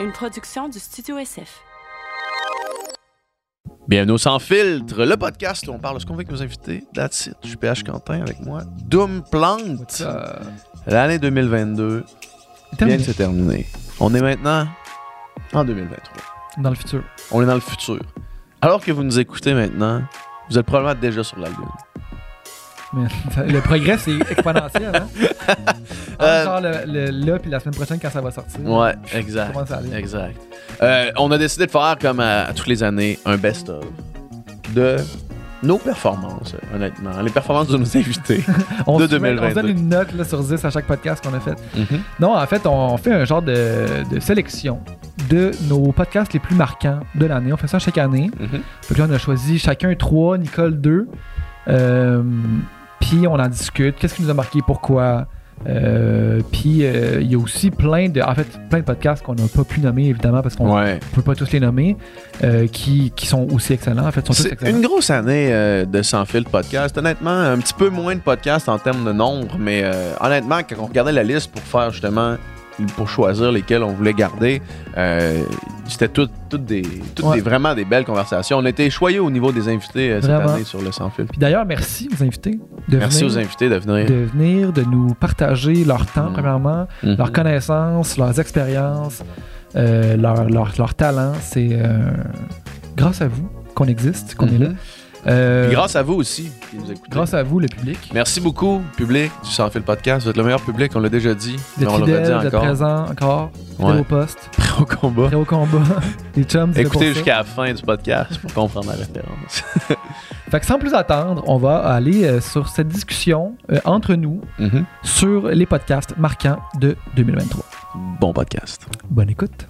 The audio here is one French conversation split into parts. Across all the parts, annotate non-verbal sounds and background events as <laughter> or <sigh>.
une production du Studio SF. Bienvenue au Sans Filtre, le podcast où on parle de ce qu'on veut avec nos invités. That's it. Je suis PH Quentin avec moi. Doom Plante. L'année 2022 vient de se terminer. On est maintenant en 2023. Dans le futur. On est dans le futur. Alors que vous nous écoutez maintenant, vous êtes probablement déjà sur la Lune. <laughs> Le progrès, c'est exponentiel. Hein? <laughs> Euh, Genre le, le- là, puis la semaine prochaine, quand ça va sortir. Ouais, exact. Comment ça? Exact. Euh, on a décidé de faire, comme à, à toutes les années, un best-of de nos performances, honnêtement. Les performances de nos invités. <laughs> On, de se met- on se 2022. donne une note là, sur 10 à chaque podcast qu'on a fait. Mhm. Non, en fait, on fait un genre de, de sélection de nos podcasts les plus marquants de l'année. On fait ça chaque année. Que là, on a choisi chacun trois, Nicole deux. Euh, puis on en discute. Qu'est-ce qui nous a marqué, pourquoi? Euh, puis euh, il y a aussi plein de, en fait, plein de podcasts qu'on n'a pas pu nommer évidemment parce qu'on Ouais. ne peut pas tous les nommer, euh, qui, qui sont aussi excellents. En fait, sont tous C'est excellents. une grosse année de Sans Fil podcast. Honnêtement, un petit peu moins de podcasts en termes de nombre, mais honnêtement, quand on regardait la liste pour faire justement, pour choisir lesquels on voulait garder, euh, c'était toutes des, toutes Ouais. des- vraiment des belles conversations. On a été choyés au niveau des invités euh, cette année sur le Sans Fil. Puis d'ailleurs, merci aux invités de Merci venir, aux invités de venir. de venir, de nous partager leur temps, Mm. premièrement, Mhm. leurs connaissances, leurs expériences, euh, leur, leur, leur talent. C'est euh, grâce à vous qu'on existe, qu'on est là. Euh, Puis grâce à vous aussi qui nous écoutez. grâce à vous, le public. Merci beaucoup, public du Sans Fil podcast. Vous êtes le meilleur public, on l'a déjà dit, mais on fidèles, d'être encore. présent encore, Ouais. au poste, <laughs> Prêt au combat. prêt au combat. <laughs> Les chums, Écoutez jusqu'à la fin du podcast pour comprendre la référence. <laughs> Fait que sans plus attendre, on va aller euh, sur cette discussion euh, entre nous Mhm. sur les podcasts marquants de 2023. Bon podcast. Bonne écoute.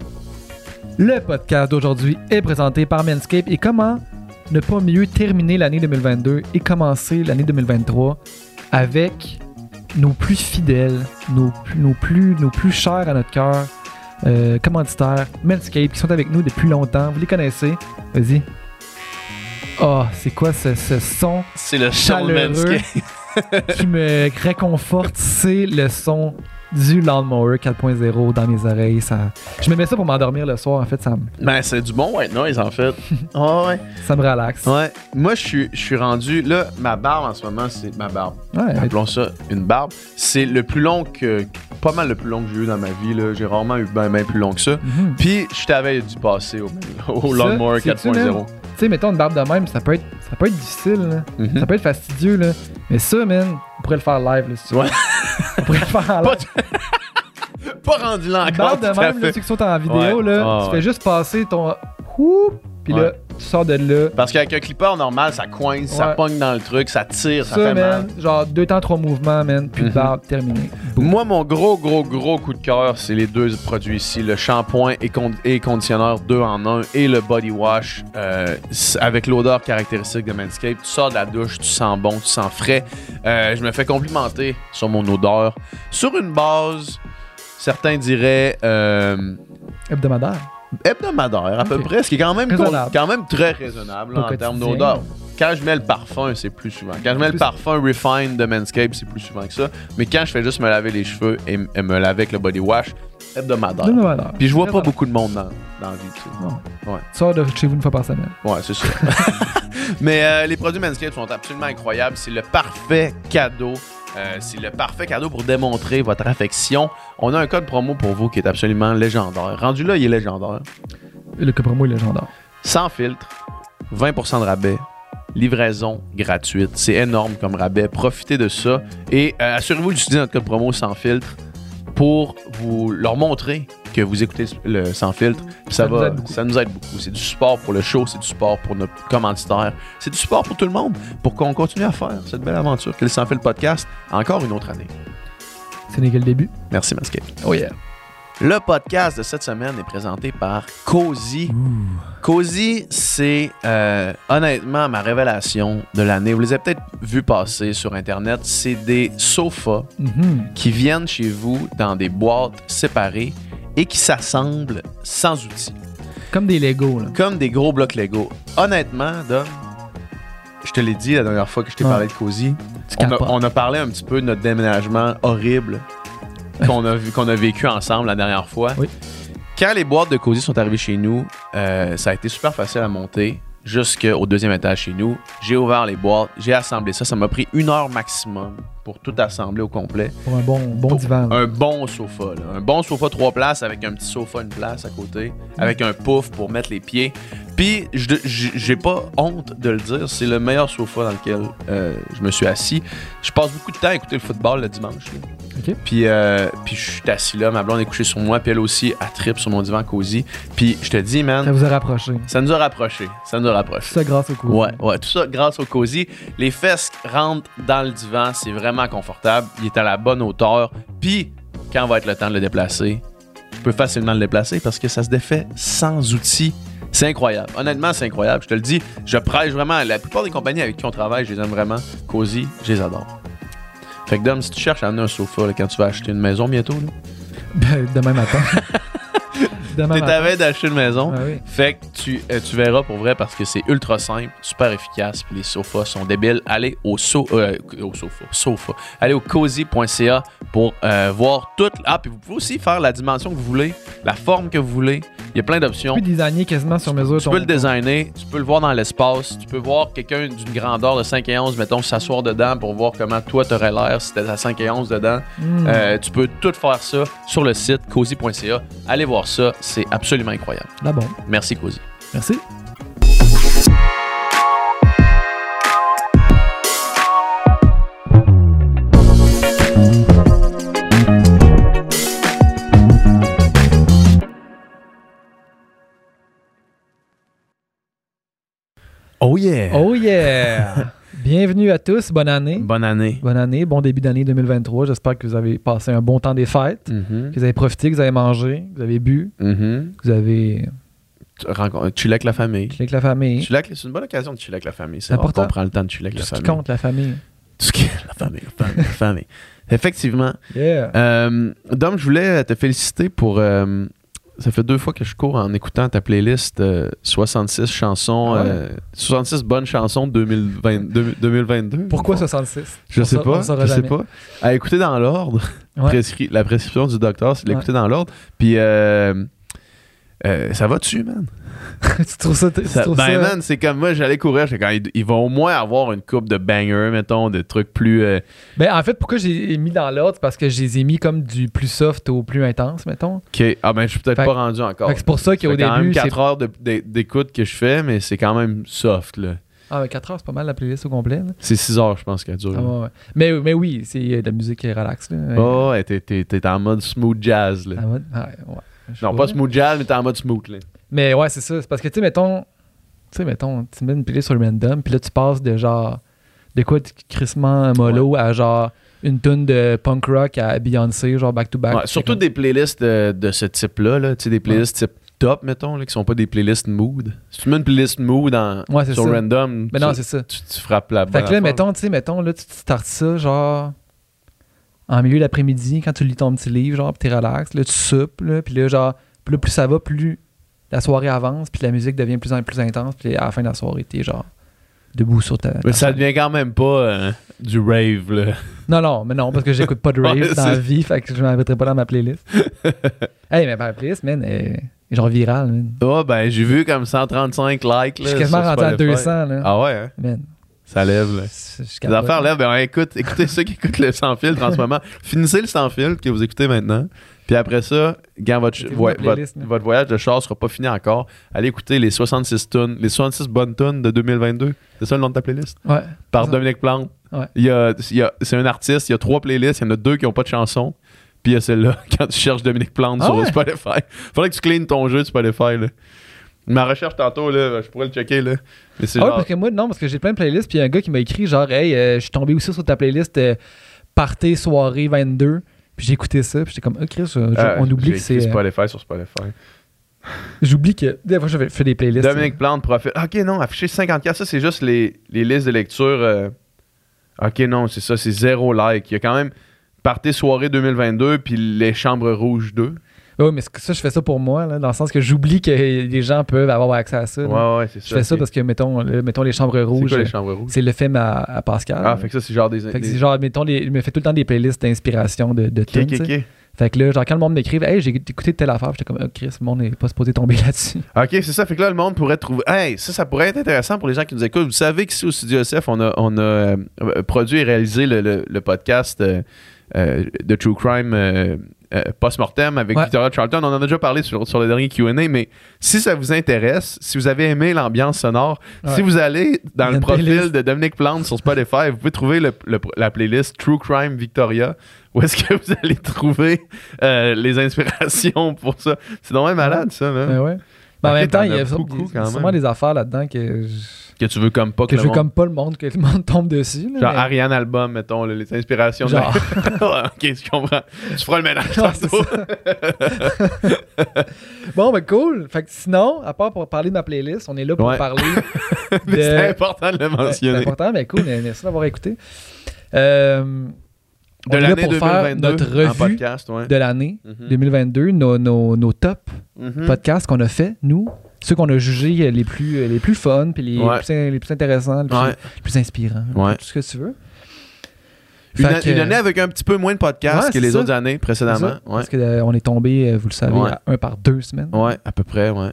Le podcast d'aujourd'hui est présenté par Manscape et comment ne pas mieux terminer l'année 2022 et commencer l'année 2023 avec nos plus fidèles, nos, plus- nos, plus, nos plus chers à notre cœur, euh, commanditaires, Manscape, qui sont avec nous depuis longtemps. Vous les connaissez? Vas-y. Oh, c'est quoi ce, ce son C'est le Chaleureux. Manscaped. <laughs> qui me réconforte? C'est le son du Lawnmower 4.0 dans mes oreilles. Ça... Je me mets ça pour m'endormir le soir. En fait, ça, me- Ben, c'est du bon white noise, en fait. <laughs> Ah ouais. ça me relaxe. Ouais. Moi, je suis, je suis rendu. Là, ma barbe en ce moment, c'est ma barbe. Ouais, Appelons ça une barbe. C'est le plus long que. Pas mal le plus long que j'ai eu dans ma vie. là. J'ai rarement eu bien plus long que ça. Mhm. Puis, je t'avais dû passer au, au Lawnmower c'est-tu, 4.0. Tu sais, mettons une barbe de même, ça peut être, ça peut être difficile. là. Mhm. Ça peut être fastidieux. Là. Mais ça, man, on pourrait le faire live. Là, si tu veux. Ouais. on pourrait le faire en Pas live. <laughs> Pas rendu là Une encore. barbe de même, là, ceux qui sont en vidéo, Ouais. là, Ah, tu ouais. fais juste passer ton. Oup, Puis là, Ouais. tu sors de là. Parce qu'avec un clipper normal, ça coince, ça pogne dans le truc, ça tire, ça, Ça, fait mal. man, genre deux temps, trois mouvements, man, puis de barbe, terminé. Boum. Moi, mon gros, gros, gros coup de cœur, c'est les deux produits ici, le shampoing et, con- et conditionneur 2 en 1 et le body wash euh, avec l'odeur caractéristique de Manscaped. Tu sors de la douche, tu sens bon, tu sens frais. Euh, je me fais complimenter sur mon odeur sur une base, certains diraient euh, Hebdomadaire. Hebdomadaire à peu près, ce qui est quand même, quand même très raisonnable là, en termes d'odeur. Quand je mets le parfum, c'est plus souvent. Quand je mets le parfum Refine de Manscaped, c'est plus souvent que ça. Mais quand je fais juste me laver les cheveux et, me laver avec le body wash, hebdomadaire. Hebdomadaire. Puis je vois pas beaucoup de monde dans, dans la vie. tu sais. Non. Ouais. Tu sors de chez vous une fois par semaine. Ouais, c'est ça. <laughs> Mais euh, les produits Manscaped sont absolument incroyables. C'est le parfait cadeau. Euh, c'est le parfait cadeau pour démontrer votre affection. On a un code promo pour vous qui est absolument légendaire. Rendu là, il est légendaire. Le que promo est légendaire. Sans filtre, 20% de rabais, livraison gratuite. C'est énorme comme rabais. Profitez de ça. Et euh, assurez-vous d'utiliser notre code promo sans filtre pour vous leur montrer que vous écoutez le sans filtre. Ça, Ça nous va, aide beaucoup. ça nous aide beaucoup. C'est du support pour le show, c'est du support pour notre commanditaire, c'est du support pour tout le monde pour qu'on continue à faire cette belle aventure que le sans filtre podcast encore une autre année. Ce n'est que le début. Merci Masquet. Oh yeah. Le podcast de cette semaine est présenté par Cozy. Cozy, c'est euh, honnêtement ma révélation de l'année. Vous les avez peut-être vus passer sur Internet. C'est des sofas Mhm. qui viennent chez vous dans des boîtes séparées et qui s'assemblent sans outils, Comme des Legos, là. comme des gros blocs Lego. Honnêtement, Dom, je te l'ai dit la dernière fois que je t'ai Ouais. parlé de Cozy, on a, capotes. on a parlé un petit peu de notre déménagement horrible <laughs> qu'on a, vu- qu'on a vécu ensemble la dernière fois. Oui. quand les boîtes de Cozy sont arrivées chez nous, euh, ça a été super facile à monter jusqu'au deuxième étage chez nous. J'ai ouvert les boîtes, j'ai assemblé ça. Ça m'a pris une heure maximum pour tout assembler au complet. Pour un bon, bon Pour divan. là. Un bon sofa, là. un bon sofa trois places avec un petit sofa une place à côté, avec un pouf pour mettre les pieds. Puis j'ai pas honte de le dire, c'est le meilleur sofa dans lequel euh, je me suis assis. Je passe beaucoup de temps à écouter le football le dimanche. là. Ok. Puis, euh, puis je suis assis là, ma blonde est couchée sur moi, puis elle aussi, elle tripe sur mon divan cosy. Puis je te dis, Ça man, vous a rapproché. ça nous a rapprochés. Ça nous a rapprochés. Ça grâce au coup. Ouais, ouais, tout ça grâce au cosy. Les fesses rentrent dans le divan, c'est vraiment confortable. Il est à la bonne hauteur. Puis, quand va être le temps de le déplacer, je peux facilement le déplacer parce que ça se défait sans outils. C'est incroyable. Honnêtement, c'est incroyable. Je te le dis, je prêche vraiment. La plupart des compagnies avec qui on travaille, je les aime vraiment. Cozy, je les adore. Fait que Dom, si tu cherches à un sofa là, quand tu vas acheter une maison bientôt, là, Ben, Demain matin. <laughs> Demain t'es matin. d'acheter une maison. Oui. Fait que tu, euh, tu verras pour vrai parce que c'est ultra simple, super efficace, puis les sofas sont débiles. Allez au, so, euh, au sofa, sofa. Allez au cozy.ca pour euh, voir toute. Ah, puis vous pouvez aussi faire la dimension que vous voulez, la forme que vous voulez. Il y a plein d'options. Tu peux designer quasiment sur mesure. Tu ton- peux le designer, tu peux le voir dans l'espace, tu peux voir quelqu'un d'une grandeur de 5 et 11, mettons, s'asseoir dedans pour voir comment toi t'aurais l'air si t'étais à 5 et 11 dedans. Hmm. Euh, tu peux tout faire ça sur le site cozy.ca. Allez voir ça, c'est absolument incroyable. Là, bon? Merci Cozy. Merci. Oh yeah! Oh yeah! Bienvenue à tous. Bonne année. Bonne année. Bonne année. Bon début d'année 2023. J'espère que vous avez passé un bon temps des fêtes, Mhm. que vous avez profité, que vous avez mangé, que vous avez bu, que vous avez Tu chiller avec la famille. chillé avec la famille. C'est une bonne occasion de chiller avec la famille. C'est important. qu'on prend le temps de chiller avec Tout la ce qui famille. compte, la famille. Tout ce qui la famille, la famille, la famille. <laughs> Effectivement. Yeah. Euh, Dom, je voulais te féliciter pour. euh, ça fait deux fois que je cours en écoutant ta playlist euh, 66 chansons, Ah ouais? euh, 66 bonnes chansons 2020 deux- 2022. Pourquoi Bon, 66? Je On sais pas. Je sais pas. À écouter dans l'ordre. Ouais. La prescription du docteur, c'est de l'écouter dans l'ordre. Puis. euh, euh, ça va dessus, man? <laughs> tu trouves ça. tu Ça- trouves ben, ça- man, c'est comme moi, j'allais courir. j'étais quand il, il va au moins avoir une coupe de bangers, mettons, de trucs plus. euh, Ben, en fait, pourquoi j'ai mis dans l'ordre? C'est parce que je les ai mis comme du plus soft au plus intense, mettons. OK. Ah, ben, je suis peut-être pas rendu encore. C'est pour ça qu'au fait quand même début. c'est- 4 heures d'écoute que je fais, mais c'est quand même soft, là. Ah, mais 4 heures, c'est pas mal la playlist au complet. C'est 6 heures, je pense, qu'elle dure. Ah, ouais, ouais. Mais, mais oui, c'est euh, de la musique qui est relax. Là. Oh, ouais, t'es, en mode smooth jazz, là. Ouais, ouais. Je sais non, pas smooth jazz, mais t'es en mode smooth, là. Mais ouais, c'est ça. C'est parce que, tu sais, mettons, tu sais, mettons, tu mets une playlist sur le random, puis là, tu passes de genre, de quoi de crissement mollo à genre une tune de punk rock à Beyoncé, genre back-to-back. Ouais, surtout des playlists de ce type-là, là. Tu sais, des playlists type top, mettons, là, qui sont pas des playlists mood. Si tu mets une playlist mood en, Ouais, sur ça. random, Mais tu, non, c'est ça. tu, tu frappes la bonne Fait que là, mettons, tu sais, mettons, là, tu startes ça, genre, en milieu d'après-midi, quand tu lis ton petit livre, genre, puis t'es relax, là, tu soupes, là, puis là, genre, plus ça va, plus la soirée avance, puis la musique devient de plus en plus intense, puis à la fin de la soirée, t'es genre debout sur ta. Mais ta ça chaise. devient quand même pas euh, du rave, là. Non, non, mais non, parce que j'écoute pas de <laughs> rave Ouais, dans la vie, fait que je m'en mettrai pas dans ma playlist. <laughs> hey, mais ma playlist, man, est est genre virale, man. Oh, ben, j'ai vu comme 135 likes, Je là. suis quasiment rendu à Spotify. 200, là. Ah ouais, hein? Man, Ça lève, là. je- je Les affaires lèvent. Ben, écoute, écoutez <laughs> ceux qui écoutent le sans filtre en ce moment. Finissez le sans filtre que vous écoutez maintenant. Puis après ça, quand votre, vo- playlist, votre, voyage de char sera pas fini encore, allez écouter les 66 tonnes, les 66 bonnes tonnes de 2022. C'est ça le nom de ta playlist? Ouais. Par. Dominique Plante. Ouais. Il y a, il y a- c'est un artiste, il y a trois playlists, il y en a deux qui ont pas de chansons. Puis il y a celle-là, <laughs> quand tu cherches Dominique Plante Ah sur ouais? Spotify. Faudrait que tu cleans ton jeu de Spotify, là. Ma recherche tantôt, là, je pourrais le checker, là. Mais Ah ouais, genre... parce que moi, non, parce que j'ai plein de playlists, puis il y a un gars qui m'a écrit genre, hey, euh, je suis tombé aussi sur ta playlist euh, Party Soirée 22, puis j'ai écouté ça, puis j'étais comme, ok, Chris, je- Ah, on oublie que c'est. euh, Spotify sur Spotify. J'oublie que. Des fois, je fais des playlists. Dominique Plante, profil. Ok, non, affiché 54, ça c'est juste les, les listes de lecture. euh, Ok, non, c'est ça, c'est zéro like. Il y a quand même Party Soirée 2022 puis Les Chambres Rouges 2. Oui, mais c'est- ça, je fais ça pour moi, là, dans le sens que j'oublie que les gens peuvent avoir accès à ça. Ouais, ouais, c'est ça. je fais ça parce que, mettons, le- mettons les chambres C'est rouges, quoi les euh, Chambres Rouges? c'est le film à, à Pascal. Ah, fait que ça c'est genre des. Fait que des- c'est genre, mettons, les, il me fait tout le temps des playlists d'inspiration de, de Ok, tunes, ok, tu sais. ok. Fait que là, genre, quand le monde m'écrive, hey, j'ai écouté telle affaire, j'étais comme, oh, Chris, le monde n'est pas supposé tomber <laughs> là-dessus. OK, c'est ça. Fait que là, le monde pourrait trouver. Hey, ça, ça pourrait être intéressant pour les gens qui nous écoutent. Vous savez qu'ici au Studio SF, on a, on a euh, produit et réalisé le, le- le podcast euh, euh, de True Crime euh, Post-Mortem avec Ouais. Victoria Charlton. On en a déjà parlé sur, sur le dernier QA, mais si ça vous intéresse, si vous avez aimé l'ambiance sonore, Ouais. si vous allez dans le profil playlist. de Dominique Plante sur Spotify, vous pouvez trouver le- le- la playlist True Crime Victoria. Où est-ce que vous allez trouver euh, les inspirations pour ça? C'est vraiment malade, ça. là. Ouais, ouais. Mais en même temps, il y a, sûrement même. des affaires là-dedans que je, Que tu veux comme pas que, que le je veux monde- comme pas le monde, que le monde tombe dessus. là, Genre mais- Ariane Album, mettons, les inspirations. de- Genre. <laughs> Ouais, ok, je comprends. Tu feras le ménage <laughs> tantôt. <laughs> Bon, ben cool. Fait que sinon, à part pour parler de ma playlist, on est là pour Ouais. parler Mais de- c'est important de le Ouais, C'est mentionner. important, mais cool. Merci d'avoir écouté. Euh, de l'année pour 2022 faire notre revue podcast, ouais. de l'année Mhm. 2022, nos, nos, nos top Mhm. podcasts qu'on a fait, nous. Ceux qu'on a jugés les plus, les plus fun, puis les, Ouais. plus, les plus intéressants, les plus, Ouais. les plus inspirants, Ouais. tout ce que tu veux. Une, Fait que- une année avec un petit peu moins de podcasts que les ça. autres années précédemment. Parce qu'on est tombé, euh, vous le savez, à un par deux semaines. ouais, à peu près, ouais.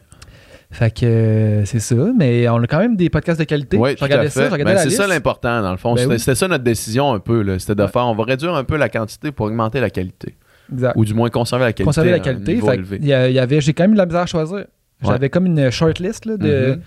Fait que euh, c'est ça, mais on a quand même des podcasts de qualité. Tout à fait. ça, Ben, c'est ça l'important, dans le fond. Ben C'était oui. ça notre décision un peu. C'était de Ouais. faire, on va réduire un peu la quantité pour augmenter la qualité. Exact. Ou du moins conserver la qualité. conserver la qualité. Fait il y avait, j'ai quand même eu de la misère à choisir. J'avais comme une shortlist là, de Mhm.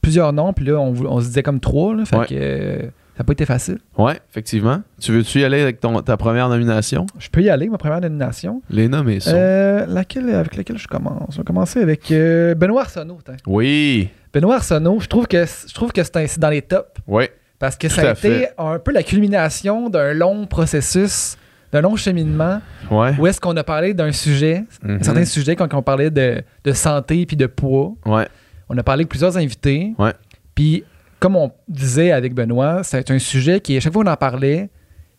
plusieurs noms, puis là, on, on se disait comme trois. Là, fait Ouais. que euh, ça n'a pas été facile. Ouais, effectivement. Tu veux-tu y aller avec ton, ta première nomination? Je peux y aller, ma première nomination. Les nommés sont. Euh, laquelle, avec laquelle je commence? Je vais commencer avec euh, Benoît Arsenault. Oui. Benoît Arsenault, je trouve que, je trouve que c'est dans les tops. Oui. Parce que Tout ça a été fait. un peu la culmination d'un long processus, d'un long cheminement, Ouais. où est-ce qu'on a parlé d'un sujet, Mhm. certains sujets, quand on parlait de, de santé puis de poids. Ouais. On a parlé avec plusieurs invités. Puis, comme on disait avec Benoît, c'est un sujet qui, à chaque fois qu'on en parlait,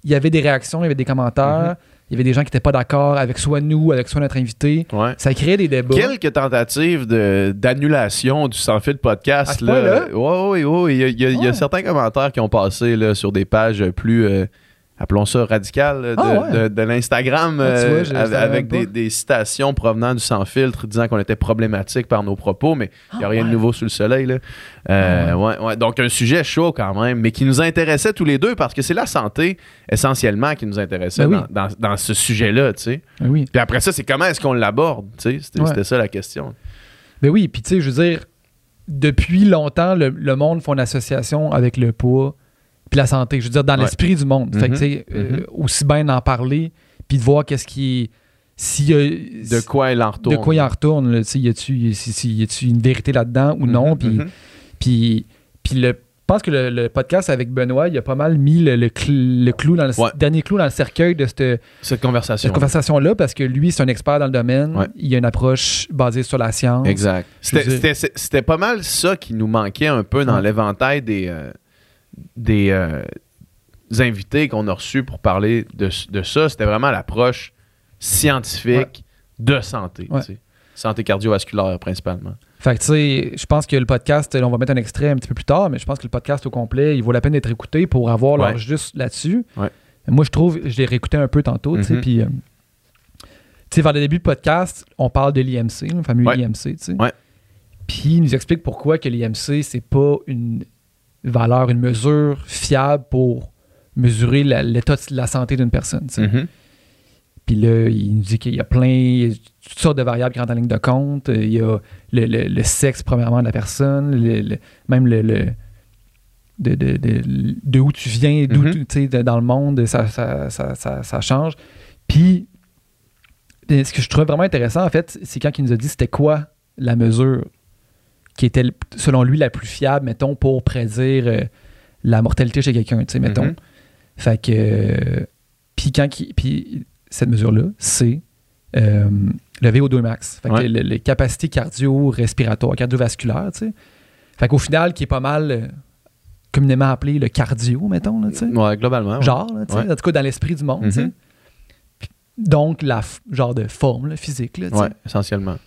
il y avait des réactions, il y avait des commentaires, il y avait des gens qui n'étaient pas d'accord avec soit nous, avec soit notre invité. Ouais. Ça créait des débats. Quelques tentatives de- d'annulation du sans fil podcast. À ce là. Ouais, ouais, ouais. Il y a, y y certains commentaires qui ont passé là, sur des pages plus, euh, appelons ça radicales, là, de, Ah ouais. de- de l'Instagram, Ah, euh, avec, des, citations provenant du sans filtre disant qu'on était problématique par nos propos, mais il n'y a Ah, rien de nouveau sous le soleil. Là. Euh, ouais, ouais. Donc, un sujet chaud quand même, mais qui nous intéressait tous les deux parce que c'est la santé essentiellement qui nous intéressait Ben oui. dans, dans- dans ce sujet-là. tu sais. Ben oui. Puis après ça, c'est comment est-ce qu'on l'aborde? tu sais? C'était ça la question. Ben oui, puis tu sais, je veux dire, depuis longtemps, le, le monde fait une association avec le poids puis la santé. Je veux dire, dans Ouais. l'esprit du monde. Fait que, Mhm. tu sais, euh, Mhm. aussi bien d'en parler puis de voir qu'est-ce qui est. A- De quoi il en retourne? de quoi il en retourne. là, y a-tu si- si- une vérité là-dedans ou non? Mhm, Puis, puis, puis le, je pense que le, le podcast avec Benoît, il a pas mal mis le, le cl- le clou dans le Ouais. dernier clou dans le cercueil de cette, Cette conversation. cette conversation-là parce que lui, c'est un expert dans le domaine. Ouais. Il a une approche basée sur la science. Exact. C'était- pas mal ça qui nous manquait un peu dans Ouais. l'éventail des, euh, des euh, invités qu'on a reçus pour parler de, de ça. C'était vraiment l'approche scientifique de santé. Ouais. Santé cardiovasculaire principalement. Fait que, tu sais, je pense que le podcast, on va mettre un extrait un petit peu plus tard, mais je pense que le podcast au complet, il vaut la peine d'être écouté pour avoir Ouais. leur juste là-dessus. Moi, je trouve, je l'ai réécouté un peu tantôt, tu sais, Mhm. puis, euh, tu sais, vers le début du podcast, on parle de l'IMC, le fameux. IMC, tu sais. Puis, il nous explique pourquoi que l'IMC, c'est pas une valeur, une mesure fiable pour mesurer l'état de la santé d'une personne. Mhm. Puis là, il nous dit qu'il y a plein, il y a toutes sortes de variables qui rentrent en ligne de compte. Il y a le, le- le sexe, premièrement, de la personne, le- même le. de, de, de, de où tu viens, d'où sais, de- dans le monde, ça, ça, ça, ça, change. Puis, ce que je trouve vraiment intéressant, en fait, c'est quand il nous a dit c'était quoi la mesure qui était, selon lui, la plus fiable, mettons, pour prédire euh, la mortalité chez quelqu'un, tu sais, mettons. Mhm. Fait que. euh, puis quand qui- puis cette mesure-là, c'est euh, le VO2 max. Fait que Ouais. les capacités cardio-respiratoires, cardiovasculaires, tu sais. Fait qu'au final, qui est pas mal communément appelé le cardio, mettons, tu sais. Ouais, globalement. ouais. Genre, tu sais. Ouais. en tout cas dans l'esprit du monde, tu sais. Mhm. Donc, la genre de forme là, physique, là, tu sais. Ouais, essentiellement.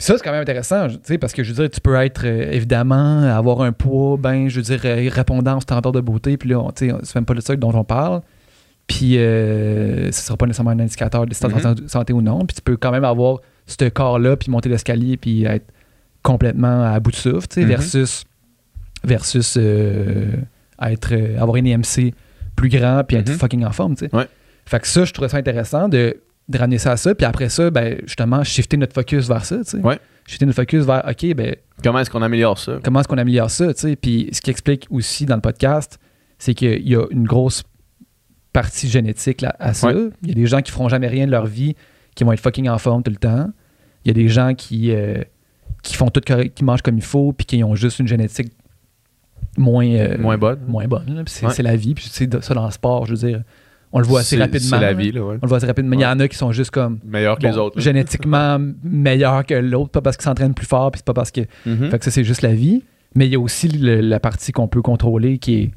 Ça, c'est quand même intéressant, tu sais, parce que je veux dire, tu peux être, euh, évidemment, avoir un poids, ben, je veux dire, euh, répondant au standard de beauté, puis là, tu sais, c'est même pas le truc dont on parle. Puis euh, ce sera pas nécessairement un indicateur de t'es en Mhm. santé- santé ou non. Puis tu peux quand même avoir ce corps-là, puis monter l'escalier, puis être complètement à bout de souffle, tu sais, Mhm. versus, versus euh, être, euh, avoir une IMC plus grand, puis être Mhm. fucking en forme, tu sais. Ouais. Fait que ça, je trouvais ça intéressant de, de ramener ça à ça, puis après ça, ben, justement, shifter notre focus vers ça, tu sais. Ouais. Shifter notre focus vers, OK, ben, Comment est-ce qu'on améliore ça? comment est-ce qu'on améliore ça, tu sais? Puis ce qui explique aussi dans le podcast, c'est qu'il y a une grosse partie génétique là, à ça. Ouais. Il y a des gens qui feront jamais rien de leur vie, qui vont être fucking en forme tout le temps. Il y a des gens qui, euh, qui font tout correct, qui mangent comme il faut, puis qui ont juste une génétique moins, euh, Moins bonne? moins bonne. Ouais. c'est la vie, puis c'est ça dans le sport, je veux dire. On le voit assez rapidement. C'est la ouais. On le voit assez rapidement. Il y en a qui sont juste comme Meilleur que bon, les autres. là. génétiquement <laughs> meilleurs que l'autre, pas parce qu'ils s'entraînent plus fort, puis c'est pas parce que Mhm. fait que ça, c'est juste la vie. Mais il y a aussi le- la partie qu'on peut contrôler qui est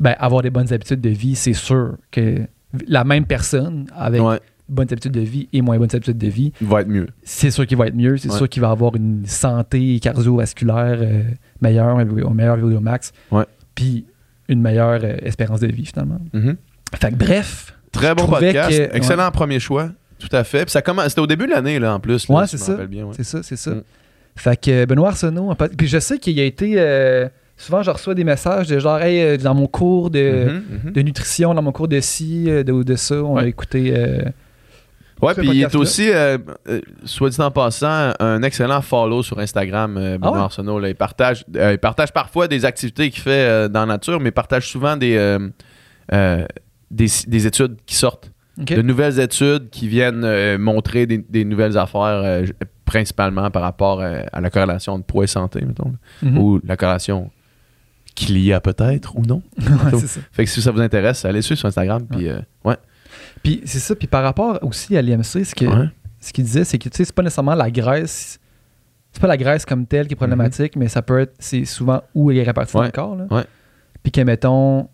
ben, avoir des bonnes habitudes de vie. C'est sûr que la même personne avec Ouais, bonnes habitudes de vie et moins bonnes habitudes de vie, va être mieux. c'est sûr qu'il va être mieux. C'est sûr qu'il va avoir une santé cardiovasculaire euh, meilleure, un meilleur VO max. Ouais. Puis une meilleure euh, espérance de vie finalement. Mhm. Fait que bref, Très bon podcast. que- Excellent premier choix. Tout à fait. Puis ça commence. C'était au début de l'année, là, en plus. là, Ouais, si c'est ça. bien, ouais. c'est ça, c'est ça. Mm. Fait que Benoît Arsenault, puis je sais qu'il a été. euh, souvent, je reçois des messages de genre, hey, euh, dans mon cours de. Mhm, mhm. de nutrition dans mon cours de ci, euh, de, de ça. On a écouté. euh, Ouais, puis il est aussi, euh, soit dit en passant, un excellent follow sur Instagram, euh, Benoît Ah ouais? Arsenault, là. il, partage, il partage parfois des activités qu'il fait dans la nature, mais il partage souvent des, euh, des, des études qui sortent. De nouvelles études qui viennent euh, montrer des, des nouvelles affaires, euh, principalement par rapport euh, à la corrélation de poids et santé, mettons. Mhm. Ou la corrélation qu'il y a peut-être ou non. <laughs> Ouais, ça. Fait que si ça vous intéresse, allez suivre sur Instagram. Puis, ouais. Puis c'est ça. Puis par rapport aussi à l'IMC, ce que- Ouais. ce qu'il disait, c'est que tu sais, c'est pas nécessairement la graisse. C'est pas la graisse comme telle qui est problématique, mais ça peut être. C'est souvent où elle est répartie dans Mhm. Le corps. Là. Puis que, mettons.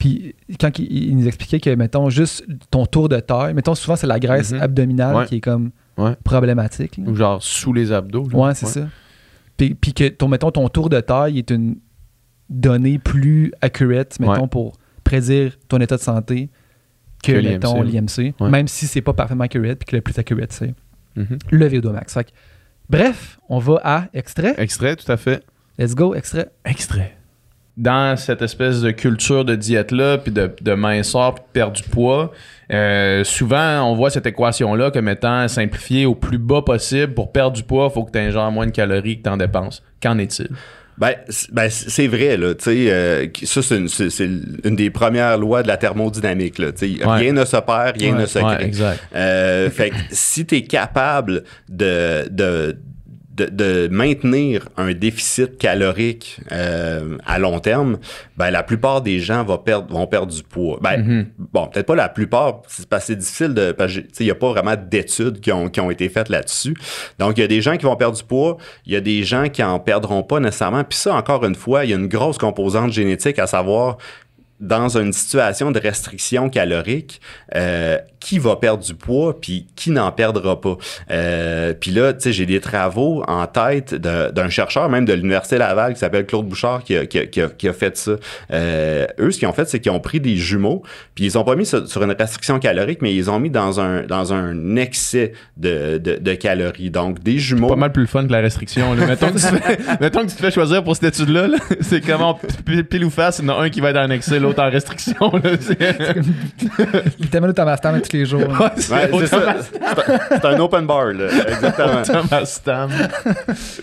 Puis quand il, il nous expliquait que, mettons, juste ton tour de taille, mettons, souvent c'est la graisse Mhm. abdominale Ouais. qui est comme Ouais. problématique. là. Ou genre sous les abdos. là. Ouais, c'est ça. Puis, puis que, ton, mettons, ton tour de taille est une donnée plus accurate, mettons, pour prédire ton état de santé que, mettons, l'IMC. Même si c'est pas parfaitement accurate, puis que le plus accurate, c'est Mhm. le VO2 max. Fait que, bref, on va à extrait. Extrait, tout à fait. Let's go, extrait. Extrait. Dans cette espèce de culture de diète-là, puis de, de minceur, puis de perdre du poids, euh, souvent, on voit cette équation-là comme étant simplifiée au plus bas possible. Pour perdre du poids, il faut que tu ingères moins de calories que tu en dépenses. Qu'en est-il? Ben, ben, c'est vrai, là. Tu sais, euh, ça, c'est une, des premières lois de la thermodynamique, là. Ouais. rien ne se perd, rien Ouais. ne se Ouais, crée. exact. Euh, fait que si tu es capable de, de, de, de maintenir un déficit calorique euh, à long terme, ben, la plupart des gens vont perdre, vont perdre du poids. Ben, Mhm. Bon, peut-être pas la plupart, c'est parce que c'est difficile de. Il n'y a pas vraiment d'études qui ont, qui ont été faites là-dessus. Donc, il y a des gens qui vont perdre du poids, il y a des gens qui en perdront pas nécessairement. Puis ça, encore une fois, il y a une grosse composante génétique à savoir dans une situation de restriction calorique, euh, qui va perdre du poids puis qui n'en perdra pas. Euh, puis là, tu sais, j'ai des travaux en tête d'un chercheur même de l'université Laval qui s'appelle Claude Bouchard qui a, qui a- qui a- qui a fait ça. Euh, eux, ce qu'ils ont fait, c'est qu'ils ont pris des jumeaux puis ils ont pas mis sur, sur une restriction calorique, mais ils ont mis dans un dans un excès de, de, de calories. Donc des jumeaux. Pas mal plus fun que la restriction. Là. Mettons, que tu fais, <laughs> mettons que tu te fais choisir pour cette étude-là. là. C'est comment pile ou face, il y en a un qui va être en excès, l'autre en restriction. Là. C'est- Littéralement, Thomas Stam tous les jours. Ouais, c'est Ouais, c'est autant ça. C'est un- un open bar, là. Exactement.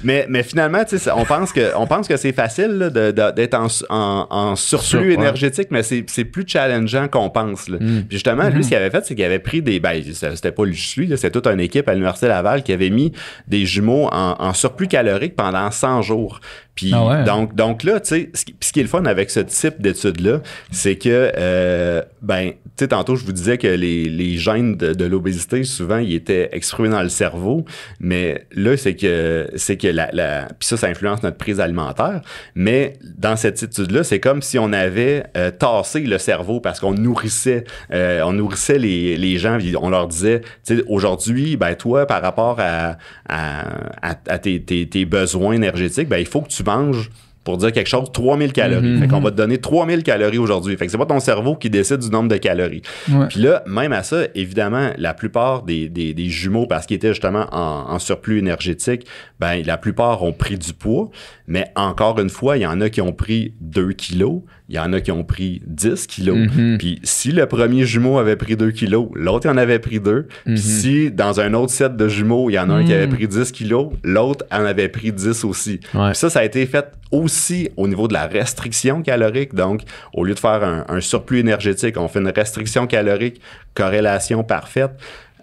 Mais, mais finalement, on pense que, on pense que c'est facile là, de- de- d'être en, en, en surplus Sur- ouais. énergétique, mais c'est c'est plus challengeant qu'on pense. Là. Mm. Puis justement, lui, ce qu'il avait fait, c'est qu'il avait pris des. Ben, c'était pas juste lui, là, c'était toute une équipe à l'Université Laval qui avait mis des jumeaux en, en surplus calorique pendant 100 jours. Puis Ah ouais. donc, donc là, tu sais, ce ce qui est le fun avec ce type d'études-là, c'est que, euh, ben, tu sais, tantôt, je vous disais que les, les gènes de, de l'obésité, souvent, ils étaient exprimés dans le cerveau, mais là, c'est que, c'est que la, la, puis ça, ça influence notre prise alimentaire, mais dans cette étude-là, c'est comme si on avait euh, tassé le cerveau parce qu'on nourrissait, euh, on nourrissait les, les gens, on leur disait, tu sais, aujourd'hui, ben, toi, par rapport à, à, à, à tes, tes, tes besoins énergétiques, ben, il faut que tu manges pour dire quelque chose, 3000 calories. Mhm. Fait qu'on va te donner 3000 calories aujourd'hui. Fait que c'est pas ton cerveau qui décide du nombre de calories. Ouais. Puis là, même à ça, évidemment, la plupart des, des, des jumeaux, parce qu'ils étaient justement en, en surplus énergétique, ben la plupart ont pris du poids. Mais encore une fois, il y en a qui ont pris 2 kilos, il y en a qui ont pris 10 kilos. Mhm. Puis si le premier jumeau avait pris 2 kilos, l'autre en avait pris 2. Mhm. Puis si dans un autre set de jumeaux, il y en a un qui avait Mhm. pris 10 kilos, l'autre en avait pris 10 aussi. Ouais. Puis ça, ça a été fait aussi au niveau de la restriction calorique. Donc, au lieu de faire un, un surplus énergétique, on fait une restriction calorique, corrélation parfaite,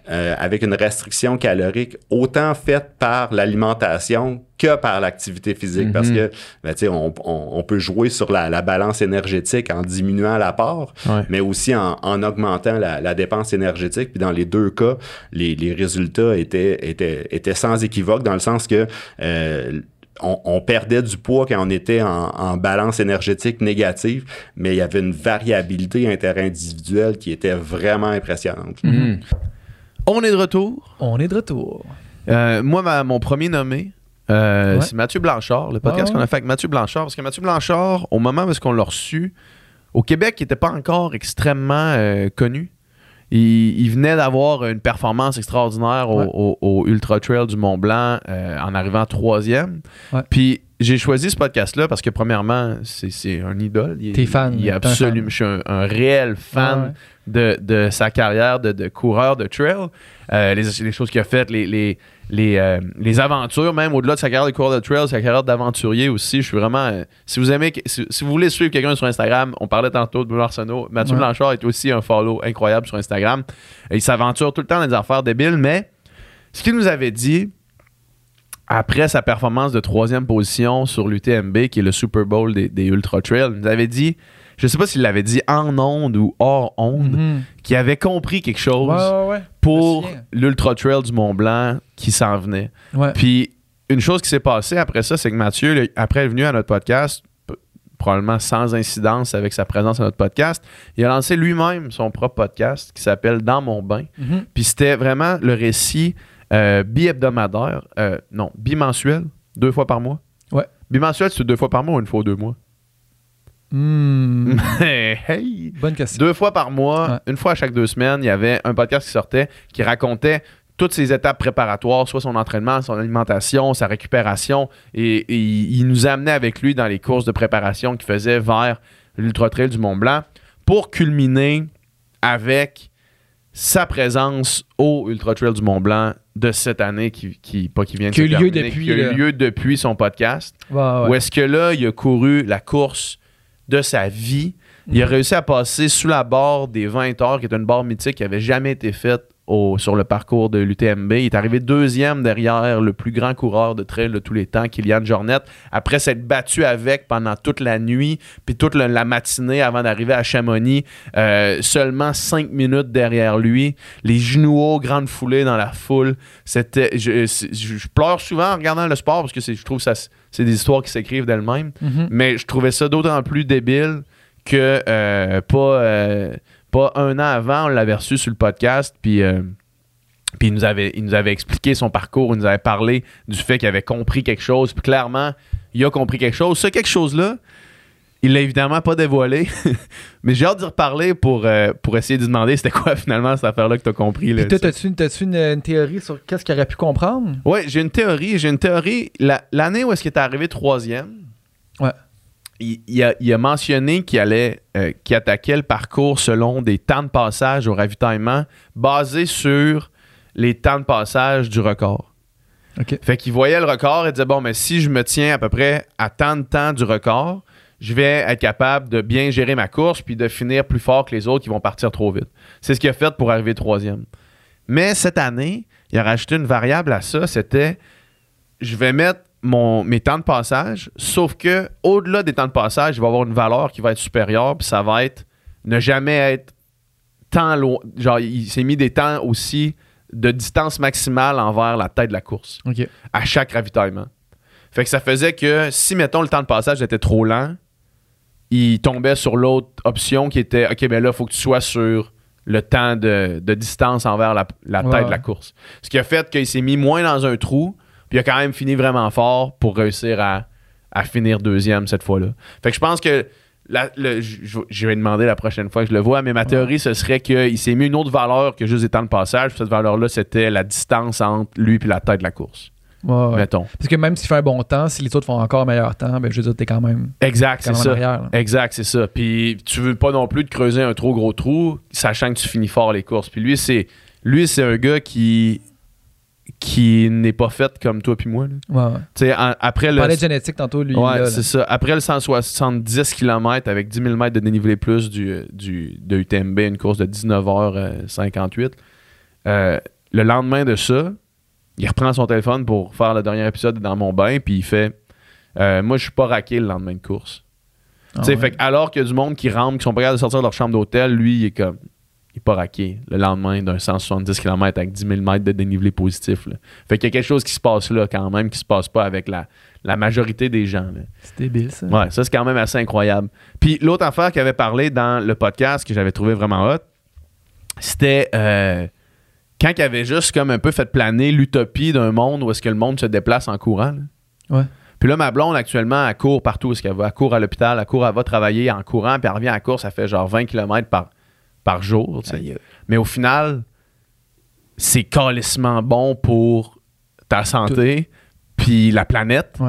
euh, avec une restriction calorique autant faite par l'alimentation que par l'activité physique. Parce Mhm. que, ben, tu sais, on, on- on peut jouer sur la, la balance énergétique en diminuant l'apport, Ouais. mais aussi en, en augmentant la, la dépense énergétique. Puis dans les deux cas, les, les résultats étaient, étaient, étaient sans équivoque dans le sens que euh, on, on perdait du poids quand on était en, en balance énergétique négative, mais il y avait une variabilité interindividuelle qui était vraiment impressionnante. Mhm. On est de retour. On est de retour. Euh, moi, ma- mon premier nommé, euh, Ouais. c'est Mathieu Blanchard, le podcast Ouais, qu'on a fait avec Mathieu Blanchard. Parce que Mathieu Blanchard, au moment où qu'on l'a reçu, au Québec, il n'était pas encore extrêmement euh, connu. Il, il venait d'avoir une performance extraordinaire au, Ouais. au- au Ultra Trail du Mont Blanc en arrivant troisième. Puis j'ai choisi ce podcast-là parce que, premièrement, c'est un idole. T'es fan, Il est absolument. Je suis un, un réel fan ouais. de, de sa carrière de, de coureur de trail. Euh, les, les choses qu'il a faites, les, les, les, euh, les aventures, même au-delà de sa carrière de coureur de trail, sa carrière d'aventurier aussi. Je suis vraiment. euh, si vous aimez, si, si vous voulez suivre quelqu'un sur Instagram, on parlait tantôt de Bruno Arsenault. Mathieu Ouais. Blanchard est aussi un follow incroyable sur Instagram. Il s'aventure tout le temps dans des affaires débiles, mais ce qu'il nous avait dit après sa performance de troisième position sur l'UTMB, qui est le Super Bowl des, des Ultra Trail, il nous avait dit, je sais pas s'il l'avait dit en onde ou hors onde, Mhm. qu'il avait compris quelque chose Ouais, ouais, ouais. pour l'Ultra Trail du Mont Blanc qui s'en venait. Puis une chose qui s'est passée après ça, c'est que Mathieu, le- après est venu à notre podcast, probablement sans incidence avec sa présence à notre podcast, il a lancé lui-même son propre podcast qui s'appelle Dans mon bain. Mhm. Puis c'était vraiment le récit euh, bi-hebdomadaire, euh, non, bimensuel, deux fois par mois. Ouais. Bimensuel, c'est deux fois par mois ou une fois aux deux mois? Hmm. <laughs> hey! Bonne question. Deux fois par mois, Ouais. une fois à chaque deux semaines, il y avait un podcast qui sortait qui racontait toutes ses étapes préparatoires, soit son entraînement, son alimentation, sa récupération. Et, il nous amenait avec lui dans les courses de préparation qu'il faisait vers l'Ultra Trail du Mont Blanc pour culminer avec sa présence au Ultra Trail du Mont Blanc de cette année qui, qui pas qui vient de Qui a eu lieu terminer, depuis, qui a eu là. lieu depuis son podcast. Ouais, ouais. Où est-ce que là, il a couru la course de sa vie. Il a réussi à passer sous la barre des 20 heures, qui est une barre mythique qui avait jamais été faite au- sur le parcours de l'UTMB. Il est arrivé deuxième derrière le plus grand coureur de trail de tous les temps, Kylian Jornet, après s'être battu avec pendant toute la nuit, puis toute le- la matinée avant d'arriver à Chamonix, euh, seulement cinq minutes derrière lui, les genoux hauts, grande foulée dans la foule. C'était, je, c'est- je- je pleure souvent en regardant le sport parce que je trouve ça, c'est des histoires qui s'écrivent d'elles-mêmes. Mhm. Mais je trouvais ça d'autant plus débile que euh, pas, euh, pas un an avant, on l'avait reçu sur le podcast, puis, euh, puis il, nous avait, il nous avait expliqué son parcours, il nous avait parlé du fait qu'il avait compris quelque chose, puis clairement, il a compris quelque chose. Ce quelque chose-là, il l'a évidemment pas dévoilé, <laughs> mais j'ai hâte d'y reparler pour, euh, pour essayer de lui demander c'était quoi <laughs> finalement cette affaire-là que tu as compris. Là, Puis t'as-tu une, t'as-tu une, une théorie sur qu'est-ce qu'il aurait pu comprendre? Ouais, j'ai une théorie. J'ai une théorie. La- L'année où est-ce qu'il est arrivé troisième, Ouais. Il, il a, il a mentionné qu'il allait, euh, qu'il attaquait le parcours selon des temps de passage au ravitaillement basés sur les temps de passage du record. OK. Fait qu'il voyait le record et disait bon, mais si je me tiens à peu près à tant de temps du record, je vais être capable de bien gérer ma course puis de finir plus fort que les autres qui vont partir trop vite. C'est ce qu'il a fait pour arriver troisième. Mais cette année, il a rajouté une variable à ça, c'était je vais mettre mon, mes temps de passage, sauf que au-delà des temps de passage, il va avoir une valeur qui va être supérieure, puis ça va être ne jamais être tant loin. Genre, il s'est mis des temps aussi de distance maximale envers la tête de la course OK. à chaque ravitaillement. Fait que ça faisait que si, mettons, le temps de passage était trop lent, il tombait sur l'autre option qui était OK, ben là, il faut que tu sois sur le temps de, de distance envers la, la tête Ouais, de la course. Ce qui a fait qu'il s'est mis moins dans un trou, il a quand même fini vraiment fort pour réussir à, à finir deuxième cette fois-là. Fait que je pense que la- le- je vais demander la prochaine fois que je le vois, mais ma théorie, ce serait qu'il s'est mis une autre valeur que juste étant le passage. Cette valeur-là, c'était la distance entre lui et la tête de la course. Ouais, ouais. Mettons. Parce que même s'il fait un bon temps, si les autres font encore un meilleur temps, ben, je veux dire, t'es quand même, Exact, c'est ça. arrière. Exact, c'est ça. Puis tu veux pas non plus te creuser un trop gros trou, sachant que tu finis fort les courses. Puis lui, c'est lui, c'est un gars qui qui n'est pas fait comme toi puis moi. là. Ouais, ouais. En- après le parlait de génétique tantôt, lui. Ouais, c'est ça. Après le 170 km avec 10 000 mètres de dénivelé plus du, du, de UTMB, une course de 19h58, euh, le lendemain de ça, il reprend son téléphone pour faire le dernier épisode dans mon bain, puis il fait euh, Moi, je suis pas raqué le lendemain de course. Ah ouais. fait que alors qu'il y a du monde qui rentre, qui sont pas capables de sortir de leur chambre d'hôtel, lui, il est comme. Il est pas raqué le lendemain d'un 170 km avec 10 000 mètres de dénivelé positif. là. Fait qu'il y a quelque chose qui se passe là quand même, qui se passe pas avec la, la majorité des gens. C'est débile, ça. Ouais, ça c'est quand même assez incroyable. Puis l'autre affaire qu'il avait parlé dans le podcast que j'avais trouvé vraiment hot, c'était euh, quand il avait juste comme un peu fait planer l'utopie d'un monde où est-ce que le monde se déplace en courant. là. Ouais. Puis là, ma blonde, actuellement, elle court partout où est-ce qu'elle va. Elle court à l'hôpital, elle court, elle va travailler en courant, puis elle revient à la course, ça fait genre 20 km par, par jour. tu sais. Mais au final, c'est calissement bon pour ta santé, puis la planète,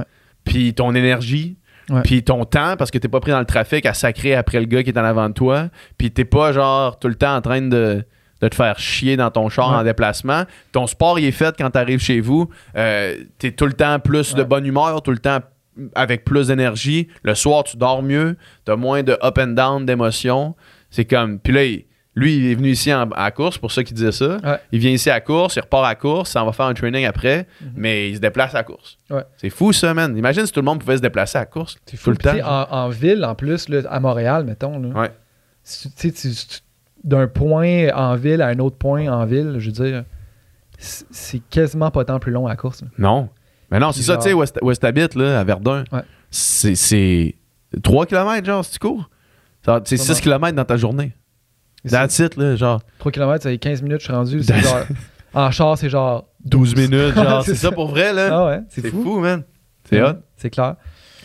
puis ton énergie, puis ton temps, parce que t'es pas pris dans le trafic à sacrer après le gars qui est en avant de toi, puis t'es pas genre tout le temps en train de, de te faire chier dans ton char Ouais. en déplacement. Ton sport, il est fait quand t'arrives chez vous. Euh, t'es tout le temps plus de bonne humeur, tout le temps avec plus d'énergie. Le soir, tu dors mieux, t'as moins de up and down d'émotions. C'est comme. Puis là, il- lui, il est venu ici en- à la course, pour ça qu'il disait ça. Ouais. Il vient ici à la course, il repart à la course, ça va faire un training après, mais il se déplace à la course. Mhm. Ouais. C'est fou ça, man. Imagine si tout le monde pouvait se déplacer à la course. C'est Tout fou. le temps. En, en ville, en plus, là, à Montréal, mettons. Là, Ouais. si tu- tu sais, tu- tu- d'un point en ville à un autre point en ville, je veux dire, c'est quasiment pas tant plus long à la course. là. Non. Mais non, c'est ça, tu sais, où est-ce t'habites, là, à Verdun. Ouais. C'est 3 km, genre, si tu cours? C'est 6 Vraiment. km dans ta journée. That's it, là, genre. 3 km, ça fait 15 minutes, je suis rendu. c'est genre- <laughs> en char, c'est genre 12 minutes, <laughs> genre. C'est c'est ça pour vrai, là. Ah ouais, c'est c'est fou. fou. man. C'est hot. C'est clair.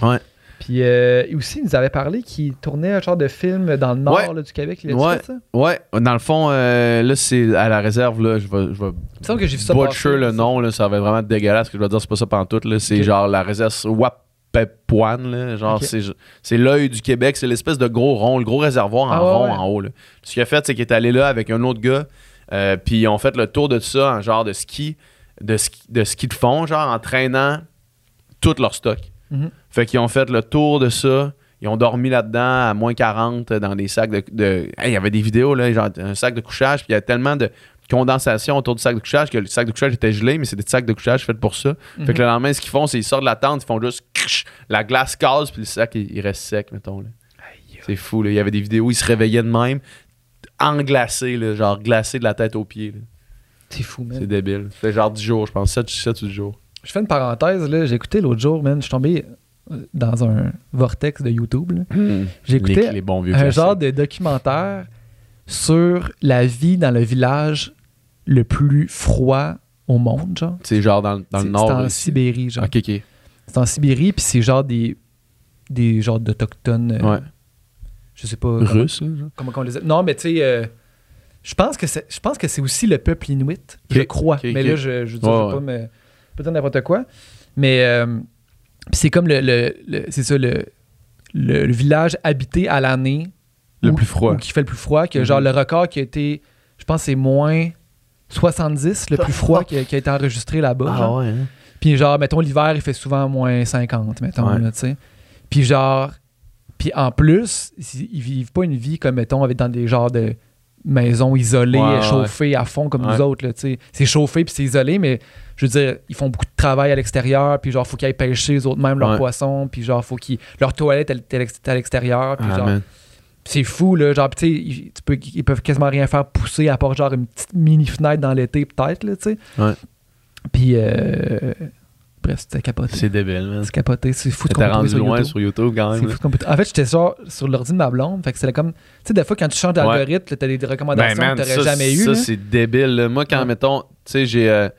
Ouais. Puis euh, aussi, il nous avait parlé qu'il tournait un genre de film dans le nord Ouais. là, du Québec. Il a Ouais. fait ça? Ouais, dans le fond, euh, là, c'est à la réserve, là, je vais, je vais Il me semble que j'ai vu ça butcher passer, le nom, là, ça va être vraiment dégueulasse, ce que je vais dire, c'est pas ça pantoute, là, c'est genre la réserve Wapepoine, là, genre, c'est, l'œil du Québec, c'est l'espèce de gros rond, le gros réservoir en Ah rond ouais. en haut, là. Ce qu'il a fait, c'est qu'il est allé là avec un autre gars, euh, puis ils ont fait le tour de ça en genre de ski, de ski de, ski de fond, genre, en traînant tout leur stock. Mhm. Fait qu'ils ont fait le tour de ça. Ils ont dormi là-dedans à moins 40 dans des sacs de. de- Hey, il y avait des vidéos, là, genre un sac de couchage, puis il y a tellement de condensation autour du sac de couchage que le sac de couchage était gelé, mais c'est des sacs de couchage faits pour ça. Fait que le lendemain, ce qu'ils font, c'est qu'ils sortent de la tente, ils font juste. la glace casse, puis le sac, il, il reste sec, mettons. C'est fou, là. Il y avait des vidéos, ils se réveillaient de même, englacés, là, genre glacés de la tête aux pieds. C'est fou, man. C'est débile. Ça fait genre 10 jours, je pense. 7, 7 ou 10 jours. Je fais une parenthèse, là. J'ai écouté l'autre jour, man. Je suis tombé euh, dans un vortex de YouTube. là. J'ai écouté les, les bons vieux un classiques. genre de documentaire sur la vie dans le village le plus froid au monde, genre. C'est genre dans, dans le nord. C'est en Sibérie, genre. Ok, ok. C'est en Sibérie, puis c'est genre des des genres d'autochtones. euh, Ouais. Je sais pas. comment- Russe, là, genre. Comment qu'on les a- Non, mais tu sais, euh, je pense que c'est, je pense que c'est aussi le peuple inuit, je crois. mais là, je, je Ouais, je ouais. pas me pas dire n'importe quoi. Mais euh, c'est comme le, le- le- c'est ça le, le, village habité à l'année Le où- plus froid. qui fait le plus froid. Que Mhm. genre le record qui a été, je pense, c'est moins 70, le plus froid qui a, qui a été enregistré là-bas. genre. ouais. hein? Puis genre, mettons, l'hiver, il fait souvent moins 50, mettons, Ouais. là, tu sais. Puis genre, puis en plus, ils vivent pas une vie comme, mettons, avec dans des genres de maisons isolées, Ouais, chauffées à fond comme nous autres, là, tu sais. C'est chauffé puis c'est isolé, mais je veux dire, ils font beaucoup de travail à l'extérieur, puis genre, faut qu'ils aillent pêcher eux autres même leurs poissons, puis genre, faut qu'ils... Leur toilette, elle elle est à l'extérieur, puis Ah, genre... man. C'est fou, là. Genre, tu sais, ils, tu peux- ils peuvent quasiment rien faire pousser à part genre une petite mini fenêtre dans l'été, peut-être, là, tu sais. Ouais. Puis, euh, bref, c'était capoté. C'est débile, man. C'est capoté. C'est fou de qu'on rendu loin YouTube. sur YouTube quand C'est même. fou de qu'on peut- En fait, j'étais sur, sur l'ordi de ma blonde. Fait que c'était comme. Tu sais, des fois, quand tu changes d'algorithme, t'as des Ben, recommandations man, que t'aurais ça, jamais eues. ça c'est débile. là. Moi, quand, Ouais. mettons, tu sais, j'ai. euh,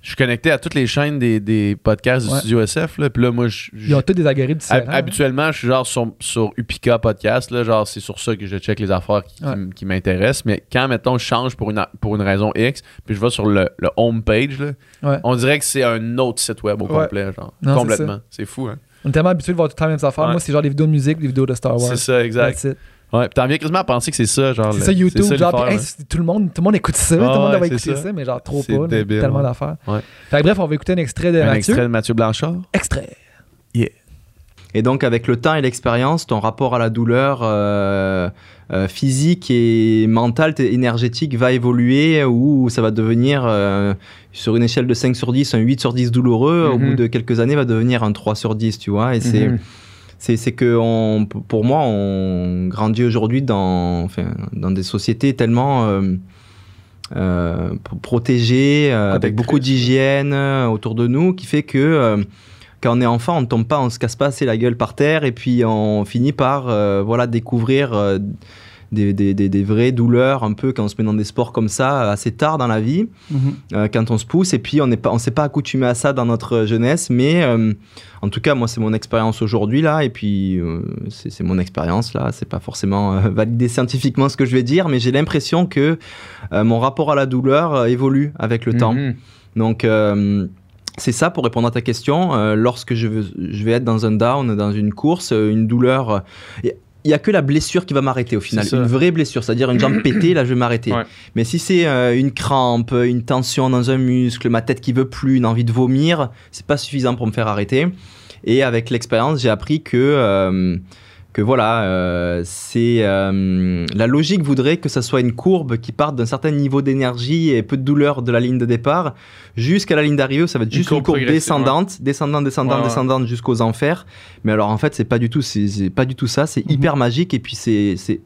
je suis connecté à toutes les chaînes des, des podcasts du Ouais. Studio SF. Là, puis là, moi, je, Ils ont tous des algorithmes différents. habituellement, je suis genre sur, sur Upika Podcast. Là, genre, c'est sur ça que je check les affaires qui, Ouais. m'intéressent. Mais quand, mettons, je change pour une, pour une raison X, puis je vais sur le, le home page, là, Ouais. on dirait que c'est un autre site web au complet. Genre, Non, complètement. C'est fou, hein? On est tellement habitué de voir tout le temps les mêmes affaires. Moi, c'est genre des vidéos de musique, des vidéos de Star Wars. C'est ça, exact. Ouais, puis t'en viens quasiment à penser que c'est ça, genre. C'est ça, YouTube. ça, genre, hey, tout, le monde, tout le monde écoute ça. Ah tout le monde ouais, c'est écouter ça. ça. mais genre trop pas. tellement ouais. d'affaires. Ouais. Fait que bref, on va écouter un extrait de Un Mathieu. extrait de Mathieu Blanchard. Extrait. Et donc, avec le temps et l'expérience, ton rapport à la douleur euh, euh, physique et mentale, énergétique va évoluer ou ça va devenir, euh, sur une échelle de 5 sur 10, un 8 sur 10 douloureux. Au Mhm. bout de quelques années, va devenir un 3 sur 10, tu vois. Et c'est. Mhm. C'est, c'est que on, pour moi, on grandit aujourd'hui dans, enfin, dans des sociétés tellement euh, euh, protégées, euh, avec beaucoup d'hygiène autour de nous, qui fait que quand on est enfant, on ne tombe pas, on se casse pas assez la gueule par terre, et puis on finit par voilà découvrir des, des, des, des vraies douleurs un peu quand on se met dans des sports comme ça assez tard dans la vie euh, quand on se pousse et puis on n'est pas on s'est pas accoutumé à ça dans notre jeunesse mais euh, en tout cas moi c'est mon expérience aujourd'hui là et puis euh, c'est mon expérience là c'est pas forcément euh, <laughs> validé scientifiquement ce que je vais dire mais j'ai l'impression que euh, mon rapport à la douleur euh, évolue avec le temps Mhm. donc euh, c'est ça pour répondre à ta question. Euh, lorsque je, veux- je vais être dans un down, dans une course, euh, une douleur, euh, il n'y a que la blessure qui va m'arrêter au final. Une vraie blessure, c'est-à-dire une jambe <clears throat> pétée, là je vais m'arrêter. Ouais. Mais si c'est euh, une crampe, une tension dans un muscle, ma tête qui veut plus, une envie de vomir, c'est pas suffisant pour me faire arrêter. Et avec l'expérience, j'ai appris que euh, que voilà, euh, c'est euh, la logique voudrait que ça soit une courbe qui parte d'un certain niveau d'énergie et peu de douleur de la ligne de départ jusqu'à la ligne d'arrivée. Ça va être juste une courbe descendante, descendante, descendante, Ouais, ouais. descendante jusqu'aux enfers. Mais alors en fait, c'est pas du tout, c'est pas du tout ça. C'est Mhm. hyper magique et puis c'est c'est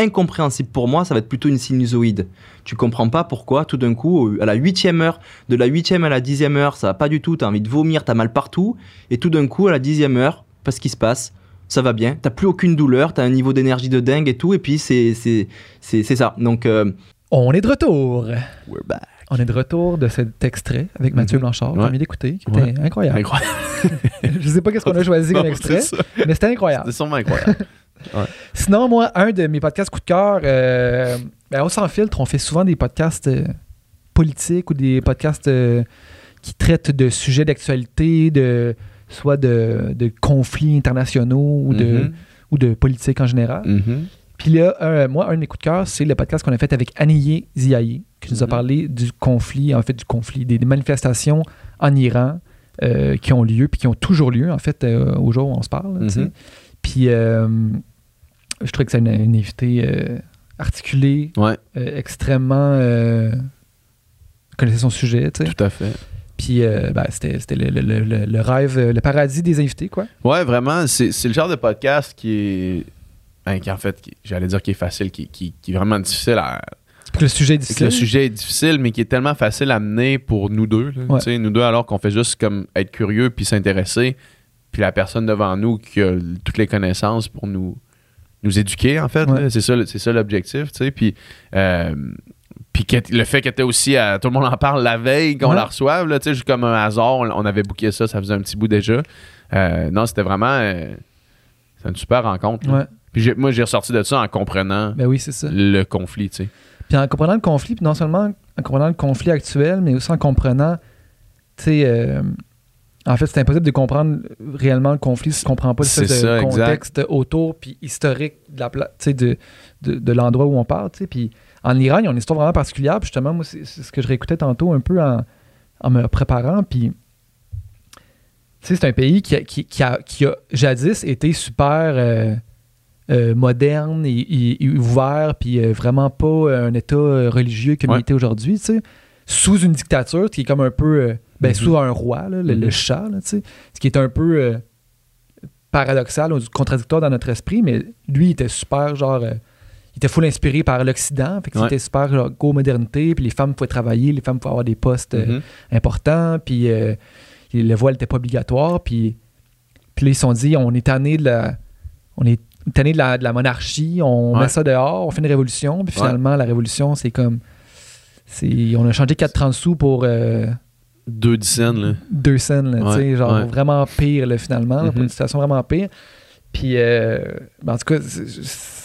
incompréhensible pour moi. Ça va être plutôt une sinusoïde. Tu comprends pas pourquoi tout d'un coup, à la huitième heure, de la huitième à la dixième heure, ça va pas du tout. T'as envie de vomir, t'as mal partout. Et tout d'un coup, à la dixième heure, pas ce qui se passe. Ça va bien, t'as plus aucune douleur, t'as un niveau d'énergie de dingue et tout, et puis c'est ça. Donc euh, On est de retour. We're back. On est de retour de cet extrait avec Mathieu Mhm. Blanchard, Ouais. qu'on vient d'écouter, qui était Ouais. incroyable. Incroyable. <laughs> Je sais pas qu'est-ce qu'on a choisi comme <laughs> extrait, mais c'était incroyable. C'est sûrement incroyable. <laughs> Sinon, moi, un de mes podcasts coup de cœur, euh, ben, on s'en filtre, on fait souvent des podcasts euh, politiques ou des podcasts euh, qui traitent de sujets d'actualité, de soit de, de conflits internationaux ou, de, Mhm. ou de politique en général. Mhm. Puis là, un- moi, un de mes coups de cœur, c'est le podcast qu'on a fait avec Aniye Ziaye, qui nous a Mhm. parlé du conflit, en fait, du conflit, des, des manifestations en Iran euh, qui ont lieu, puis qui ont toujours lieu, en fait, euh, au jour où on se parle. Puis euh, je trouvais que c'est une, une invitée euh, articulée, Ouais, euh, extrêmement. Euh, connaissait son sujet, tu sais. tout à fait. Puis euh, ben, c'était c'était le, le- le- rêve, euh, le paradis des invités, quoi. Ouais, vraiment, c'est c'est le genre de podcast qui est. hein, qui en fait, j'allais dire qui est facile, qui, qui- qui est vraiment difficile à. Que le sujet est que difficile. le sujet est difficile, mais qui est tellement facile à mener pour nous deux. là. Ouais. Nous deux, alors qu'on fait juste comme être curieux puis s'intéresser. Puis la personne devant nous qui a toutes les connaissances pour nous, nous éduquer, en fait. Ouais. C'est ça, ça l'objectif. tu sais. Puis, euh, puis le fait qu'elle était aussi à. Tout le monde en parle la veille qu'on Ouais. la reçoive, là, tu sais, juste comme un hasard, on, on avait booké ça, ça faisait un petit bout déjà. Euh, non, c'était vraiment. euh, c'est une super rencontre. Ouais. Puis moi, j'ai ressorti de ça en comprenant Ben oui, c'est ça. le conflit, tu sais. Puis en comprenant le conflit, puis non seulement en comprenant le conflit actuel, mais aussi en comprenant, tu sais, euh, en fait, c'est impossible de comprendre réellement le conflit si tu ne comprends pas exact. contexte autour, puis historique de la de l'endroit où on parle, tu sais. Puis en Iran, il y a une histoire vraiment particulière, puis justement, moi, c'est ce que je réécoutais tantôt un peu en, en me préparant, puis tu sais, c'est un pays qui a, qui, qui a, qui a jadis été super euh, euh, moderne et, et- et ouvert, puis euh, vraiment pas un État religieux comme Ouais. il était aujourd'hui, tu sais. Sous une dictature qui est comme un peu. ben, Mhm. sous un roi, là, le, le Mhm. chat, là, tu sais. Ce qui est un peu paradoxal ou contradictoire dans notre esprit, mais lui, il était super, genre. Il était full inspiré par l'Occident, fait que Ouais. c'était super go modernité, puis les femmes pouvaient travailler, les femmes pouvaient avoir des postes euh, Mhm. important, puis euh, le voile n'était pas obligatoire, puis, puis là, ils se sont dit, on est tanné de la, on est tanné de la, de la monarchie, on Ouais. met ça dehors, on fait une révolution, puis Ouais. finalement, la révolution, c'est comme, c'est, on a changé 4,30 sous pour euh, Deux dizaines, là. deux scènes, là, tu sais, Ouais, genre ouais. vraiment pire, là, finalement, pour Mhm. une situation vraiment pire. Puis, euh, ben, en tout cas, c'est-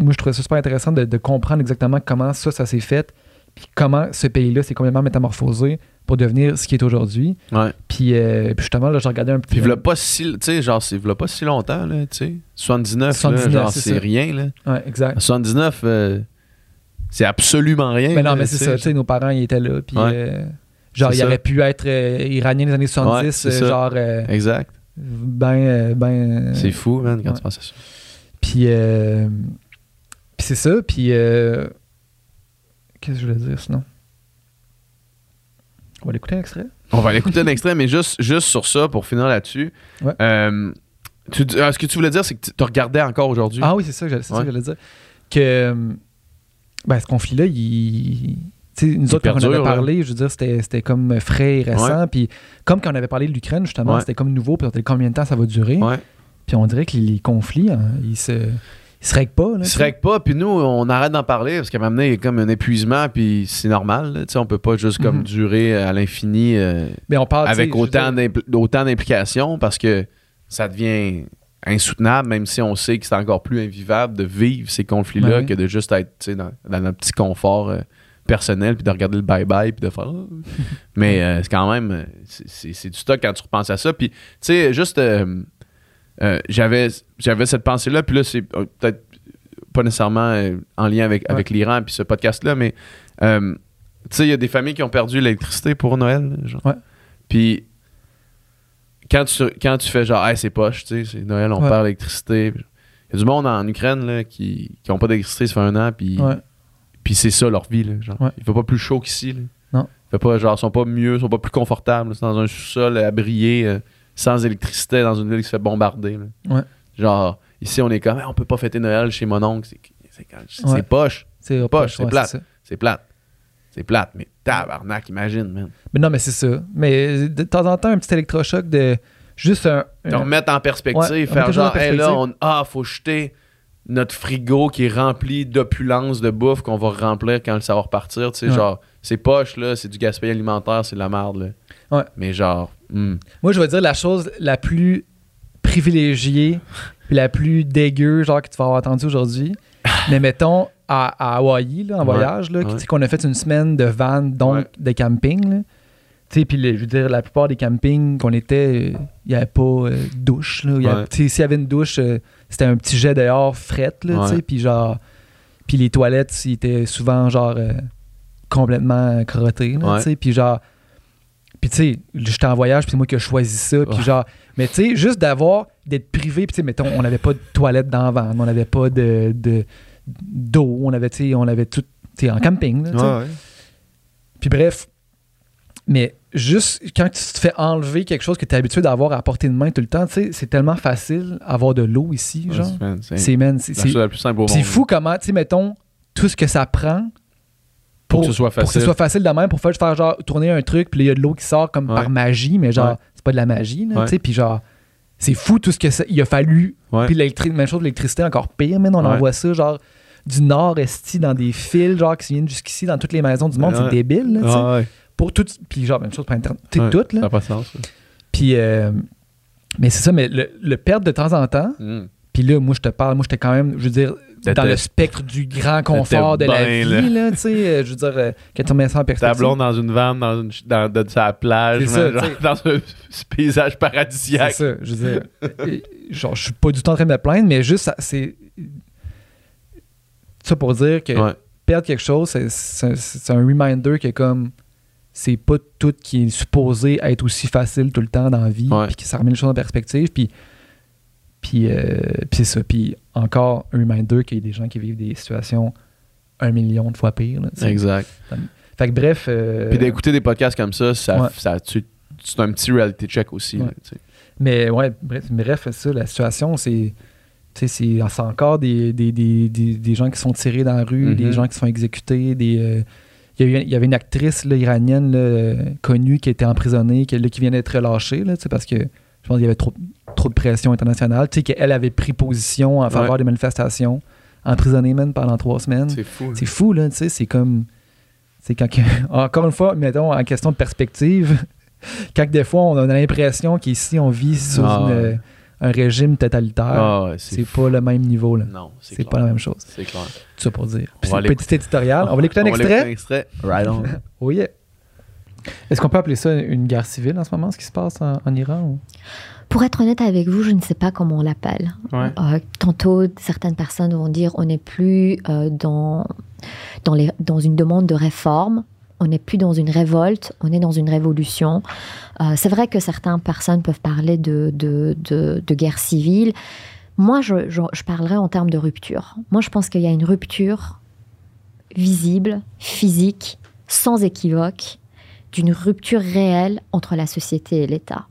moi, je trouvais ça super intéressant de, de comprendre exactement comment ça, ça s'est fait, puis comment ce pays-là s'est complètement métamorphosé pour devenir ce qui est aujourd'hui. Ouais. Puis, euh, puis justement, là, je regardais un petit Puis v'là pas si, tu sais, genre, c'est v'là pas si longtemps, là, tu sais. 79, là, 79, genre, c'est rien, là. Ouais, exact. 79, euh, c'est absolument rien. Mais non, là, mais c'est ça, tu sais, nos parents, ils étaient là, puis... Ouais. euh, genre, il aurait pu être iranien des années 70, Ouais, c'est euh, ça. genre, Exact. ben... ben C'est fou, man, quand tu penses à ça. Puis, euh, puis c'est ça. Puis, euh, qu'est-ce que je voulais dire sinon? On va l'écouter un extrait? On va aller écouter un extrait, mais juste, juste sur ça, pour finir là-dessus. Ouais. Euh, tu- ah, ce que tu voulais dire, c'est que tu regardais encore aujourd'hui. Ah oui, c'est ça, c'est ça Ouais. que j'allais dire. Que ben, ce conflit-là, il. tu sais, nous autres, quand on avait parlé, je veux dire, c'était comme frais et récent. Puis, comme quand on avait parlé de l'Ukraine, justement, Ouais. c'était comme nouveau. Puis, on était combien de temps ça va durer? Puis, on dirait que les, les conflits, hein, ils se, ils se règlent pas. Là, Il tu se sais. règle pas, puis nous, on arrête d'en parler parce qu'à un moment donné, il y a comme un épuisement, puis c'est normal. là, on peut pas juste comme Mhm. durer à l'infini euh, avec autant d'implications parce que ça devient insoutenable, même si on sait que c'est encore plus invivable de vivre ces conflits-là Ben que de juste être dans, dans notre petit confort euh, personnel, puis de regarder le bye-bye, puis de faire... Ah. <laughs> Mais euh, c'est quand même... c'est- du stock quand tu repenses à ça. Puis, tu sais, juste... euh, euh, j'avais j'avais cette pensée-là, puis là, c'est euh, peut-être pas nécessairement euh, en lien avec, avec l'Iran puis ce podcast-là, mais euh, tu sais, il y a des familles qui ont perdu l'électricité pour Noël. là, Genre. Ouais. Puis quand tu, quand tu fais genre, hey, c'est poche, tu sais, c'est Noël, on Ouais. perd l'électricité. Il y a du monde en Ukraine là, qui n'ont pas d'électricité, ça fait un an, puis puis c'est ça leur vie. Là, genre. Il fait pas plus chaud qu'ici. là. Non. Fait pas, genre, ils sont pas mieux, ils sont pas plus confortables. là. C'est dans un sous-sol à briller, euh, sans électricité, dans une ville qui se fait bombarder. là. Ouais. Genre, ici, on est comme, on peut pas fêter Noël chez mon oncle. C'est, c'est, c'est Ouais. poche. C'est poche, c'est plate. C'est plate. C'est plate, mais tabarnak, imagine, man. Mais non, mais c'est ça. Mais de temps en temps, un petit électrochoc de juste un. Un- remettre en perspective, Ouais, faire genre, hey, là, perspective. on, ah, faut jeter notre frigo qui est rempli d'opulence de bouffe qu'on va remplir quand ça va repartir. Tu sais, Ouais. genre, c'est poche, là, c'est du gaspillage alimentaire, c'est de la merde, là. Ouais. Mais genre, hmm. Moi, je vais dire la chose la plus privilégiée la plus dégueu, genre, que tu vas avoir entendu aujourd'hui. <laughs> Mais mettons, à, à Hawaï, là, en Ouais, voyage, là, ouais. qu'on a fait une semaine de van, donc Ouais. de camping. là. Tu sais, puis je veux dire, la plupart des campings qu'on était, il n'y avait pas euh, de douche. Là. Y avait- S'il y avait une douche, euh, c'était un petit jet dehors, frette, là, tu sais, puis genre... Puis les toilettes, ils étaient souvent, genre, euh, complètement crottées, tu sais, puis genre... Puis tu sais, j'étais en voyage, puis c'est moi qui ai choisi ça, puis genre... Mais tu sais, juste d'avoir, d'être privé, puis tu sais, mettons, on n'avait pas de toilette dans la van, on n'avait pas de de- d'eau, on avait, tu sais, on avait tout, tu sais, en camping, là. Puis bref, mais juste quand tu te fais enlever quelque chose que tu es habitué d'avoir à portée de main tout le temps, tu sais, c'est tellement facile avoir de l'eau ici, genre. C'est C'est, man, fou comment, tu sais, mettons, tout ce que ça prend Pour que ce soit pour que ce facile. soit facile de même, pour faire, faire genre tourner un truc, puis là, il y a de l'eau qui sort comme Ouais. par magie, mais genre, Ouais. c'est pas de la magie, là, Ouais. tu sais, puis genre, c'est fou tout ce que ça, il a fallu. Puis l'électri- même chose, l'électricité encore pire, mais on Ouais. envoie ça, genre, du nord esti dans des fils, genre, qui viennent jusqu'ici dans toutes les maisons du monde, c'est débile, là, tu sais. Ah. Pour tout, puis genre, même chose pour Internet, tu sais, Ouais. tout, Ça là. n'a pas de sens. Puis, euh, mais c'est ça, mais le, le perdre de temps en temps, Hmm. puis là, moi, je te parle, moi, j'étais quand même, je veux dire, dans le spectre du grand confort de la vie, là, tu sais, euh, je veux dire, euh, quand tu remets ça en perspective. Tablon dans une vanne, dans, une, dans, de sa plage, C'est ça, genre, <laughs> dans un paysage C'est paradisiaque. ça, je veux dire. et, genre, je suis pas du tout en train de me plaindre, mais juste, c'est. Ça pour dire que Ouais. perdre quelque chose, c'est- c'est c'est un reminder que, comme, c'est pas tout qui est supposé être aussi facile tout le temps dans la vie, puis que ça remet les choses en perspective, puis. Puis, euh, puis c'est ça. Puis encore un reminder qu'il y a des gens qui vivent des situations un million de fois pires. là. Exact. Fait que bref. euh, Puis d'écouter des podcasts comme ça, ça, Ouais. ça tu- c'est un petit reality check aussi. Ouais. là. Mais ouais, bref, bref ça, la situation, c'est. Tu sais, c'est encore des, des, des, des, des gens qui sont tirés dans la rue, des gens qui sont exécutés, des. euh, il y, avait une actrice là, iranienne là, connue qui était emprisonnée, qui, là, qui vient d'être relâchée, parce que je pense qu'il y avait trop, trop de pression internationale. Tu sais, qu'elle avait pris position en faveur Ouais. des manifestations, emprisonnée même pendant trois semaines. C'est fou. C'est fou, là, tu sais, c'est comme. C'est quand, que- <laughs> encore une fois, mettons, en question de perspective, <laughs> quand des fois, on a l'impression qu'ici, on vit sous Ah, une- un régime totalitaire. Ah, ouais, c'est pas le même niveau, là. Non, c'est pas la même chose. C'est clair. Tout ça pour dire. Puis c'est petit éditorial. On va l'écouter un <laughs> On va l'écouter extrait? un extrait. Right on. Oui. Est-ce qu'on peut appeler ça une guerre civile en ce moment, ce qui se passe en, en Iran? ou- Pour être honnête avec vous, je ne sais pas comment on l'appelle. Ouais. Euh, tantôt, certaines personnes vont dire on n'est plus euh, dans, dans, les, dans une demande de réforme, on n'est plus dans une révolte, on est dans une révolution. Euh, c'est vrai que certaines personnes peuvent parler de, de, de, de guerre civile. Moi, je, je, je parlerais en termes de rupture. Moi, je pense qu'il y a une rupture visible, physique, sans équivoque, d'une rupture réelle entre la société et l'État.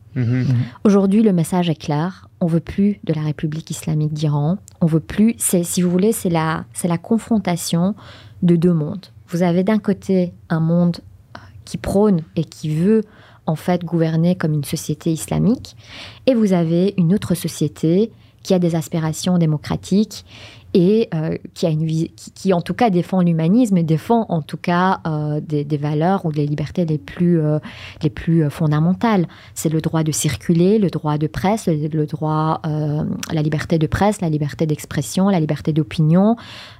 Aujourd'hui, le message est clair. On veut plus de la République islamique d'Iran. On veut plus. C'est, si vous voulez, c'est la, c'est la confrontation de deux mondes. Vous avez d'un côté un monde euh, qui prône et qui veut en fait gouverner comme une société islamique, et vous avez une autre société qui a des aspirations démocratiques et euh, qui a une vis- qui, qui, en tout cas défend l'humanisme et défend en tout cas euh, des, des valeurs ou des libertés les plus euh, les plus fondamentales. C'est le droit de circuler, le droit de presse, le, droit, la liberté de presse, la liberté d'expression, la liberté d'opinion,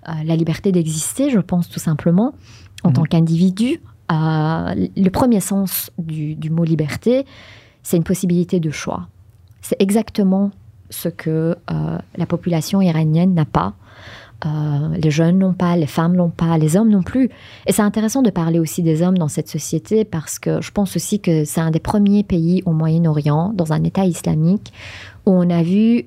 la liberté d'exister, je pense tout simplement, en Mhm. tant qu'individu. Le premier sens du, du mot liberté, c'est une possibilité de choix. C'est exactement ce que la population iranienne n'a pas. Euh, les jeunes n'ont pas, les femmes n'ont pas, les hommes non plus. Et c'est intéressant de parler aussi des hommes dans cette société parce que je pense aussi que c'est un des premiers pays au Moyen-Orient, dans un État islamique, où on a vu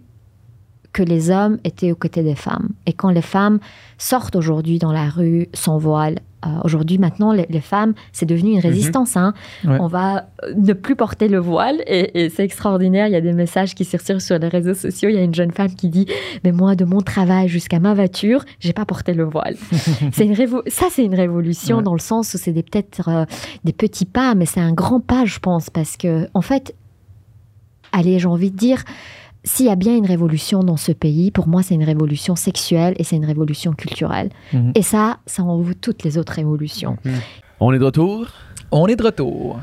que les hommes étaient aux côtés des femmes. Et quand les femmes sortent aujourd'hui dans la rue sans voile, euh, aujourd'hui maintenant les, les femmes, c'est devenu une résistance. hein. Ouais. On va euh, ne plus porter le voile et, et c'est extraordinaire. Il y a des messages qui circulent sur les réseaux sociaux. Il y a une jeune femme qui dit Mais moi, de mon travail jusqu'à ma voiture, j'ai pas porté le voile. <laughs> c'est une révo- Ça, c'est une révolution Ouais. dans le sens où c'est peut-être euh, des petits pas, mais c'est un grand pas, je pense, parce que, en fait, allez, j'ai envie de dire, s'il y a bien une révolution dans ce pays, pour moi, c'est une révolution sexuelle et c'est une révolution culturelle. Mhm. Et ça, ça en vaut toutes les autres révolutions. On est de retour? On est de retour.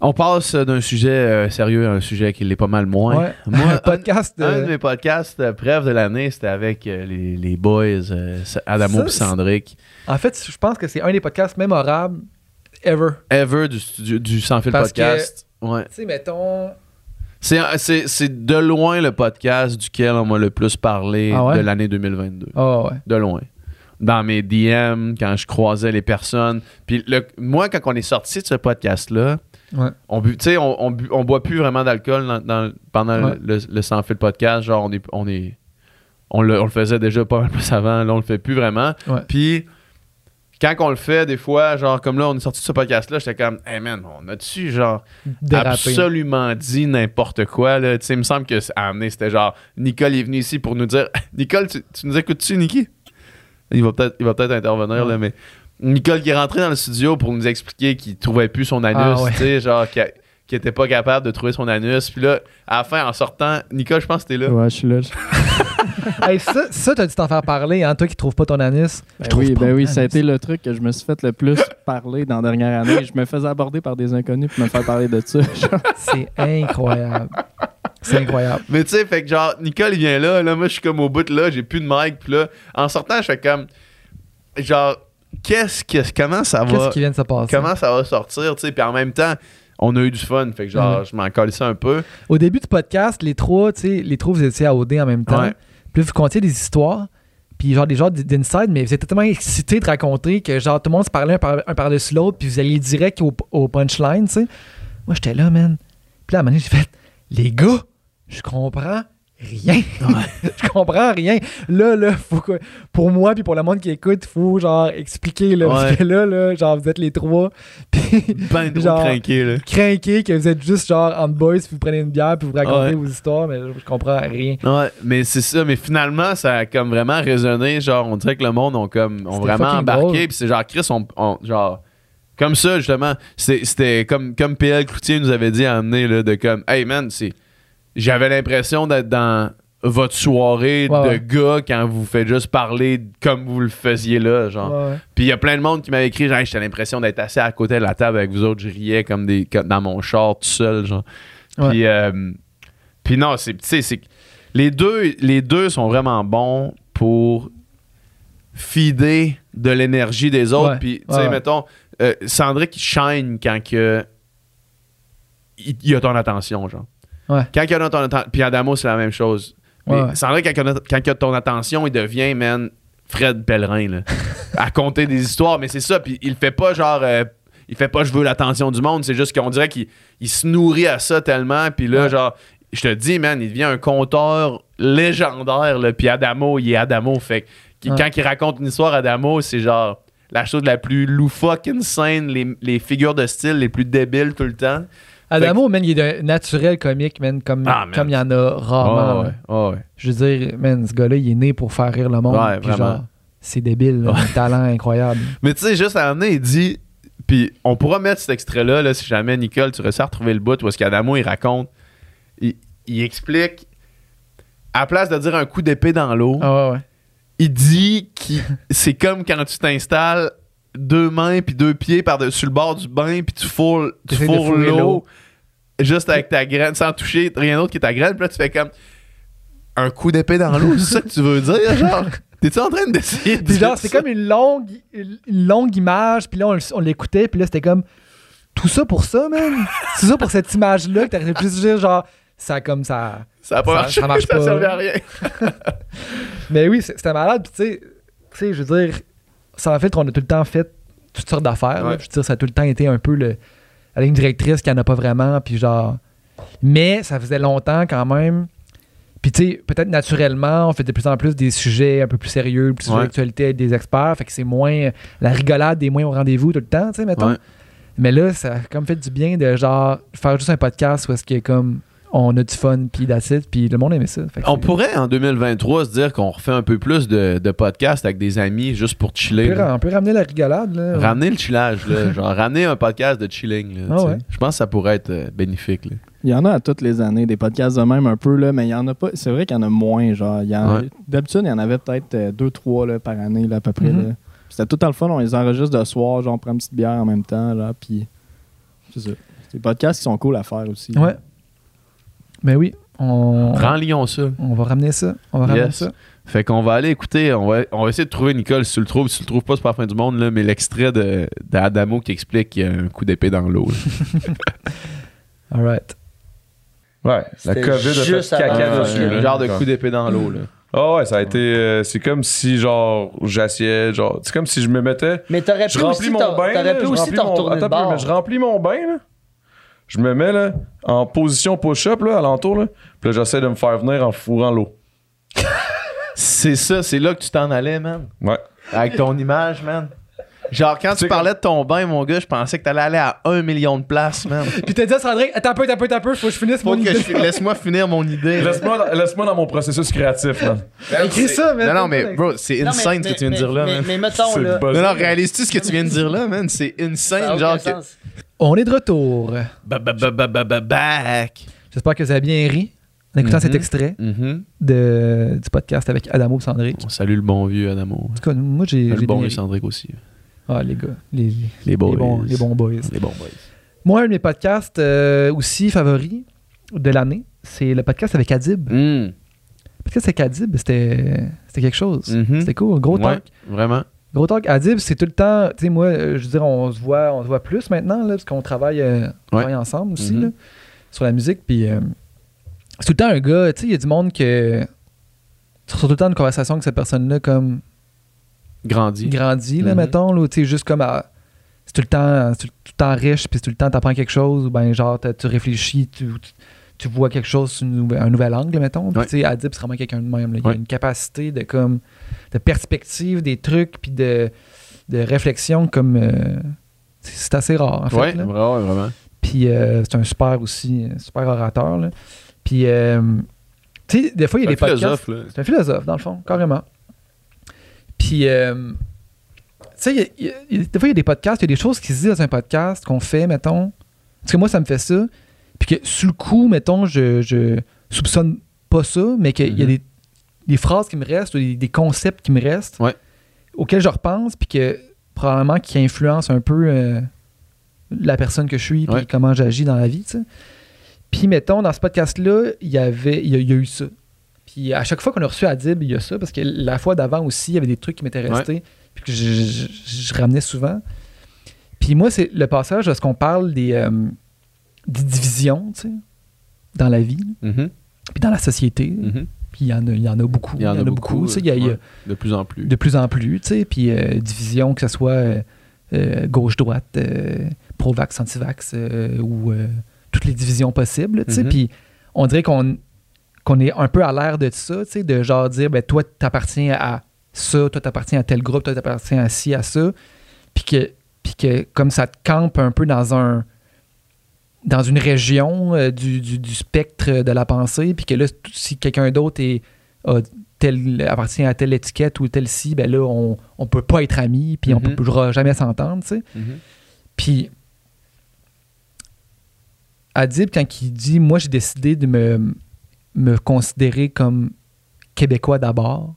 On passe d'un sujet euh, sérieux à un sujet qui l'est pas mal moins. Ouais. <laughs> Moi, un podcast. un, un euh, de mes podcasts euh, bref de l'année, c'était avec euh, les, les boys euh, Adamo et Sandrick. En fait, je pense que c'est un des podcasts mémorables ever. Ever du, Sans Fil Parce Podcast. Ouais. Tu sais, mettons. C'est, c'est, c'est de loin le podcast duquel on m'a le plus parlé Ah ouais? de l'année 2022. Oh, ouais. De loin. Dans mes DM, quand je croisais les personnes. Puis le- moi, quand on est sorti de ce podcast-là, Ouais. on bu, tu sais, on, on, bu- on boit plus vraiment d'alcool dans- dans- pendant le, le sans fil podcast. Genre, on est, on est, on le, on le faisait déjà pas mal plus avant. Là, on le fait plus vraiment. Puis quand on le fait, des fois, genre comme là, on est sorti de ce podcast-là, j'étais comme, hey man, on a dessus genre Dérapé. absolument dit n'importe quoi. Là? Tu sais, il me semble que c'est- à amener, c'était genre Nicole est venu ici pour nous dire <laughs> Nicole, tu, tu nous écoutes-tu, Niki? Il va peut-être il va peut-être intervenir, Ouais. là, mais Nicole qui est rentrée dans le studio pour nous expliquer qu'il trouvait plus son anus, Ah ouais. tu sais, genre qu'il qui était pas capable de trouver son anus. Puis là, à la fin, en sortant, Nicole, je pense que t'es là. Ouais, je suis là. <laughs> Hey, ça, ça t'as dû t'en faire parler, hein, toi qui trouves pas ton anus. Ben Je trouve oui, pas ben oui, ça a été le truc que je me suis fait le plus <laughs> parler dans la dernière année. Je me faisais aborder par des inconnus pour me faire parler de ça. <laughs> C'est incroyable. C'est incroyable. Mais tu sais, fait que genre, Nicole, il vient là, là, moi, je suis comme au bout de là, j'ai plus de mic, puis là, en sortant, je fais comme, genre, qu'est-ce que, comment ça va, Qu'est-ce qui vient de se passer? comment ça va sortir, tu sais, puis en même temps, on a eu du fun, fait que genre, je m'en ça un peu. Au début du podcast, les trois, tu sais, les trois, vous étiez à OD en même temps. Ouais. Puis là, vous contiez des histoires. Puis genre des genres d'inside, mais vous êtes tellement excités de raconter que genre tout le monde se parlait un par- un par-dessus l'autre, puis vous alliez direct au, au punchline, tu sais. Moi, j'étais là, man. Puis là, à un moment donné, j'ai fait, les gars, je comprends rien. <laughs> je comprends rien. Là, là, faut que, pour moi, puis pour le monde qui écoute, il faut genre expliquer, là, parce que là, là, genre, vous êtes les trois, <laughs> puis Ben trop Genre- craqué, là. craqués, que vous êtes juste genre en boys, puis vous prenez une bière, puis vous racontez Ouais. vos histoires, mais je, je comprends rien. Ouais, mais c'est ça, mais finalement, ça a comme vraiment résonné, genre, on dirait que le monde ont comme, ont vraiment embarqué, puis c'est genre, Chris, on, on- genre, comme ça, justement, c'était comme, comme PL Cloutier nous avait dit à amener, là, de comme, hey man, c'est, j'avais l'impression d'être dans, votre soirée Ouais, de ouais. gars quand vous faites juste parler comme vous le faisiez là, genre. Ouais. Puis il y a plein de monde qui m'avait écrit, genre, Hey, j'avais l'impression d'être assis à côté de la table avec vous autres, je riais comme des comme dans mon char tout seul, genre. Puis, euh, puis non, c'est, tu sais, c'est les deux, les deux sont vraiment bons pour fider de l'énergie des autres. Puis, tu sais, mettons, euh, Sandrick il shine quand que il, il a ton attention, genre. Ouais. Quand il a ton attention, puis Adamo, c'est la même chose. Ouais, ouais. Sandrick, quand, quand il a ton attention, il devient, man, Fred Pellerin, là, <laughs> à compter des histoires. Mais c'est ça, puis il fait pas genre. euh, il fait pas je veux l'attention du monde, c'est juste qu'on dirait qu'il il se nourrit à ça tellement. Puis là, genre, je te dis, man, il devient un conteur légendaire. Là, puis Adamo, il est Adamo. Fait que quand il raconte une histoire, Adamo, c'est genre la chose la plus loufoque, insane, les, les figures de style les plus débiles tout le temps. Adamo, man, il est naturel comique, man, comme Ah, man. comme il y en a rarement. Ouais, ouais. Je veux dire, man, ce gars-là, il est né pour faire rire le monde. Ouais, puis vraiment. genre, c'est débile, là, un talent incroyable. <laughs> Mais tu sais, juste à un moment il dit. Puis on pourra mettre cet extrait-là, là, si jamais, Nicole, tu réussis à retrouver le bout où est-ce qu'Adamo, il raconte. Il, il explique. À place de dire un coup d'épée dans l'eau, Ah ouais, il dit que <laughs> c'est comme quand tu t'installes deux mains puis deux pieds par-dessus le bord du bain puis tu fourres, tu l'eau. Juste avec ta graine sans toucher rien d'autre que ta graine. Puis là, tu fais comme un coup d'épée dans l'eau. c'est ça que tu veux dire, genre? T'es-tu en train d'essayer de genre, c'est ça? comme une longue, une longue image, puis là, on, on l'écoutait, puis là, c'était comme tout ça pour ça, man? tout ça pour cette image-là, que t'aurais pu dire, genre, ça comme ça. Ça a pas ça- marché, ça marche ça pas. servait à rien. <laughs> Mais oui, c'était malade, puis tu sais, tu sais, je veux dire, ça en fait qu'on a tout le temps fait toutes sortes d'affaires. Ouais. Je veux dire, ça a tout le temps été un peu le, la ligne directrice qu'il n'y en a pas vraiment, puis genre. Mais ça faisait longtemps quand même. Puis tu sais, peut-être naturellement, on fait de plus en plus des sujets un peu plus sérieux, plus Ouais. l'actualité avec des experts, fait que c'est moins. La rigolade est moins au rendez-vous tout le temps, tu sais, mettons. Ouais. Mais là, ça a comme fait du bien de genre faire juste un podcast où est-ce que comme on a du fun, puis it, puis le monde aimait ça. On pourrait en 2023 se dire qu'on refait un peu plus de, de podcasts avec des amis juste pour on chiller. peut, on peut ramener la rigolade, là. Ramener le chillage, là. <laughs> genre ramener un podcast de chilling. là, Ah ouais. Je pense que ça pourrait être euh, bénéfique. là. Il y en a à toutes les années, des podcasts de même un peu, là, mais il y en a pas. C'est vrai qu'il y en a moins. Genre, Ouais. D'habitude, il y en avait peut-être euh, deux, trois là, par année, là, à peu près. Là. C'était tout le fun, on les enregistre de soir, genre on prend une petite bière en même temps, là, puis c'est ça. C'est des podcasts qui sont cool à faire aussi. Ouais. Mais oui, on, Renlions ça. on va ramener ça. On va ramener Yes. ça. Fait qu'on va aller écouter, on va, on va essayer de trouver Nicole si tu le trouves. Si tu le trouves pas, c'est pas la fin du monde, là, mais l'extrait de, d'Adamo qui explique qu'il y a un coup d'épée dans l'eau. <laughs> All right. Ouais, la COVID a fait caca dessus. Un genre de coup d'épée dans l'eau. Là. Ah ouais, ça a été. euh, c'est comme si, genre, j'assieds, genre. C'est comme si je me mettais. Mais t'aurais Je pu aussi mon t'en- bain. t'aurais pu aussi t'en retourner Attends mais je remplis mon bain, là. Je me mets, là, en position push-up, là, alentour, là. Puis là, j'essaie de me faire venir en fourrant l'eau. <laughs> C'est ça, c'est là que tu t'en allais, man. Ouais. Avec ton image, man. Genre, quand tu parlais de ton bain, mon gars, je pensais que t'allais aller à un million de places, man. <laughs> Puis t'as dit à Sandrine, attends un peu, attends un peu, attends un peu, faut que je finisse Faut mon que idée. je... Laisse-moi finir mon idée. Laisse-moi dans, laisse-moi dans mon processus créatif, man. Écris ça, man. Non, non, mais bro, c'est Non, mais- insane ce mais- que tu viens de dire là, mais, man. mais mettons, C'est là. Non, non, réalises-tu ce que tu viens de dire là, man? C'est insane, genre. On est de retour. Ba, ba, ba, ba, ba, ba, back. J'espère que vous avez bien ri en écoutant cet extrait Mhm. de, du podcast avec Adamo Sandrick. On salue le bon vieux Adamo. En tout cas, moi, j'ai Le j'ai bon vieux ri. Sandrick aussi. Ah, les gars. Les, Les boys. les bons, les bons boys. Les bons boys. Moi, un de mes podcasts euh, aussi favoris de l'année, c'est le podcast avec Adib. Mm. Le podcast avec Adib, c'était c'était quelque chose. Mhm. C'était cool. Gros Ouais, talk. Vraiment. Gros talk. Adib, c'est tout le temps. Tu sais, moi, euh, je veux dire, on se voit, on se voit plus maintenant, là, parce qu'on travaille, euh, Ouais. travaille ensemble aussi, Mhm. là, sur la musique. Puis, euh, c'est tout le temps un gars. Tu sais, il y a du monde que. Tu tout le temps une conversation avec cette personne-là, comme Grandi. grandit, là, Mhm. mettons, là, tu sais, juste comme à- c'est tout le temps tout le temps riche, puis c'est tout le temps t'apprends quelque chose, ou ben genre tu réfléchis, tu, tu, vois quelque chose sous un nouvel angle, mettons. Puis, tu sais, Adib, c'est vraiment quelqu'un de même. là. Il Ouais. a une capacité de comme de perspective des trucs, puis de, de réflexion comme euh, c'est assez rare, en fait. Là. vraiment, vraiment. Puis euh, c'est un super aussi, super orateur. là. Puis, euh, tu sais, des fois, il y a des podcasts. philosophe, là. C'est un philosophe, dans le fond, carrément. Puis, euh, tu sais, des fois, il y a des podcasts, il y a des choses qui se disent dans un podcast qu'on fait, mettons. Parce que moi, ça me fait ça. Puis que, sous le coup, mettons, je, je soupçonne pas ça, mais qu'il y a Mhm. des, des phrases qui me restent, ou des, des concepts qui me restent, Ouais. auxquels je repense, puis que probablement qui influencent un peu euh, la personne que je suis, puis Ouais. comment j'agis dans la vie, tu sais. Puis, mettons, dans ce podcast-là, il y avait, il y, a- il y a eu ça. Puis, à chaque fois qu'on a reçu Adib, il y a ça, parce que la fois d'avant aussi, il y avait des trucs qui m'étaient restés, puis que je, je- je ramenais souvent. Puis, moi, c'est le passage où est-ce qu'on parle des, euh, des divisions, tu sais, dans la vie, Mhm, puis dans la société. mhm. Puis, il y, en a- il y en a beaucoup. Il y en a beaucoup, tu sais. Il y a- ouais. De plus en plus. de plus en plus, tu sais. Puis, euh, division, que ce soit euh, euh, gauche-droite, pro-vax, anti-vax, ou toutes les divisions possibles, tu sais. Mhm. Puis, on dirait qu'on qu'on est un peu à l'air de ça, tu sais, de genre dire, ben, toi, t'appartiens à ça, toi, t'appartiens à tel groupe, toi, t'appartiens à ci, à ça. Puis que, puis que comme ça te campe un peu dans un dans une région euh, du, du- du spectre de la pensée, puis que là, si quelqu'un d'autre est, a tel, appartient à telle étiquette ou telle ci, ben là, on, on peut pas être amis, puis on Mhm. peut pourra jamais s'entendre, tu sais. Mhm. Puis, Adib, quand il dit Moi, j'ai décidé de me, me considérer comme Québécois d'abord,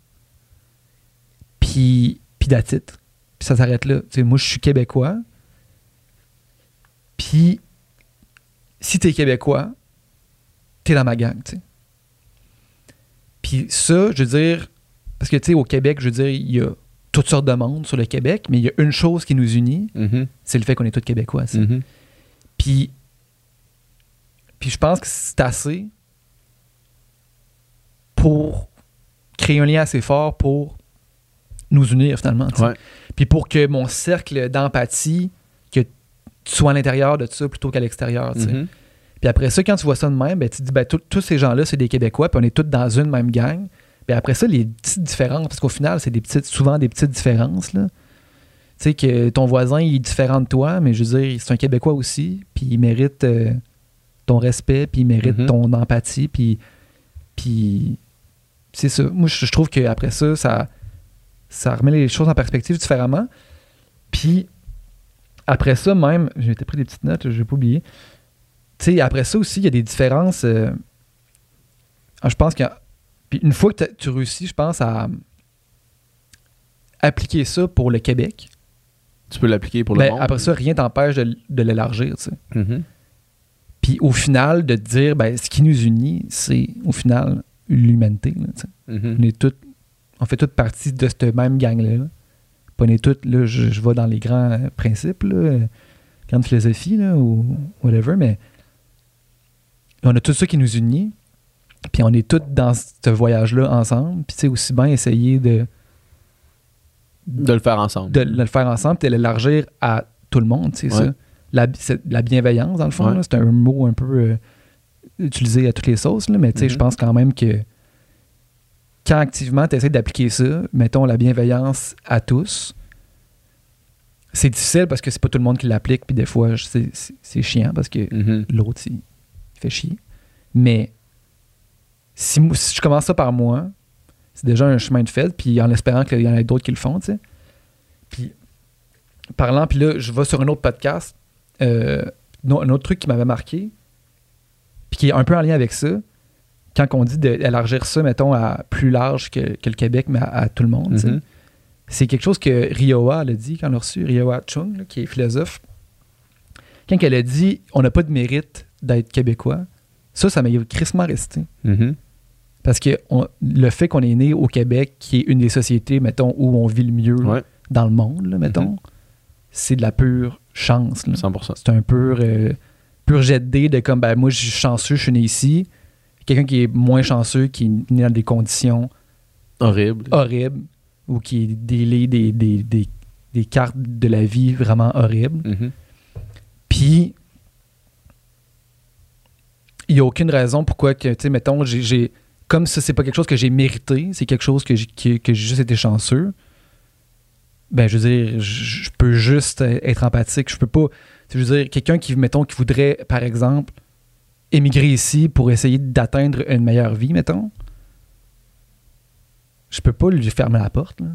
puis, puis it. Puis ça s'arrête là. Tu sais, moi, je suis Québécois. Puis, si t'es Québécois, t'es dans ma gang, tu sais. Puis ça, je veux dire, parce que, tu sais, au Québec, je veux dire, il y a toutes sortes de monde sur le Québec, mais il y a une chose qui nous unit, Mhm, c'est le fait qu'on est tous Québécois. mhm. Puis, puis je pense que c'est assez pour créer un lien assez fort pour nous unir finalement. Ouais. Puis pour que mon cercle d'empathie, que tu sois à l'intérieur de ça plutôt qu'à l'extérieur. Mhm. Puis après ça, quand tu vois ça de même, ben, tu te dis, ben, tous- ces gens-là, c'est des Québécois, puis on est tous dans une même gang. Puis après ça, les petites différences, parce qu'au final, c'est des petites, souvent des petites différences. Là. Tu sais, que ton voisin, il est différent de toi, mais je veux dire, c'est un Québécois aussi, puis il mérite euh, ton respect, puis il mérite Mhm. ton empathie, puis, puis c'est ça. Moi, je, je trouve qu'après ça, ça, ça remet les choses en perspective différemment. Puis après ça, même, j'ai été pris des petites notes, je vais pas oublier. Tu sais, après ça aussi, il y a des différences. euh, ah, je pense que. Puis une fois que tu réussis, je pense, à appliquer ça pour le Québec, Tu peux l'appliquer pour ben, le monde. après ça, rien t'empêche de, de l'élargir. tu sais. Mhm. Puis au final, de te dire, ben, ce qui nous unit, c'est au final l'humanité. là, tu. Mhm. On est on fait toutes partie de cette même gang-là. là. On est toutes, là, je, je vais dans les grands principes, là, grande philosophie, là, ou whatever, mais on a tout ça qui nous unit. Puis on est tous dans ce voyage-là ensemble. Puis tu sais, aussi bien essayer de, De le faire ensemble. de le faire ensemble, puis de l'élargir à tout le monde, c'est Ouais. ça. La, bienveillance, dans le fond, Ouais. c'est un mot un peu euh, utilisé à toutes les sauces, là, mais tu sais, Mhm. je pense quand même que quand activement tu essaies d'appliquer ça, mettons la bienveillance à tous, c'est difficile parce que c'est pas tout le monde qui l'applique, puis des fois, c'est- chiant parce que Mhm. l'autre, il, il fait chier. Mais si, moi- si je commence ça par moi, c'est déjà un chemin de fait, puis en espérant qu'il y en ait d'autres qui le font, tu sais. Puis, parlant, puis là, je vais sur un autre podcast, euh, un autre truc qui m'avait marqué, puis qui est un peu en lien avec ça, quand on dit d'élargir ça, mettons, à plus large que, que le Québec, mais à, à tout le monde. Mhm. C'est quelque chose que Rioa elle a dit quand on l'a reçu, Rioa Chung, là, qui est philosophe. Quand elle a dit on n'a pas de mérite d'être québécois, ça, ça m'a crissement resté. Mhm. Parce que on- le fait qu'on est né au Québec, qui est une des sociétés, mettons, où on vit le mieux Ouais. dans le monde, là, mettons, Mhm. c'est de la pure chance. là. 100%. C'est un pur, euh, pur jet de dés de comme, ben, moi, je suis chanceux, je suis né ici. Quelqu'un qui est moins chanceux, qui est né dans des conditions Horrible. horribles ou qui délie des, des, des, des cartes de la vie vraiment horribles. Mhm. Puis, il n'y a aucune raison pourquoi que, tu sais, mettons, j'ai-. Comme ça, c'est pas quelque chose que j'ai mérité, c'est quelque chose que j'ai que j'ai juste été chanceux. Ben, je veux dire, je je peux juste être empathique. Je peux pas. Je veux dire, quelqu'un qui, mettons, qui voudrait, par exemple, émigrer ici pour essayer d'atteindre une meilleure vie, mettons, je peux pas lui fermer la porte. là.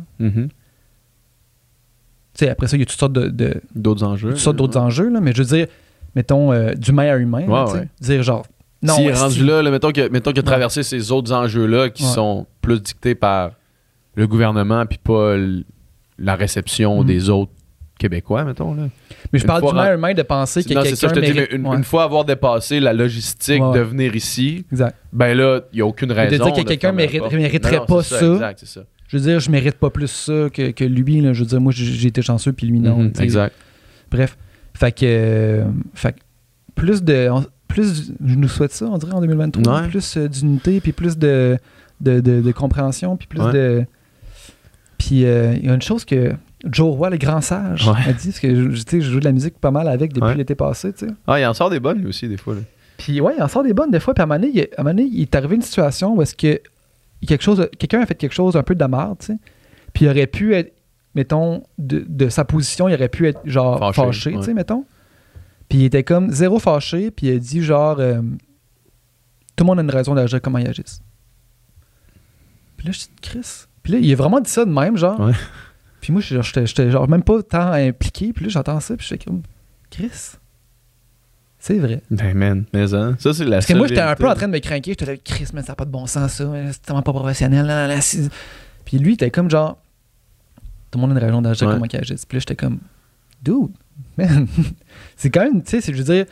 Tu sais, après ça, il y a toutes sortes de- D'autres enjeux. toutes sortes d'autres enjeux, là, mais je veux dire, mettons, euh, d'humain à humain, Ouais, dire genre, Non, S'il est rendu là, là, mettons qu'il mettons qu'il a traversé ces autres enjeux-là qui sont plus dictés par le gouvernement puis pas la réception Mhm. des autres Québécois, mettons. Là. Mais je Une parle d'humain ren- humain de penser que Non, c'est ça, quelqu'un je te dis, mais une, Ouais, une fois avoir dépassé la logistique Ouais, de venir ici, Exact. ben là, il n'y a aucune de raison. dire que de quelqu'un mérite- porte. mériterait Non, pas c'est ça. Exact, c'est ça. Je veux dire, je mérite pas plus ça que, que lui. Là. Je veux dire, moi, j'ai été chanceux, puis lui, non. Mhm, exact. Bref. Fait que, euh, fait que plus de. on- plus, je nous souhaite ça, on dirait, en 2023. Ouais. Plus euh, d'unité, puis plus de, de, de- de compréhension, puis plus de. Puis euh, il y a une chose que Joe Roy, le grand sage, Ouais. a dit, parce que je, je joue de la musique pas mal avec depuis Ouais. l'été passé, tu sais. Ah, il en sort des bonnes, lui aussi, des fois. là. Puis ouais, il en sort des bonnes des fois. Puis à un moment donné, il, à un moment donné, il est arrivé une situation où est-ce que quelque chose, quelqu'un a fait quelque chose un peu de la merde, tu sais. Puis il aurait pu être, mettons, de, de sa position, il aurait pu être genre Fâché, fâché, tu sais, mettons. Puis il était comme zéro fâché, puis il a dit genre, euh, tout le monde a une raison d'agir comment ils agissent. Puis là, je dis, Chris. Puis là, il a vraiment dit ça de même, genre. Ouais. Puis moi, j'étais- genre même pas tant impliqué. Puis là, j'entends ça, puis j'étais comme, Chris. C'est vrai. Ben, man, mais hein, ça, c'est la Parce que moi, j'étais un peu en train de me craquer. J'étais là, Chris, mais ça n'a pas de bon sens, ça. mais C'est tellement pas professionnel. là, là, là, c'est- Puis lui, il était comme genre, tout le monde a une raison d'agir Ouais. comment qu'il agisse. Puis là, j'étais comme, dude, man. <laughs> c'est quand même, tu sais, c'est- je veux dire,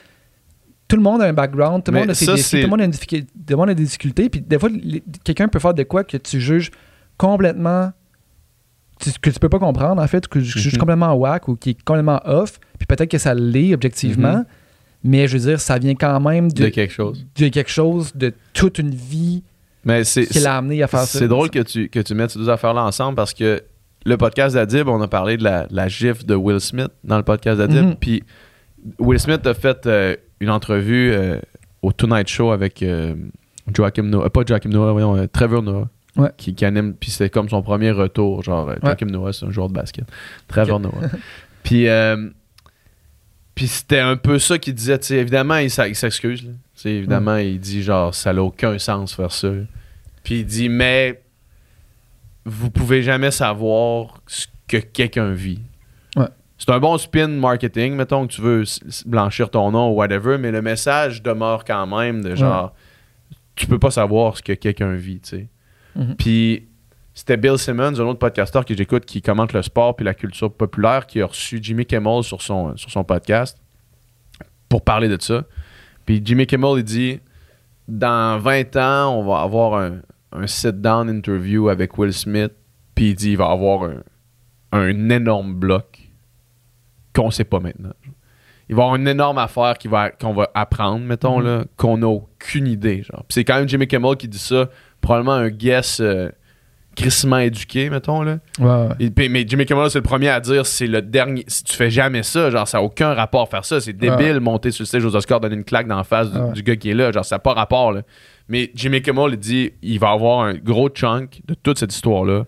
tout le monde a un background, tout le monde a ses ça, défis, tout le monde a, une difficulté- tout le monde a des difficultés. Puis des fois, quelqu'un peut faire de quoi que tu juges complètement. Que tu peux pas comprendre, en fait, que tu juges Mhm. complètement whack ou qui est complètement off. Puis peut-être que ça l'est objectivement. Mhm. Mais je veux dire, ça vient quand même de de, quelque chose. de quelque chose de toute une vie Mais qui l'a amené à faire ça. c'est drôle que tu, que tu mettes ces deux affaires-là ensemble parce que le podcast d'Adib, on a parlé de la, la gifle de Will Smith dans le podcast d'Adib. Mhm. Puis Will Smith a fait euh, une entrevue euh, au Tonight Show avec euh, Joachim Noah, pas Joachim Noah, voyons, euh, Trevor Noah. Ouais. Qui, qui anime, puis c'est comme son premier retour. Genre, euh, Joachim Noah, c'est un joueur de basket. Trevor Noah. <laughs> Puis, euh, puis c'était un peu ça qu'il disait. tu sais, évidemment, il, il s'excuse. Évidemment, il dit genre, ça n'a aucun sens faire ça. Puis il dit, mais vous pouvez jamais savoir ce que quelqu'un vit. Ouais. C'est un bon spin marketing, mettons que tu veux blanchir ton nom ou whatever, mais le message demeure quand même de genre, tu peux pas savoir ce que quelqu'un vit, tu sais. Mhm. Puis c'était Bill Simmons, un autre podcasteur que j'écoute qui commente le sport puis la culture populaire, qui a reçu Jimmy Kimmel sur son, sur son podcast pour parler de ça. Puis Jimmy Kimmel, il dit dans 20 ans, on va avoir un, un sit-down interview avec Will Smith, puis il dit il va avoir un, un énorme bloc qu'on sait pas maintenant. Il va y avoir une énorme affaire va, qu'on va apprendre, mettons, là, qu'on n'a aucune idée. Genre. C'est quand même Jimmy Kimmel qui dit ça, probablement un guess euh, crissement éduqué, mettons. Là. Ouais, ouais. Et puis- mais Jimmy Kimmel, c'est le premier à dire c'est le dernier. Si tu fais jamais ça, genre, ça n'a aucun rapport à faire ça. C'est débile monter sur le stage aux Oscars, donner une claque dans la face du, Ouais. du gars qui est là. Genre, ça n'a pas rapport. Là. Mais Jimmy Kimmel, il dit il va avoir un gros chunk de toute cette histoire-là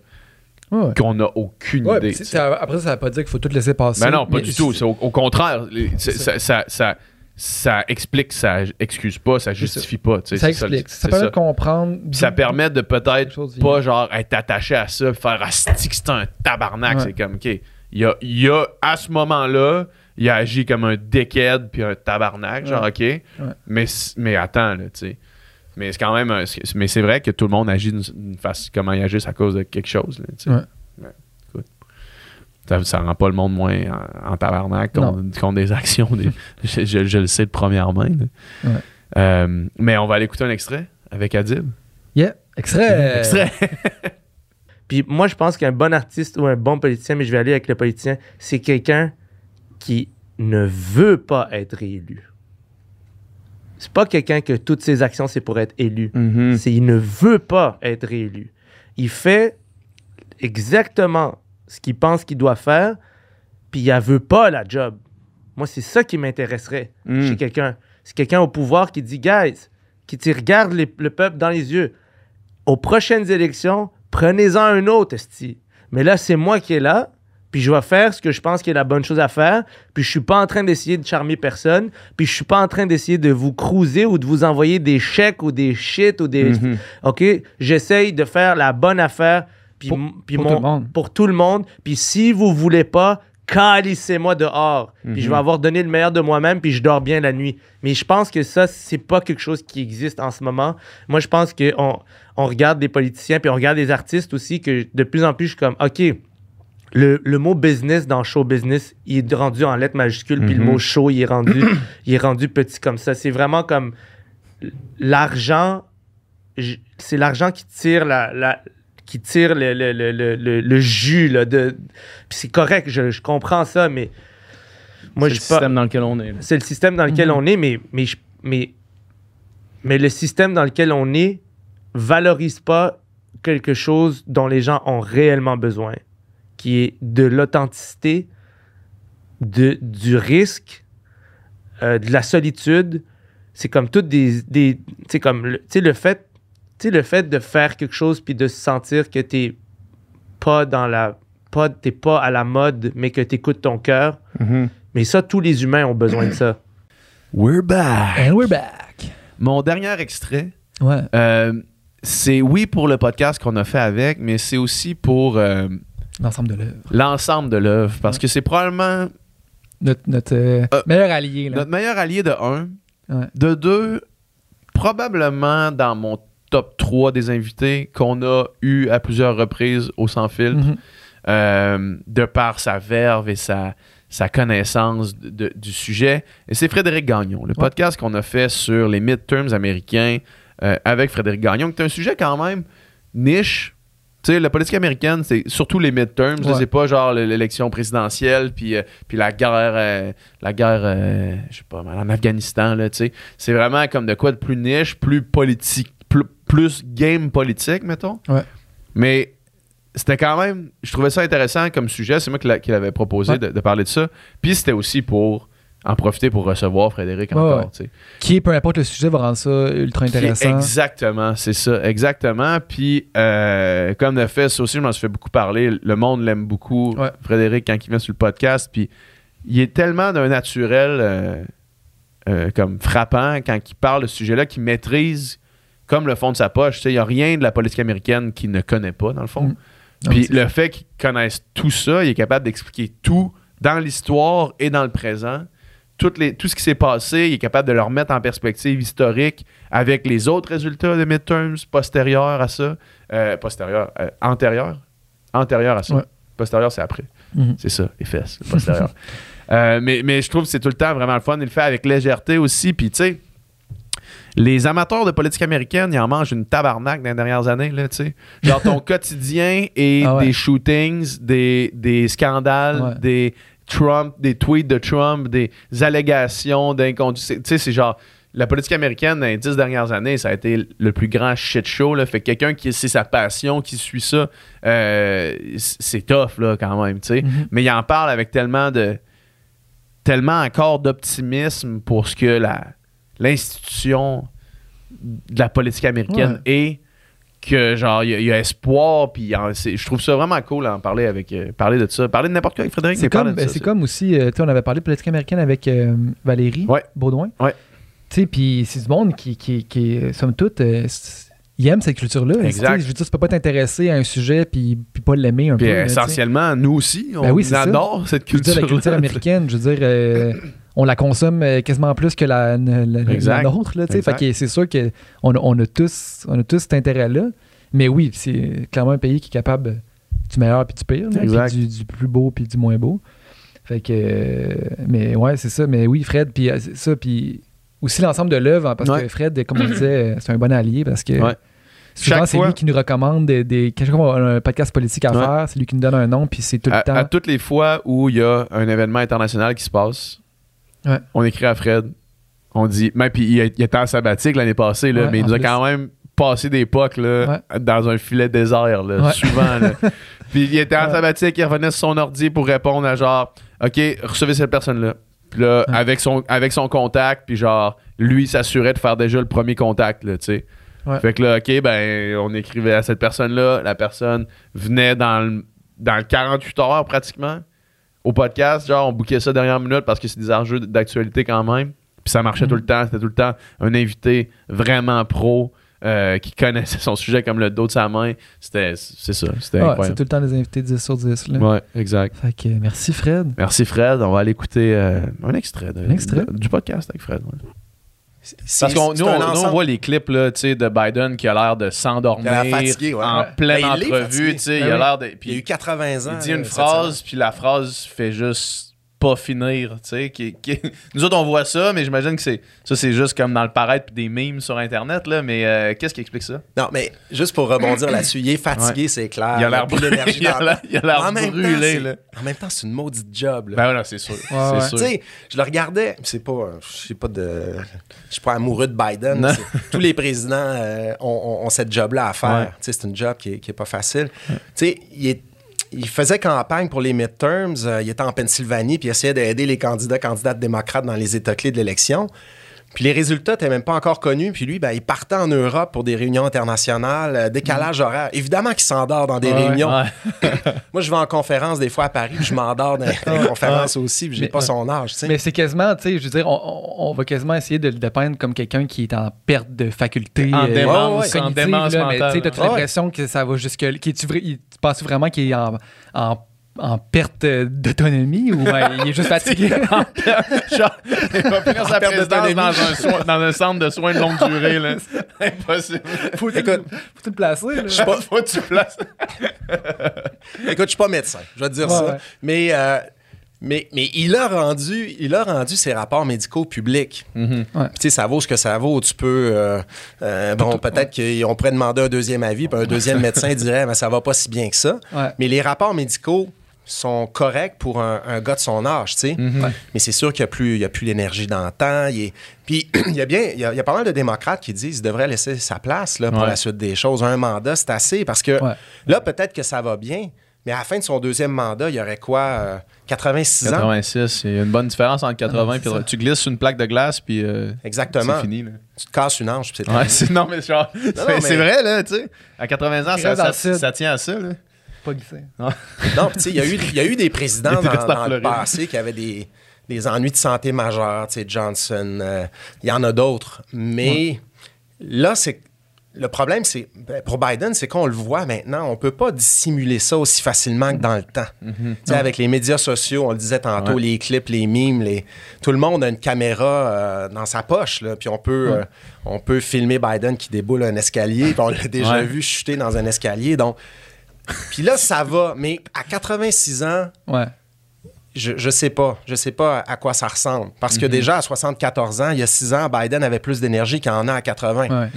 Ouais, qu'on n'a aucune Ouais, idée. ça- après, ça veut pas dire qu'il faut tout laisser passer. Ben non, pas mais du tout. C'est au, au contraire. ça, ça, ça explique, ça excuse pas, ça justifie pas. Ça explique. Ça, permet ça. de comprendre. Ça permet de peut-être pas genre être attaché à ça, faire asti que c'est un tabarnak. Ouais. C'est comme, OK, il a, il a, à ce moment-là, il a agi comme un dickhead puis un tabarnak, genre, OK. Mais, mais attends, là, tu sais. Mais c'est quand même, un- mais c'est vrai que tout le monde agit d'une façon, comment ils agissent à cause de quelque chose, là, tu sais. Ouais. Ça, ça rend pas le monde moins en, en tabarnak contre, contre des actions. des- <laughs> je, je- je le sais de première main. Ouais. Euh, mais on va aller écouter un extrait avec Adib. Yeah. Extrait. Extrait. <laughs> Puis moi, je pense qu'un bon artiste ou un bon politicien, mais je vais aller avec le politicien, c'est quelqu'un qui ne veut pas être réélu. C'est pas quelqu'un que toutes ses actions, c'est pour être élu. Mhm. C'est il ne veut pas être réélu. Il fait exactement ce qu'il pense qu'il doit faire, puis il ne veut pas la job. Moi, c'est ça qui m'intéresserait Mm. chez quelqu'un. C'est quelqu'un au pouvoir qui dit, guys, qui te regarde les- le peuple dans les yeux. Aux prochaines élections, prenez-en un autre, esti. Mais là, c'est moi qui est là, puis je vais faire ce que je pense qui est la bonne chose à faire, puis je suis pas en train d'essayer de charmer personne, puis je suis pas en train d'essayer de vous cruiser ou de vous envoyer des chèques ou des shit ou des... Mhm. OK? J'essaye de faire la bonne affaire puis Pour- m- puis pour mon- tout le monde. pour tout le monde. Puis si vous voulez pas, calissez-moi dehors. Puis je vais avoir donné le meilleur de moi-même, puis je dors bien la nuit. Mais je pense que ça, c'est pas quelque chose qui existe en ce moment. Moi, je pense qu'on on regarde des politiciens, puis on regarde des artistes aussi, que de plus en plus, je suis comme, OK, le, le mot business dans show business, il est rendu en lettres majuscules, puis le mot show, il est rendu, <clears throat> il est rendu petit comme ça. C'est vraiment comme l'argent, c'est l'argent qui tire la, la- qui tire le, le, le, le, le- le jus là, de. Puis c'est correct, je, je comprends ça, mais moi C'est le pas- système dans lequel on est. là. c'est le système dans lequel on est, mais, mais, je- mais, mais le système dans lequel on est valorise pas quelque chose dont les gens ont réellement besoin, qui est de l'authenticité, de, du risque, euh, de la solitude. C'est comme toutes des... des tu sais, comme le, tu sais, le fait... Tu sais, le fait de faire quelque chose puis de se sentir que t'es pas dans la... Pas, t'es pas à la mode, mais que t'écoutes ton cœur. Mais ça, tous les humains ont besoin de ça. We're back. And we're back. Mon dernier extrait, Ouais. euh, c'est oui pour le podcast qu'on a fait avec, mais c'est aussi pour euh, L'ensemble de l'œuvre. l'ensemble de l'œuvre. Parce que c'est probablement Notre, notre euh, Euh, meilleur allié. Là. notre meilleur allié de un. Ouais. De deux, probablement dans mon top 3 des invités qu'on a eu à plusieurs reprises au Sans Filtre. Mhm. euh, de par sa verve et sa, sa connaissance de- de- du sujet. Et c'est Frédéric Gagnon, le podcast qu'on a fait sur les midterms américains euh, avec Frédéric Gagnon, qui est un sujet quand même niche. Tu sais, la politique américaine, c'est surtout les midterms. Ouais. C'est pas genre l'élection présidentielle, puis, euh, puis la guerre, euh, la guerre euh, je sais pas, en Afghanistan. Là, tu sais. c'est vraiment comme de quoi de plus niche, plus politique, plus, plus game politique, mettons. Ouais. Mais c'était quand même, je trouvais ça intéressant comme sujet. C'est moi qui l'a- qui l'avais proposé Ouais. de, de parler de ça. Puis c'était aussi pour en profiter pour recevoir Frédéric encore. ouais. Qui peu importe le sujet, va rendre ça ultra Qui intéressant. Exactement, c'est ça, exactement. Puis, euh, comme de fait, ça aussi, je m'en suis fait beaucoup parler. Le monde l'aime beaucoup, Ouais. Frédéric, quand il vient sur le podcast. Puis, il est tellement d'un naturel euh, euh, comme frappant quand il parle de ce sujet-là, qu'il maîtrise comme le fond de sa poche. Tu sais, Il n'y a rien de la politique américaine qu'il ne connaît pas, dans le fond. Mm. Puis le fait qu'il connaisse tout ça, il est capable d'expliquer tout dans l'histoire et dans le présent. Toutes les, tout ce qui s'est passé, il est capable de le remettre en perspective historique avec les autres résultats de midterms postérieurs à ça. Euh, postérieurs, euh, antérieurs? Antérieurs à ça. Ouais. Postérieurs, c'est après. Mhm. C'est ça, les fesses, le postérieur. <laughs> Euh, mais, mais je trouve que c'est tout le temps vraiment le fun. Il le fait avec légèreté aussi. Puis, tu sais, les amateurs de politique américaine, ils en mangent une tabarnak dans les dernières années, là, tu sais. Genre, ton <laughs> quotidien et Ah ouais. des shootings, des, des scandales, Ouais. des Trump, des tweets de Trump, des allégations d'inconduite. Tu sais, c'est genre... La politique américaine, dans les dix dernières années, ça a été le plus grand shit show. Là. Fait que quelqu'un qui c'est sa passion, qui suit ça, euh, c'est tough là, quand même. tu sais. Mhm. Mais il en parle avec tellement de tellement encore d'optimisme pour ce que la l'institution de la politique américaine est que genre il y, a- il y a espoir puis je trouve ça vraiment cool à en parler avec euh, parler de ça parler de n'importe quoi avec Frédéric C'est comme, ben, c'est comme aussi, euh, tu sais, on avait parlé de politique américaine avec euh, Valérie Ouais. Baudouin. Ouais. Tu sais, puis c'est du monde qui, qui, qui somme toute, euh, il aime cette culture-là. Exact. Je veux dire, tu peux pas t'intéresser à un sujet puis, puis pas l'aimer un puis peu. là, essentiellement nous aussi on Ben oui, ça. adore cette Je veux dire, culture la culture américaine, je veux dire, on la consomme euh, quasiment plus que la, nôtre. Là, fait que c'est sûr qu'on a, on a, tous, on a tous cet intérêt-là. Mais oui, c'est clairement un pays qui est capable du meilleur puis du pire, là, puis du, du plus beau puis du moins beau. Fait que, euh, mais ouais, c'est ça. Mais oui, Fred, puis euh, ça, puis aussi l'ensemble de l'œuvre, hein, parce Ouais. que Fred, comme on disait, c'est un bon allié parce que Ouais. souvent c'est lui qui nous recommande des, des quelque chose, un podcast politique à Ouais. faire, c'est lui qui nous donne un nom, puis c'est tout le à, temps. à toutes les fois où il y a un événement international qui se passe, Ouais. on écrit à Fred. On dit, même puis il, était en sabbatique l'année passée, là, Ouais, mais il nous a plus. quand même passé des pocs là, dans un filet désert, là, souvent. là. <laughs> puis il était en sabbatique, il revenait sur son ordi pour répondre à genre, OK, recevez cette personne-là. Puis là, avec, son, avec son contact, puis genre, lui s'assurait de faire déjà le premier contact, tu sais. Ouais. Fait que là, OK, ben, on écrivait à cette personne-là. La personne venait dans le, dans le 48 heures pratiquement au podcast. Genre, on bouquait ça dernière minute parce que c'est des enjeux d'actualité quand même. Puis ça marchait Mhm. tout le temps. C'était tout le temps un invité vraiment pro. euh, qui connaissait son sujet comme le dos de sa main. C'était, c'est ça, c'était Ouais, c'est incroyable. tout le temps des invités 10 sur 10. Là. Ouais, exact. Fait que merci Fred. Merci Fred. On va aller écouter euh, un extrait, de- Un extrait? de- du podcast avec Fred. ouais. Parce qu'on nous, on, nous, on ensemble. voit les clips là, tu sais, de Biden qui a l'air de s'endormir ouais. en Ouais. pleine Ben, il entrevue. fatigué. tu sais, Ben il a oui. l'air de. Il a eu 80 ans. il dit euh, une cette phrase, puis la phrase fait juste pas finir. tu sais, qui- qui- <laughs> Nous autres, on voit ça, mais j'imagine que c'est ça, c'est juste comme dans le paraître puis des memes sur Internet. Là, mais euh, qu'est-ce qui explique ça? Non, mais juste pour rebondir là-dessus, il est fatigué, c'est clair. Il a l'air brûlé. l'énergie Il a l'air- temps, brûlé, c'est- là. En même temps, c'est une maudite job. là. Ben voilà, c'est sûr. ouais. c'est Tu sûr. sais, je le regardais, c'est pas, je sais pas de, je suis pas amoureux de Biden. <laughs> Tous les présidents euh, ont, ont- ont cette job-là à faire. C'est une job qui est, qui est pas facile. Il, est- il faisait campagne pour les midterms. euh, il était en Pennsylvanie puis il essayait d'aider les candidats, candidates démocrates dans les États clés de l'élection. Puis les résultats n'étaient même pas encore connus. Puis lui, ben, il partait en Europe pour des réunions internationales, euh, décalage horaire. Évidemment qu'il s'endort dans des Ouais, réunions. Ouais. <laughs> Moi, je vais en conférence des fois à Paris, puis je m'endors dans <laughs> les conférences aussi, puis j'ai Mais- pas son âge. tu sais. Mais c'est quasiment, tu sais, je veux dire, on, va quasiment essayer de le dépeindre comme quelqu'un qui est en perte de faculté. En euh, démence, cognitive, en démence là, Mais tu mentale. Ouais. l'impression que ça va jusque là? Tu penses vraiment qu'il est en, en, en perte d'autonomie ou euh, il est juste fatigué? <laughs> Genre, il va finir sa perte présidence d'autonomie. dans un, soin- dans un centre de soins de longue durée. Là. <laughs> C'est impossible. faut, Écoute, faut tout le placer. Là? pas, Faut tu places. <laughs> écoute, je suis pas médecin, je vais te dire Ouais, ça. ouais. Mais, euh, mais, mais il, a rendu, il a rendu ses rapports médicaux publics. Mhm. Puis, Tu sais, ça vaut ce que ça vaut. Tu peux. euh, euh, bon, peut-être qu'on pourrait demander un deuxième avis, puis un deuxième médecin dirait, mais ça va pas si bien que ça. Ouais. Mais les rapports médicaux sont corrects pour un, un gars de son âge, tu sais. Mhm. Mais c'est sûr qu'il n'y a plus, il y a plus l'énergie dans le temps. il est- Puis <clears throat> il y a bien, il y a, il y a pas mal de démocrates qui disent qu'il devrait laisser sa place là, pour Ouais. la suite des choses. Un mandat, c'est assez parce que Ouais. là, peut-être que ça va bien, mais à la fin de son deuxième mandat, il y aurait quoi, euh, 86 ans? 86, il y a une bonne différence entre 80 et tu glisses sur une plaque de glace puis euh, Exactement. c'est fini. Là. Tu te casses une hanche, puis c'est Ouais, non, mais genre, c'est, vrai, là, tu sais. À 80 ans, ça, ça tient à ça, là. Pas glissé. Non, tu sais, il y, a eu- il y a eu des présidents dans, le passé qui avaient des, des ennuis de santé majeurs, tu sais, Johnson, euh, il y en a d'autres. Mais là, c'est le problème, c'est ben, pour Biden, c'est qu'on le voit maintenant, on peut pas dissimuler ça aussi facilement que dans le temps. Tu sais, avec les médias sociaux, on le disait tantôt, Ouais. les clips, les mimes, les... tout le monde a une caméra euh, dans sa poche, là, puis on peut, euh, on peut filmer Biden qui déboule un escalier, on l'a déjà Ouais. vu chuter dans un escalier, donc... Puis là, ça va, mais à 86 ans, Ouais. je, je sais pas. Je sais pas à quoi ça ressemble. Parce Mhm. que déjà, à 74 ans, il y a 6 ans, Biden avait plus d'énergie qu'il en a à 80. Ouais.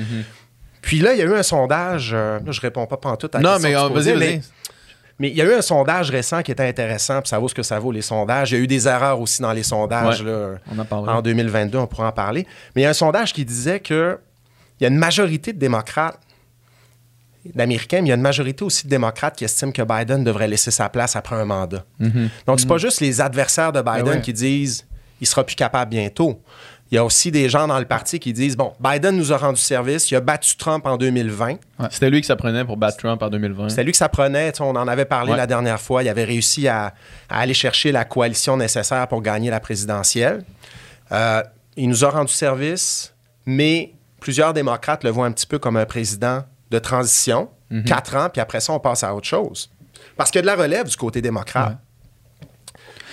Puis là, il y a eu un sondage. euh, là, je réponds pas pantoute à la Non, mais euh, vas-y, mais- vas-y. mais il y a eu un sondage récent qui était intéressant, puis ça vaut ce que ça vaut, les sondages. Il y a eu des erreurs aussi dans les sondages Ouais. là, On en parlera. en 2022, on pourra en parler. Mais il y a un sondage qui disait que il y a une majorité de démocrates, d'Américains, mais il y a une majorité aussi de démocrates qui estiment que Biden devrait laisser sa place après un mandat. Mhm. Donc, c'est pas juste les adversaires de Biden Ben ouais. qui disent il sera plus capable bientôt. Il y a aussi des gens dans le parti qui disent bon, Biden nous a rendu service, il a battu Trump en 2020. C'était lui qui s'apprenait pour battre Trump en 2020. C'était lui que ça prenait. On en avait parlé Ouais. la dernière fois. Il avait réussi à, à aller chercher la coalition nécessaire pour gagner la présidentielle. Euh, il nous a rendu service, mais plusieurs démocrates le voient un petit peu comme un président de transition, Mhm. quatre ans, puis après ça, on passe à autre chose. Parce qu'il y a de la relève du côté démocrate.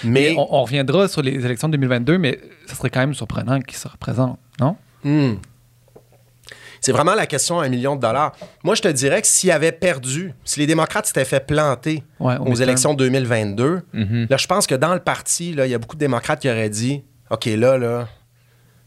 Mais, Mais on, on reviendra sur les élections de 2022, mais ça serait quand même surprenant qu'il se représente, non? Hmm. C'est vraiment la question à un million de dollars. Moi, je te dirais que s'il avait perdu, si les démocrates s'étaient fait planter Ouais, aux élections 2022, Mhm. là, je pense que dans le parti, là, il y a beaucoup de démocrates qui auraient dit OK, là, là,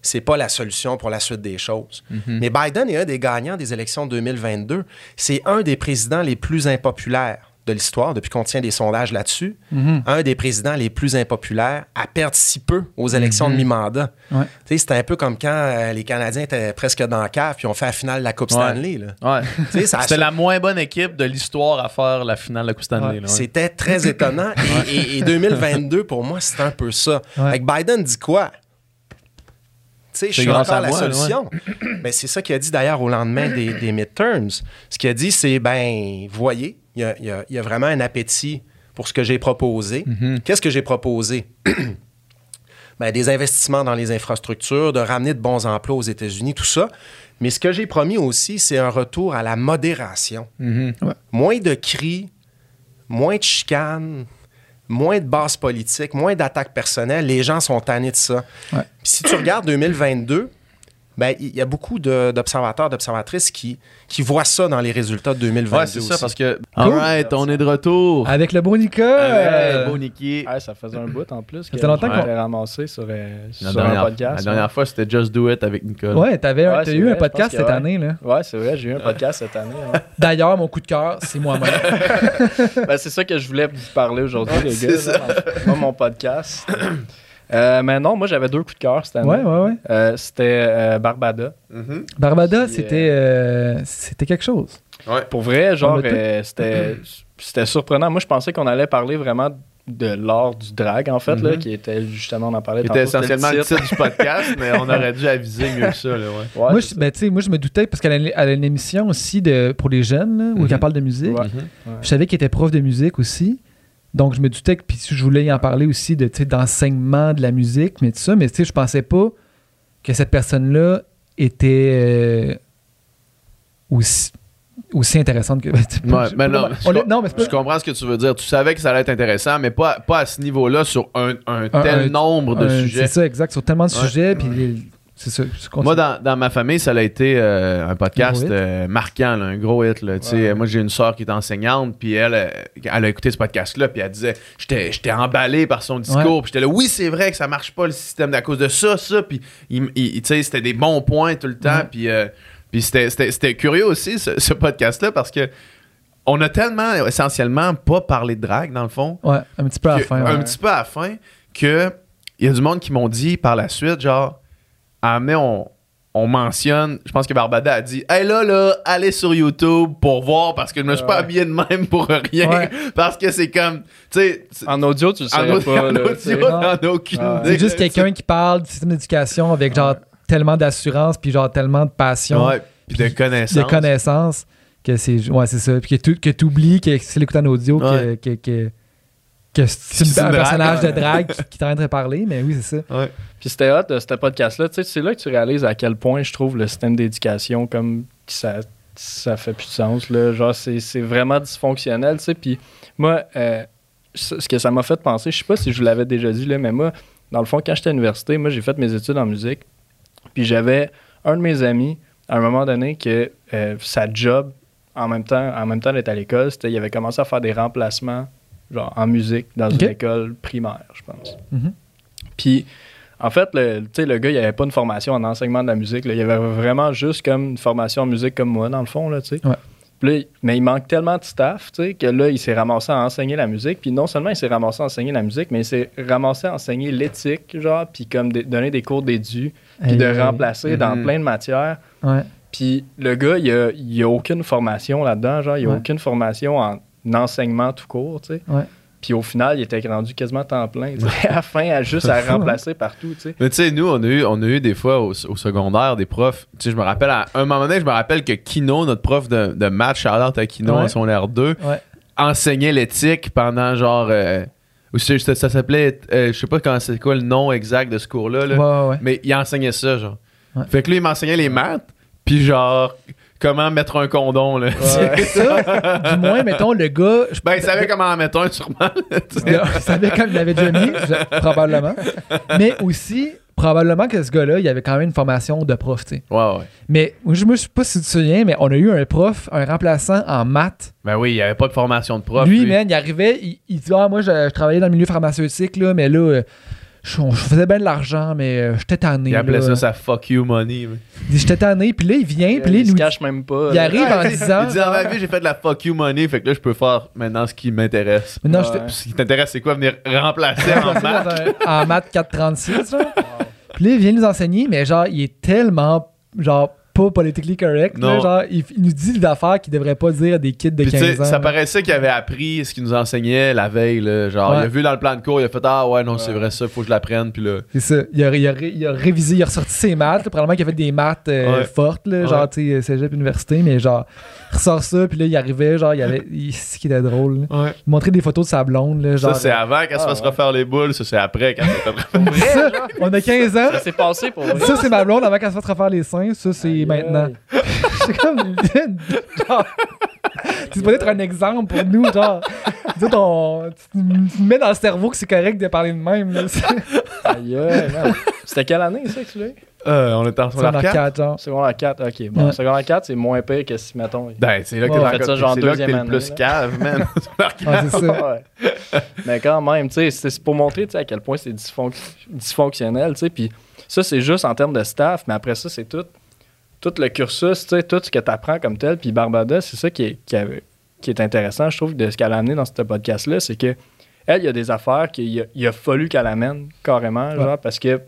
c'est pas la solution pour la suite des choses. Mais Biden est un des gagnants des élections 2022. C'est un des présidents les plus impopulaires de l'histoire, depuis qu'on tient des sondages là-dessus. Mhm. Un des présidents les plus impopulaires à perdre si peu aux élections de mi-mandat. Ouais. C'était un peu comme quand euh, les Canadiens étaient presque dans le cave puis ont fait la finale de la Coupe. Stanley. Ouais. <laughs> C'était la moins bonne équipe de l'histoire à faire la finale de la Coupe Stanley. C'était très étonnant. <laughs> Et, et- et 2022, pour moi, c'est un peu ça. Que Biden dit quoi? Sais, je C'est suis encore à la moi, solution. <clears throat> Ben, c'est ça qu'il a dit d'ailleurs au lendemain des, des midterms. Ce qu'il a dit, c'est, ben, voyez, il y a, y a- y a vraiment un appétit pour ce que j'ai proposé. Mhm. Qu'est-ce que j'ai proposé? <clears throat> ben, des investissements dans les infrastructures, de ramener de bons emplois aux États-Unis, tout ça. Mais ce que j'ai promis aussi, c'est un retour à la modération. Mhm. Moins de cris, moins de chicanes, moins de bases politiques, moins d'attaques personnelles. Les gens sont tannés de ça. Ouais. Puis si tu regardes 2022, ben, il y a beaucoup d'observateurs, d'observatrices qui, qui voient ça dans les résultats de 2022 Ouais, c'est ça, aussi. parce que. Alright, on est de retour. Avec le beau Nika. Euh, le beau Niki. Ouais, ça faisait un bout en plus. Ça fait longtemps qu'on l'avait ramassé sur, euh, La sur un dernière, podcast. la dernière fois, c'était Just Do It avec Nicole. Ouais, t'avais Ouais, eu vrai, un podcast cette ouais. année. là. Ouais, c'est vrai, j'ai eu un podcast cette année. hein. <laughs> D'ailleurs, mon coup de cœur, c'est moi-même. <laughs> Ben, c'est ça que je voulais vous parler aujourd'hui, les c'est gars. ça. là, Moi, mon podcast. Euh, mais non, moi, j'avais deux coups de cœur cette année. ouais, ouais, ouais. Euh, C'était euh, Barbada. Mhm. Barbada, Puis, c'était euh, c'était quelque chose. Pour vrai, genre, tout. euh, c'était c'était surprenant. Moi, je pensais qu'on allait parler vraiment de l'art du drag, en fait, là, Mhm. qui était justement, on en parlait C'était essentiellement le titre. titre du podcast, <laughs> mais on aurait dû aviser mieux que ça. Là, ouais. Ouais, moi, je, ça. ben, tu sais, moi, je me doutais parce qu'elle a, elle a une émission aussi de, pour les jeunes, là, où elle parle de musique. Ouais. Je savais qu'il était prof de musique aussi. Donc, je me doutais que puis je voulais y en parler aussi de, d'enseignement de la musique, mais tout ça. Mais tu sais, je pensais pas que cette personne-là était euh, aussi, aussi intéressante que. <laughs> Ouais, mais non, on je- non, mais Je comprends ce que tu veux dire. Tu savais que ça allait être intéressant, mais pas, pas à ce niveau-là sur un, un Un- tel un- nombre de sujets. C'est ça, exact. Sur tellement de Ouais. sujets, puis c'est ça. Moi, dans, dans ma famille, ça a été euh, un podcast euh, marquant, là, un gros hit. là. Ouais. Moi, j'ai une soeur qui est enseignante, puis elle, euh, elle a écouté ce podcast-là, puis elle disait J'étais j'étais emballé par son discours, puis j'étais là, oui, c'est vrai que ça marche pas le système à cause de ça, ça, puis c'était des bons points tout le temps, puis euh, puis c'était- c'était c'était curieux aussi, ce, ce podcast-là, parce que on a tellement, essentiellement, pas parlé de drague, dans le fond, Ouais, un petit peu à la fin. un petit peu à la fin que il y a du monde qui m'ont dit par la suite genre ah mais on on mentionne, je pense que Barbada a dit Hey là là, allez sur YouTube pour voir parce que je me suis pas Ouais. habillé de même pour rien. Ouais. <laughs> Parce que c'est comme, tu sais, En audio, tu le en, audio, pas. en là, audio, tu sais. t'en as aucune idée. C'est juste quelqu'un qui parle du système d'éducation avec genre tellement d'assurance, puis genre tellement de passion, Ouais, puis de connaissance. de connaissances, que c'est ouais, c'est ça. Puis que tu que oublies que c'est l'écoute en audio, que, Ouais. que, que, que c'est un personnage de drague qui, qui t'arrête de parler, mais oui, c'est ça. Ouais. Puis c'était hot, euh, ce podcast-là. Tu sais, c'est là que tu réalises à quel point je trouve le système d'éducation comme ça, ça fait plus de sens. Là. Genre, c'est, vraiment dysfonctionnel, tu sais. Puis moi, euh, ce ce que ça m'a fait penser, je sais pas si je vous l'avais déjà dit, là, mais moi, dans le fond, quand j'étais à l'université, moi, j'ai fait mes études en musique. Puis j'avais un de mes amis, à un moment donné, que euh, sa job, en même temps, en même temps d'être à l'école, c'était il avait commencé à faire des remplacements genre en musique dans une école primaire, je pense. Mhm. Puis en fait, le, le gars, il avait pas une formation en enseignement de la musique. là. Il avait vraiment juste comme une formation en musique comme moi, dans le fond. Là, tu sais. Ouais. Puis là, mais il manque tellement de staff tu sais, que là, il s'est ramassé à enseigner la musique. Puis non seulement il s'est ramassé à enseigner la musique, mais il s'est ramassé à enseigner l'éthique, genre, puis comme donner des cours d'édu, puis Hey, de hey. remplacer dans Mhm. plein de matières. Ouais. Puis le gars, il a, il a aucune formation là-dedans, genre, il a Ouais. aucune formation en enseignement tout court, tu sais. Ouais. Puis au final, il était rendu quasiment temps plein, sais, <laughs> à la fin, à juste à remplacer partout, tu sais. Mais tu sais, nous, on a, eu, on a eu des fois au, au secondaire des profs. Tu sais, je me rappelle, à un moment donné, je me rappelle que Kino, notre prof de, de maths, Charlotte à Kino Ouais. en son R2, Ouais. enseignait l'éthique pendant genre. euh, ou c'est- ça, ça s'appelait. euh, je sais pas quand c'est quoi le nom exact de ce cours-là. là. Ouais, ouais, ouais. Mais il enseignait ça, genre. Ouais. Fait que lui, il m'enseignait les maths, puis genre, comment mettre un condom, là? <laughs> Ça, du moins, mettons, le gars. je- ben, il savait comment en mettre un, sûrement. <laughs> là. Il savait comme il l'avait déjà mis, je- probablement. Mais aussi, probablement que ce gars-là, il avait quand même une formation de prof, tu sais. Ouais, ouais. Mais moi, je me sais pas si tu te souviens, mais on a eu un prof, un remplaçant en maths. Ben oui, il n'y avait pas de formation de prof. lui, man, il arrivait, il, il dit Ah, moi, je, je travaillais dans le milieu pharmaceutique, là, mais là, euh, je, je faisais bien de l'argent, mais euh, j'étais tanné. Il appelait là. ça sa fuck you money. mais. Il dit J'étais tanné, puis là, il vient, puis là, il il se nous cache même pas. il là. arrive en disant Il dit dans ma vie, j'ai fait de la fuck you money, fait que là, je peux faire maintenant ce qui m'intéresse. Mais non, Ouais. j'étais- Puis Ce qui t'intéresse, c'est quoi Venir remplacer <laughs> en maths? un- en maths 436. là. Puis là, il vient nous enseigner, mais genre, il est tellement genre pas politically correct. là, genre, il, il nous dit des affaires qu'il devrait pas dire à des kids de Puis, tu 15 sais, ans. ça là. paraissait qu'il avait appris ce qu'il nous enseignait la veille. Là. Genre, Ouais. il a vu dans le plan de cours, il a fait Ah ouais, non, c'est vrai, ça, faut que je l'apprenne. Puis là, C'est ça. Il a, il a il a révisé, il a ressorti ses maths. là, probablement qu'il a fait des maths euh, Ouais. fortes, là, genre, tu sais, cégep, université, mais genre, il ressort ça, puis là, il arrivait, genre, il y avait. ce qui était drôle. Il montrait des photos de sa blonde, là, genre. ça, c'est avant qu'elle se ah, fasse ouais. refaire les boules. Ça, c'est après qu'elle s'est <laughs> fait Ça, on a 15 ans. Ça s'est passé pour. Ça, c'est ma blonde avant qu'elle se fasse refaire les seins. Ça, c'est Aïe, maintenant. <laughs> C'est comme. genre, tu peux être un exemple pour nous, genre. Tu, me mets dans le cerveau que c'est correct de parler de même. là. <laughs> Aïe. C'était quelle année, ça, que tu l'as eu? Euh, on était en secondaire en 4. 4, genre. Secondaire 4, ok. Bon, Ouais. secondaire 4, c'est moins pire que si, mettons. Ben, c'est là que Ouais, t'es ça, genre c'est là que deuxième t'es le année, plus là. cave, man. <laughs> Ah, c'est ça. Ouais. Mais quand même, tu sais, c'est pour montrer tu sais, à quel point c'est dysfonc- dysfonctionnel, tu sais. Puis ça, c'est juste en termes de staff, mais après ça, c'est tout, tout le cursus, tout ce que tu apprends comme tel. Puis Barbada, c'est ça qui est, qui, avait- qui est intéressant, je trouve, de ce qu'elle a amené dans ce podcast-là, c'est que elle, il y a des affaires qu'il a, il a fallu qu'elle amène carrément, genre, parce que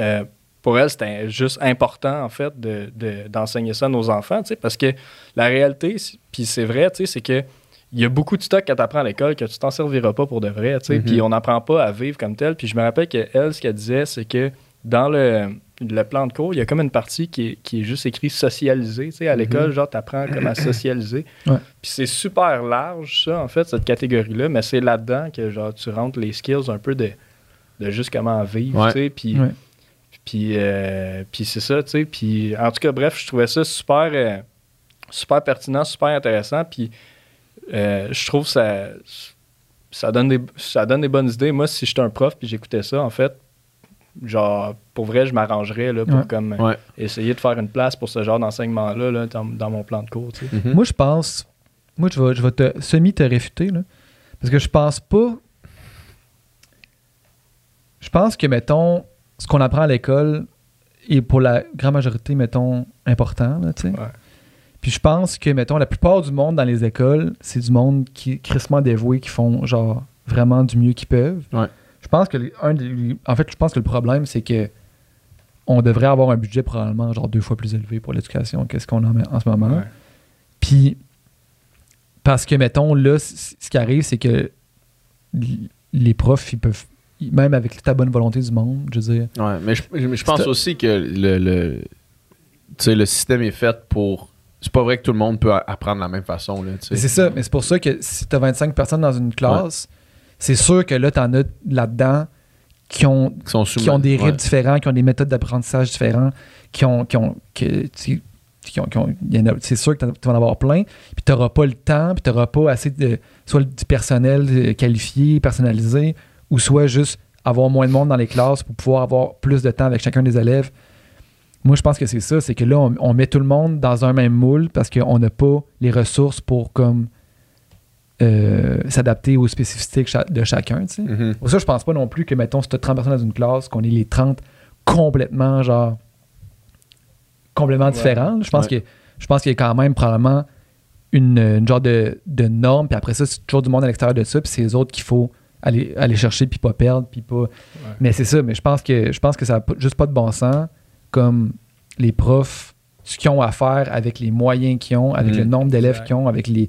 euh, pour elle, c'était juste important, en fait, de- de- d'enseigner ça à nos enfants, tu sais, parce que la réalité, puis c'est vrai, tu sais, c'est que il y a beaucoup de stock que tu apprends à l'école que tu t'en serviras pas pour de vrai, tu sais, Mhm. puis on n'apprend pas à vivre comme tel. Puis je me rappelle qu'elle, ce qu'elle disait, c'est que dans le, le plan de cours, il y a comme une partie qui est, qui est juste écrit socialiser, tu sais, à l'école, genre, tu apprends comme à <clears throat> socialiser. Ouais. Puis c'est super large, ça, en fait, cette catégorie-là, mais c'est là-dedans que, genre, tu rentres les skills un peu de, de juste comment vivre, Ouais. tu sais, puis... Ouais. Puis, euh, puis c'est ça, tu sais. Puis, en tout cas, bref, je trouvais ça super, euh, super pertinent, super intéressant. Puis, euh, je trouve que ça, ça, donne des, ça donne des bonnes idées. Moi, si j'étais un prof puis j'écoutais ça, en fait, genre, pour vrai, je m'arrangerais là, pour Ouais. comme, euh, Ouais. essayer de faire une place pour ce genre d'enseignement-là là, dans, dans mon plan de cours, tu sais. Mhm. Moi, je pense. Moi, je vais, je vais te semi te réfuter, là. Parce que je pense pas. Je pense que, mettons, ce qu'on apprend à l'école est pour la grande majorité, mettons, important, là, tu sais. Ouais. Puis je pense que, mettons, la plupart du monde dans les écoles, c'est du monde qui est crissement dévoué, qui font, genre, vraiment du mieux qu'ils peuvent. Je pense que, le- un des- en fait, je pense que le problème, c'est que on devrait avoir un budget probablement, genre, deux fois plus élevé pour l'éducation qu'est-ce qu'on en a en ce moment. Ouais. Puis, parce que, mettons, là, ce qui arrive, c'est que les profs, ils peuvent, même avec toute la bonne volonté du monde, je veux dire, Ouais, mais je, je- je pense aussi que le, le, tu sais, le système est fait pour. C'est pas vrai que tout le monde peut apprendre de la même façon. Là, tu sais. Mais c'est ça, mais c'est pour ça que si tu as 25 personnes dans une classe, c'est sûr que là, tu en as là-dedans qui ont, Qui sont sous- qui ont des rythmes ouais. différents, qui ont des méthodes d'apprentissage différents, qui ont. Qui ont qui ont- c'est sûr que tu vas en avoir plein, puis tu n'auras pas le temps, puis tu n'auras pas assez de. soit du personnel euh, qualifié, personnalisé, ou soit juste avoir moins de monde dans les classes pour pouvoir avoir plus de temps avec chacun des élèves. Moi, je pense que c'est ça, c'est que là, on, on met tout le monde dans un même moule parce qu'on n'a pas les ressources pour comme euh, s'adapter aux spécificités de cha- de chacun. tu sais. Mhm. Pour ça, je pense pas non plus que, mettons, si tu as 30 personnes dans une classe, qu'on est les 30 complètement, genre, complètement différents. Je pense Ouais. que je pense qu'il y a quand même probablement une, une genre de, de norme, puis après ça, c'est toujours du monde à l'extérieur de ça, puis c'est les autres qu'il faut aller, aller chercher, puis pas perdre, puis pas... Mais c'est ça, mais je pense que je pense que ça n'a juste pas de bon sens, comme les profs, ce qu'ils ont à faire avec les moyens qu'ils ont, avec le nombre d'élèves qu'ils ont, avec les...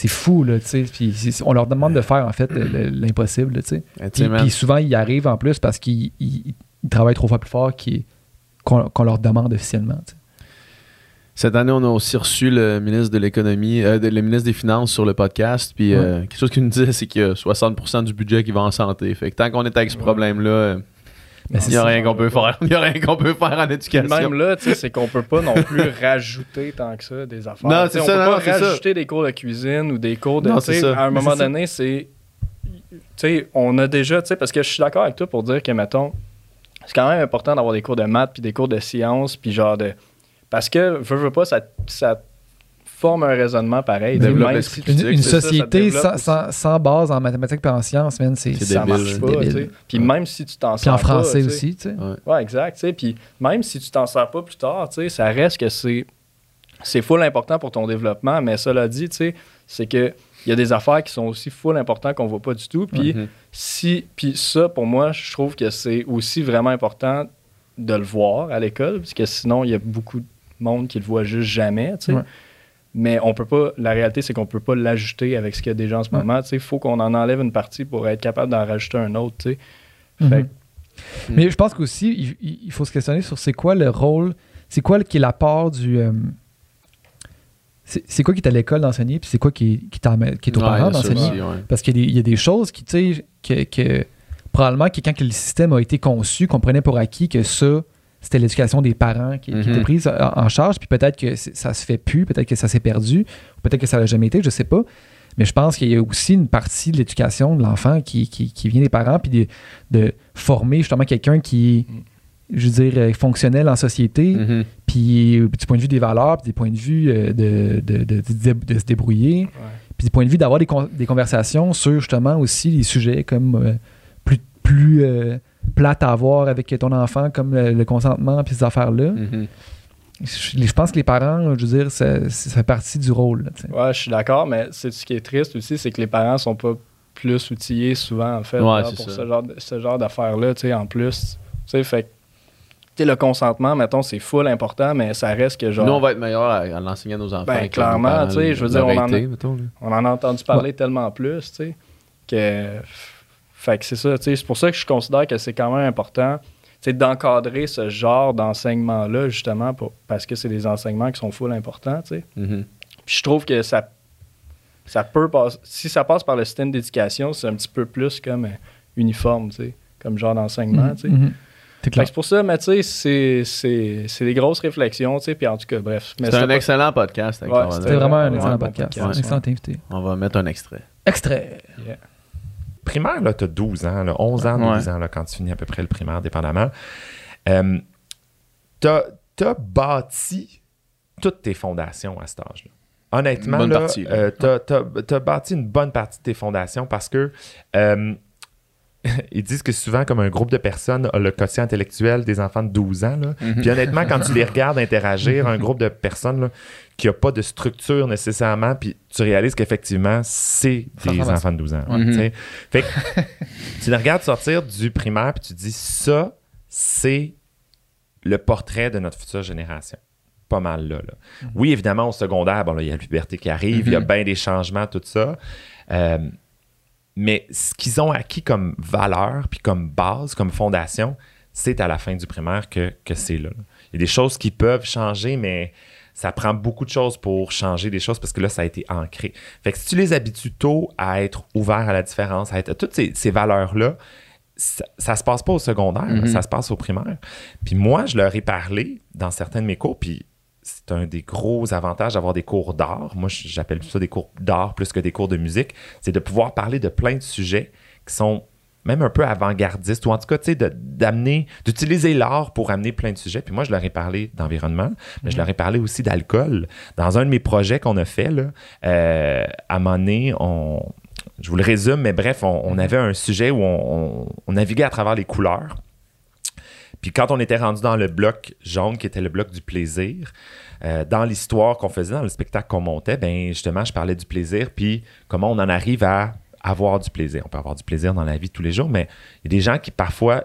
C'est fou, là, tu sais. Puis on leur demande de faire, en fait, le- le- l'impossible, là, tu sais. Puis, souvent, ils y arrivent en plus parce qu'ils ils- ils travaillent trois fois plus fort qu'on leur demande officiellement. tu sais. Cette année, on a aussi reçu le ministre de l'économie, euh, le ministre des Finances sur le podcast. Puis euh, quelque chose qu'il nous disait, c'est qu'il y a 60% du budget qui va en santé. Fait que tant qu'on est avec ce Ouais. problème-là, euh, Mais il n'y a rien qu'on peut faire. Il n'y a rien qu'on peut faire en éducation. Même là, tu sais, c'est qu'on peut pas non plus <laughs> rajouter tant que ça des affaires. Non, c'est on ça, peut non, pas c'est ça. rajouter des cours de cuisine ou des cours de. Non, ça. À un moment donné, c'est. Tu sais, on a déjà. Tu sais, parce que je suis d'accord avec toi pour dire que, mettons, c'est quand même important d'avoir des cours de maths puis des cours de sciences puis genre de. Parce que, veux, veux pas, ça, ça forme un raisonnement pareil. Développe même si- Une, critique, une c'est ça, ça société sans, sans- sans base en mathématiques et en sciences, man, c'est ça débile, marche pas, débile. Puis même si tu t'en sers en pas, français tu sais, aussi, tu sais. Ouais, exact. Puis même si tu t'en sers pas plus tard, tu sais, ça reste que c'est c'est full important pour ton développement. Mais cela dit, tu sais, c'est que il y a des affaires qui sont aussi full importantes qu'on voit pas du tout. Puis Mhm. si, puis ça, pour moi, je trouve que c'est aussi vraiment important de le voir à l'école, parce que sinon, il y a beaucoup monde qui le voit juste jamais, tu sais. Ouais. Mais on peut pas, la réalité, c'est qu'on peut pas l'ajouter avec ce qu'il y a déjà en ce Ouais. moment. Tu sais, il faut qu'on en enlève une partie pour être capable d'en rajouter un autre, tu sais. Mhm. Fait que- Mais je pense qu'aussi, il, faut se questionner sur c'est quoi le rôle, c'est quoi qui est la part du. euh, c'est quoi qui est à l'école d'enseigner, puis c'est quoi qui, est- qui, qui est aux Ouais, parents d'enseigner. ouais. Parce qu'il y, a des- il y a des choses qui, tu sais, que, que probablement que quand que le système a été conçu, qu'on prenait pour acquis que ça, c'était l'éducation des parents qui, qui Mhm. était prise en, en charge, puis peut-être que ça se fait plus, peut-être que ça s'est perdu, peut-être que ça l'a jamais été, je sais pas. Mais je pense qu'il y a aussi une partie de l'éducation de l'enfant qui, qui, qui vient des parents, puis de, de former justement quelqu'un qui est, je veux dire, euh, fonctionnel en société, Mhm. puis euh, du point de vue des valeurs, puis des points de vue euh, de, de, de- de- de se débrouiller, puis du point de vue d'avoir des, con- des conversations sur justement aussi les sujets comme euh, plus, plus euh, plates à avoir avec ton enfant, comme le consentement, puis ces affaires-là. Mhm. Je, je pense que les parents, je veux dire, ça, ça fait partie du rôle. là. Ouais, je suis d'accord, mais c'est ce qui est triste aussi, c'est que les parents sont pas plus outillés souvent, en fait, Ouais, là, c'est pour ça. ce genre, de- ce genre d'affaires-là, tu sais, en plus. Tu sais, fait que, tu sais, le consentement, mettons, c'est full important, mais ça reste que genre. Nous, on va être meilleurs à, à l'enseigner à nos enfants. Ben, clairement, tu sais, je veux dire, l'auraient on en a- été, mettons, là. On en a entendu parler tellement plus, tu sais, que... Fait que c'est ça, tu sais, c'est pour ça que je considère que c'est quand même important, tu sais, d'encadrer ce genre d'enseignement-là, justement, pour, parce que c'est des enseignements qui sont full importants, tu sais. Mhm. Puis je trouve que ça, ça peut passer. Si ça passe par le système d'éducation, c'est un petit peu plus comme euh, uniforme, tu sais, comme genre d'enseignement, tu sais. Mhm. C'est Fait clair. que c'est pour ça, mais tu sais, c'est- c'est c'est des grosses réflexions, tu sais, puis en tout cas, bref. Mais C'est un pas- excellent podcast. avec Ouais, Laurent. C'était vraiment un Ouais, excellent bon podcast. podcast, un excellent invité. On va mettre un extrait. Extrait. Primaire, là, tu as 12 ans, là, 11 ans, 12 ans, là, quand tu finis à peu près le primaire, dépendamment. Euh, tu as, bâti toutes tes fondations à cet âge-là. Honnêtement, là. euh, t'as bâti une bonne partie de tes fondations parce que euh, <laughs> ils disent que souvent, comme un groupe de personnes a le quotient intellectuel des enfants de 12 ans. là. Mhm. Puis honnêtement, quand tu les <laughs> regardes interagir, un groupe de personnes là, qui n'a pas de structure nécessairement, puis tu réalises qu'effectivement, c'est des enfants de 12 ans. Ouais. sais. Fait que <laughs> tu les regardes sortir du primaire, puis tu dis, ça, c'est le portrait de notre future génération. Pas mal là. là. Oui, évidemment, au secondaire, bon, il y a la puberté qui arrive, il y a bien des changements, tout ça. Euh, mais ce qu'ils ont acquis comme valeur, puis comme base, comme fondation, c'est à la fin du primaire que, que c'est là. Il y a des choses qui peuvent changer, mais ça prend beaucoup de choses pour changer des choses parce que là, ça a été ancré. Fait que si tu les habitues tôt à être ouvert à la différence, à être toutes ces, ces valeurs-là, ça, ça se passe pas au secondaire, Mhm. ça se passe au primaire. Puis moi, je leur ai parlé dans certains de mes cours, puis c'est un des gros avantages d'avoir des cours d'art. Moi, j'appelle ça des cours d'art plus que des cours de musique. C'est de pouvoir parler de plein de sujets qui sont même un peu avant-gardistes, ou en tout cas, tu sais, d'amener, d'utiliser l'art pour amener plein de sujets. Puis moi, je leur ai parlé d'environnement, mais je leur ai parlé aussi d'alcool. Dans un de mes projets qu'on a fait, là, euh, à un moment donné, on, je vous le résume, mais bref, on, on avait un sujet où on, on- on naviguait à travers les couleurs. Puis quand on était rendu dans le bloc jaune, qui était le bloc du plaisir, euh, dans l'histoire qu'on faisait, dans le spectacle qu'on montait, ben justement, je parlais du plaisir, puis comment on en arrive à avoir du plaisir. On peut avoir du plaisir dans la vie tous les jours, mais il y a des gens qui parfois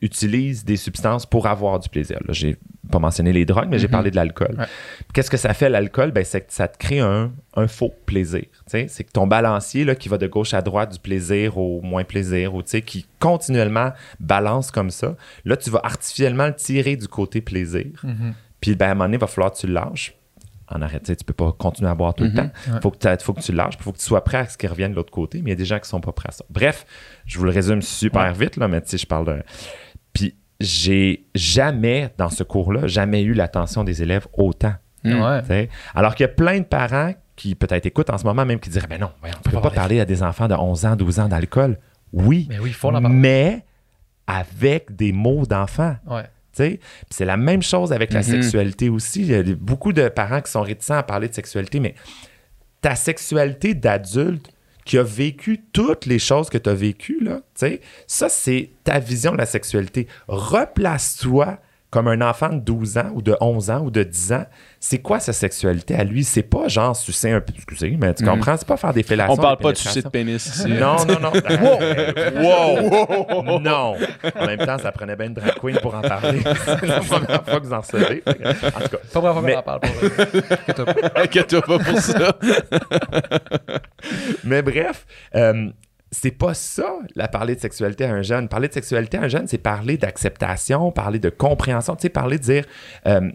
utilisent des substances pour avoir du plaisir. Là, j'ai pas mentionné les drogues, mais j'ai Mhm. parlé de l'alcool. Ouais. Qu'est-ce que ça fait l'alcool? Ben, c'est que ça te crée un, un faux plaisir. C'est que ton balancier là, qui va de gauche à droite, du plaisir au moins plaisir, ou qui continuellement balance comme ça, là, tu vas artificiellement le tirer du côté plaisir. Puis ben, à un moment donné, il va falloir que tu le lâches. En arrêt, tu peux pas continuer à boire tout le Mhm. temps. Il faut, que tu- faut que tu le lâches, il faut que tu sois prêt à ce qu'il revienne de l'autre côté. Mais il y a des gens qui sont pas prêts à ça. Bref, je vous le résume super vite, là, mais je parle de. Puis j'ai jamais, dans ce cours-là, jamais eu l'attention des élèves autant. Ouais. sais. Alors qu'il y a plein de parents qui peut-être écoutent en ce moment même qui diraient Ben non, on ne peut pas parler à des enfants de 11 ans, 12 ans d'alcool. Oui, Mais oui, faut mais avec des mots. Ouais. Puis c'est la même chose avec la Mhm. sexualité aussi. Il y a beaucoup de parents qui sont réticents à parler de sexualité, mais ta sexualité d'adulte qui a vécu toutes les choses que tu as vécues, là, ça, c'est ta vision de la sexualité. Replace-toi comme un enfant de 12 ans ou de 11 ans ou de 10 ans, c'est quoi sa sexualité à lui? C'est pas genre sucer un peu, excusez, mais tu Mhm. comprends? C'est pas faire des fellations. On parle pas de sucer de pénis ici. Non, non, non. <laughs> wow! wow! Non! En même temps, ça prenait bien une drag queen pour en parler. <laughs> c'est la première fois que vous en recevez. En tout cas. Pas la première fois Mais- qu'on en parle. <laughs> Inquiète-toi pas pour ça. Mais bref, euh, c'est pas ça, la parler de sexualité à un jeune. Parler de sexualité à un jeune, c'est parler d'acceptation, parler de compréhension, tu sais, parler de dire. euh,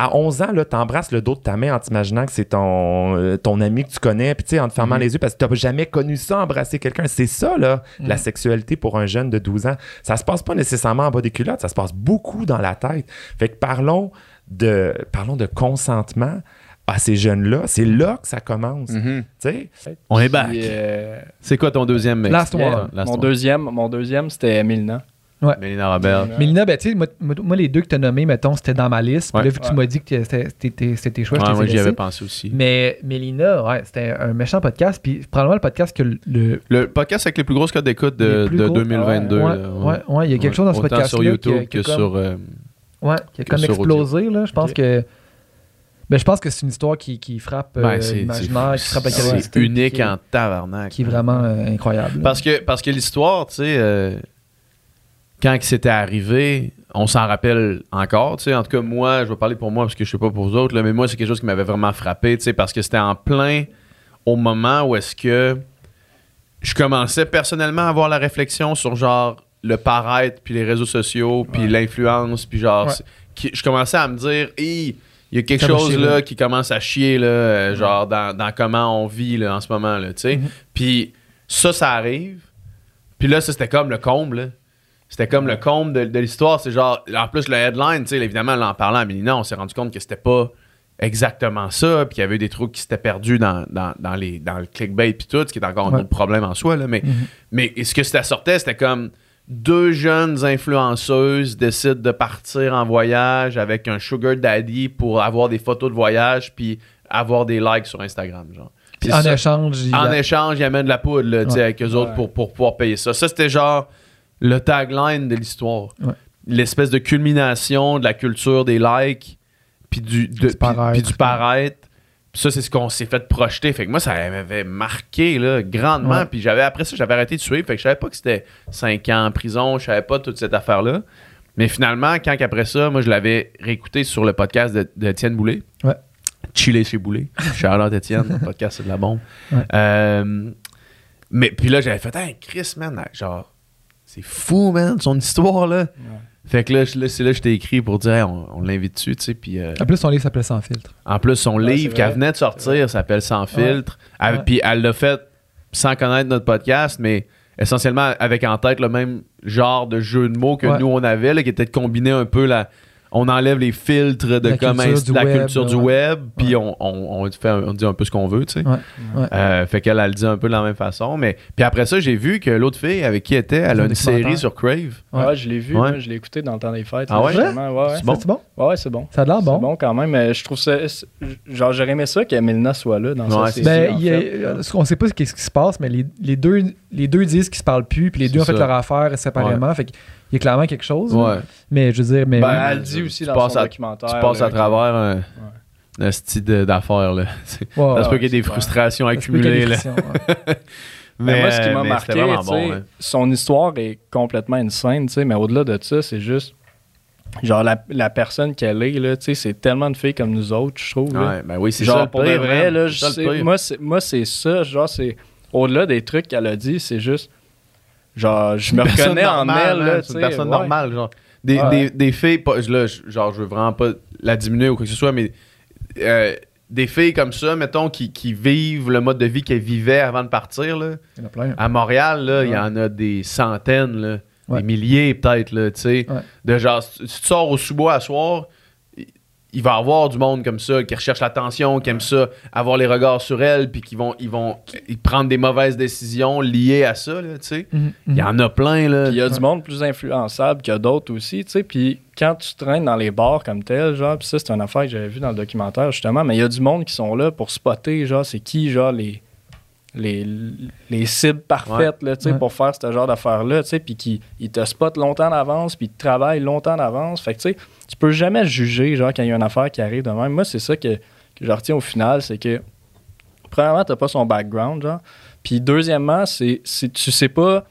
à 11 ans, là, t'embrasses le dos de ta main en t'imaginant que c'est ton, euh, ton ami que tu connais, puis tu sais, en te fermant les yeux parce que t'as jamais connu ça, embrasser quelqu'un. C'est ça, là, la sexualité pour un jeune de 12 ans. Ça se passe pas nécessairement en bas des culottes, ça se passe beaucoup dans la tête. Fait que parlons de, parlons de consentement à ces jeunes-là. C'est là que ça commence. Mhm. Tu sais, On est back. euh, C'est quoi ton deuxième mec? Last mon, one. deuxième, mon deuxième, c'était Milna. Mélina Robert. Mélina, ben, tu sais, moi, les deux que tu as nommés, mettons, c'était dans ma liste. Puis Ouais. là, vu que tu Ouais. m'as dit que c'était- tes choix, Ouais, je moi, j'y avais pensé aussi. Mais Mélina, ouais, c'était un méchant podcast. Puis probablement le podcast que le. le- podcast avec les plus grosses codes d'écoute de, de gros. 2022. ouais, là, ouais, ouais, il y a quelque chose dans ce Autant podcast sur YouTube que, sur. euh, Ouais, qui a que comme explosé, là. Je pense que. Ben, je pense que c'est une histoire qui, qui frappe euh, ben, c'est- l'imaginaire, qui c'est- frappe la C'est unique qui, en tabarnak. Qui est vraiment euh, incroyable. Parce que, parce que l'histoire, tu sais, euh, quand c'était arrivé, on s'en rappelle encore. tu sais. En tout cas, moi, je vais parler pour moi parce que je sais pas pour vous autres, là, mais moi, c'est quelque chose qui m'avait vraiment frappé, tu sais, parce que c'était en plein au moment où est-ce que je commençais personnellement à avoir la réflexion sur genre le paraître, puis les réseaux sociaux, puis l'influence, puis genre, Ouais. c'est- qui- je commençais à me dire, il y a quelque Ça chose chier, là, qui commence à chier, là, euh, genre dans, dans comment on vit là, en ce moment, là, tu sais. Mhm. Puis ça, ça arrive. Puis là, ça, c'était comme le comble, là. C'était comme le comble de, de l'histoire. C'est genre, en plus, le headline, tu sais, évidemment, en parlant à Mélina, on s'est rendu compte que c'était pas exactement ça, puis qu'il y avait eu des trucs qui s'étaient perdus dans, dans, dans les, dans le clickbait, puis tout, ce qui est encore un autre problème en soi, là. Mais, Mhm. mais ce que ça sortait, c'était comme deux jeunes influenceuses décident de partir en voyage avec un sugar daddy pour avoir des photos de voyage, puis avoir des likes sur Instagram, genre. Puis en ça. échange, il En échange, il amène de la poudre là, tu sais, Ouais. avec eux autres Ouais. pour, pour pouvoir payer ça. Ça, c'était genre le tagline de l'histoire. Ouais. L'espèce de culmination de la culture des likes, puis du, de- Du puis- paraître. puis du paraître. Puis ça, c'est ce qu'on s'est fait projeter. Fait que moi, ça m'avait marqué là, grandement. Puis j'avais après ça, j'avais arrêté de suivre. Fait que je savais pas que c'était 5 ans en prison. Je savais pas toute cette affaire-là. Mais finalement, quand après ça, moi, je l'avais réécouté sur le podcast de, de Étienne Boulay. Ouais. Chiller chez Boulay. <laughs> Charlotte Étienne, le podcast, c'est de la bombe. Ouais. Euh, mais puis là, j'avais fait, hey, Chris, man, genre, c'est fou, man, son histoire, là. Fait que là, c'est là que je t'ai écrit pour dire, hey, on, on l'invite dessus, tu sais. Puis euh, En plus, son livre s'appelait Sans filtre. en plus, son Ouais, livre qu'elle venait de sortir s'appelle Sans filtre. Puis elle l'a fait sans connaître notre podcast, mais essentiellement avec en tête le même genre de jeu de mots que Ouais. nous on avait, là, qui était de combiner un peu la. On enlève les filtres de La comme culture la web, culture du ouais. web, puis on, on, on fait un- on dit un peu ce qu'on veut, tu sais. Ouais. Ouais. Euh, fait qu'elle, elle le dit un peu de la même façon. Mais puis après ça, j'ai vu que l'autre fille avec qui elle était, elle a Un une série sur Crave. Ouais. Ouais, je l'ai vu, moi, je l'ai écouté dans le temps des fêtes. Ah ouais? justement. Ouais, ouais. C'est bon? C'est bon? Ouais, ouais, c'est bon. Ça a l'air C'est bon. bon quand même, mais je trouve ça. Genre, j'aurais aimé ça que Melina soit là dans Ouais, sa c'est série. Ben, en a- euh, on sait pas ce qui, ce qui se passe, mais les, les deux, les deux disent qu'ils se parlent plus, puis les deux ont fait leur affaire séparément. Fait qu'il y a clairement quelque chose. là. Ouais. Mais je veux dire, mais. Ben, elle dit aussi tu dans passes son à- documentaire. Tu passes là, à travers un, un style d'affaires, là. <laughs> C'est- Ouais, ça se peut ouais, qu'il y ait des frustrations accumulées, des ouais. <laughs> Mais moi, ce qui euh, m'a mais marqué, bon, hein. son histoire est complètement insane, tu sais, mais au-delà de ça, c'est juste. Genre, la, la personne qu'elle est, là, tu sais, c'est tellement de filles comme nous autres, je trouve. Ouais, ben oui, c'est genre, ça. le pour de pire, vrai, là, je le sais- moi, c'est, moi, c'est ça. Genre, c'est. Au-delà des trucs qu'elle a dit, c'est juste. Genre, je me reconnais en elle, là, C'est une personne ouais. normale, genre. Des, Ouais. des, des filles, pas, je- là, genre, je veux vraiment pas la diminuer ou quoi que ce soit, mais euh, des filles comme ça, mettons, qui, qui vivent le mode de vie qu'elles vivaient avant de partir, là. Il y en a plein. À Montréal, là, il y en a des centaines, là, des milliers peut-être, là, tu sais. De genre, si tu sors au sous-bois à soir, il- va y avoir du monde comme ça qui recherche l'attention, qui aime ça, avoir les regards sur elle, puis qui vont, ils vont ils prendre des mauvaises décisions liées à ça, là, tu sais. Mhm, Il y en a plein, là. Puis il y a du monde plus influençable que d'autres aussi, tu sais. Puis quand tu traînes dans les bars comme tel, genre, puis ça, c'est une affaire que j'avais vu dans le documentaire, justement, mais il y a du monde qui sont là pour spotter, genre, c'est qui, genre, les, les, les cibles parfaites là, tu sais, Ouais. pour faire ce genre d'affaires-là, tu sais, puis qui ils te spotent longtemps d'avance, puis ils te travaillent longtemps d'avance. Fait que, tu sais, tu peux jamais juger, genre, quand il y a une affaire qui arrive de même. Moi, c'est ça que, que je retiens au final, c'est que, premièrement, t'as pas son background, genre. Puis, deuxièmement, c'est, c'est tu sais pas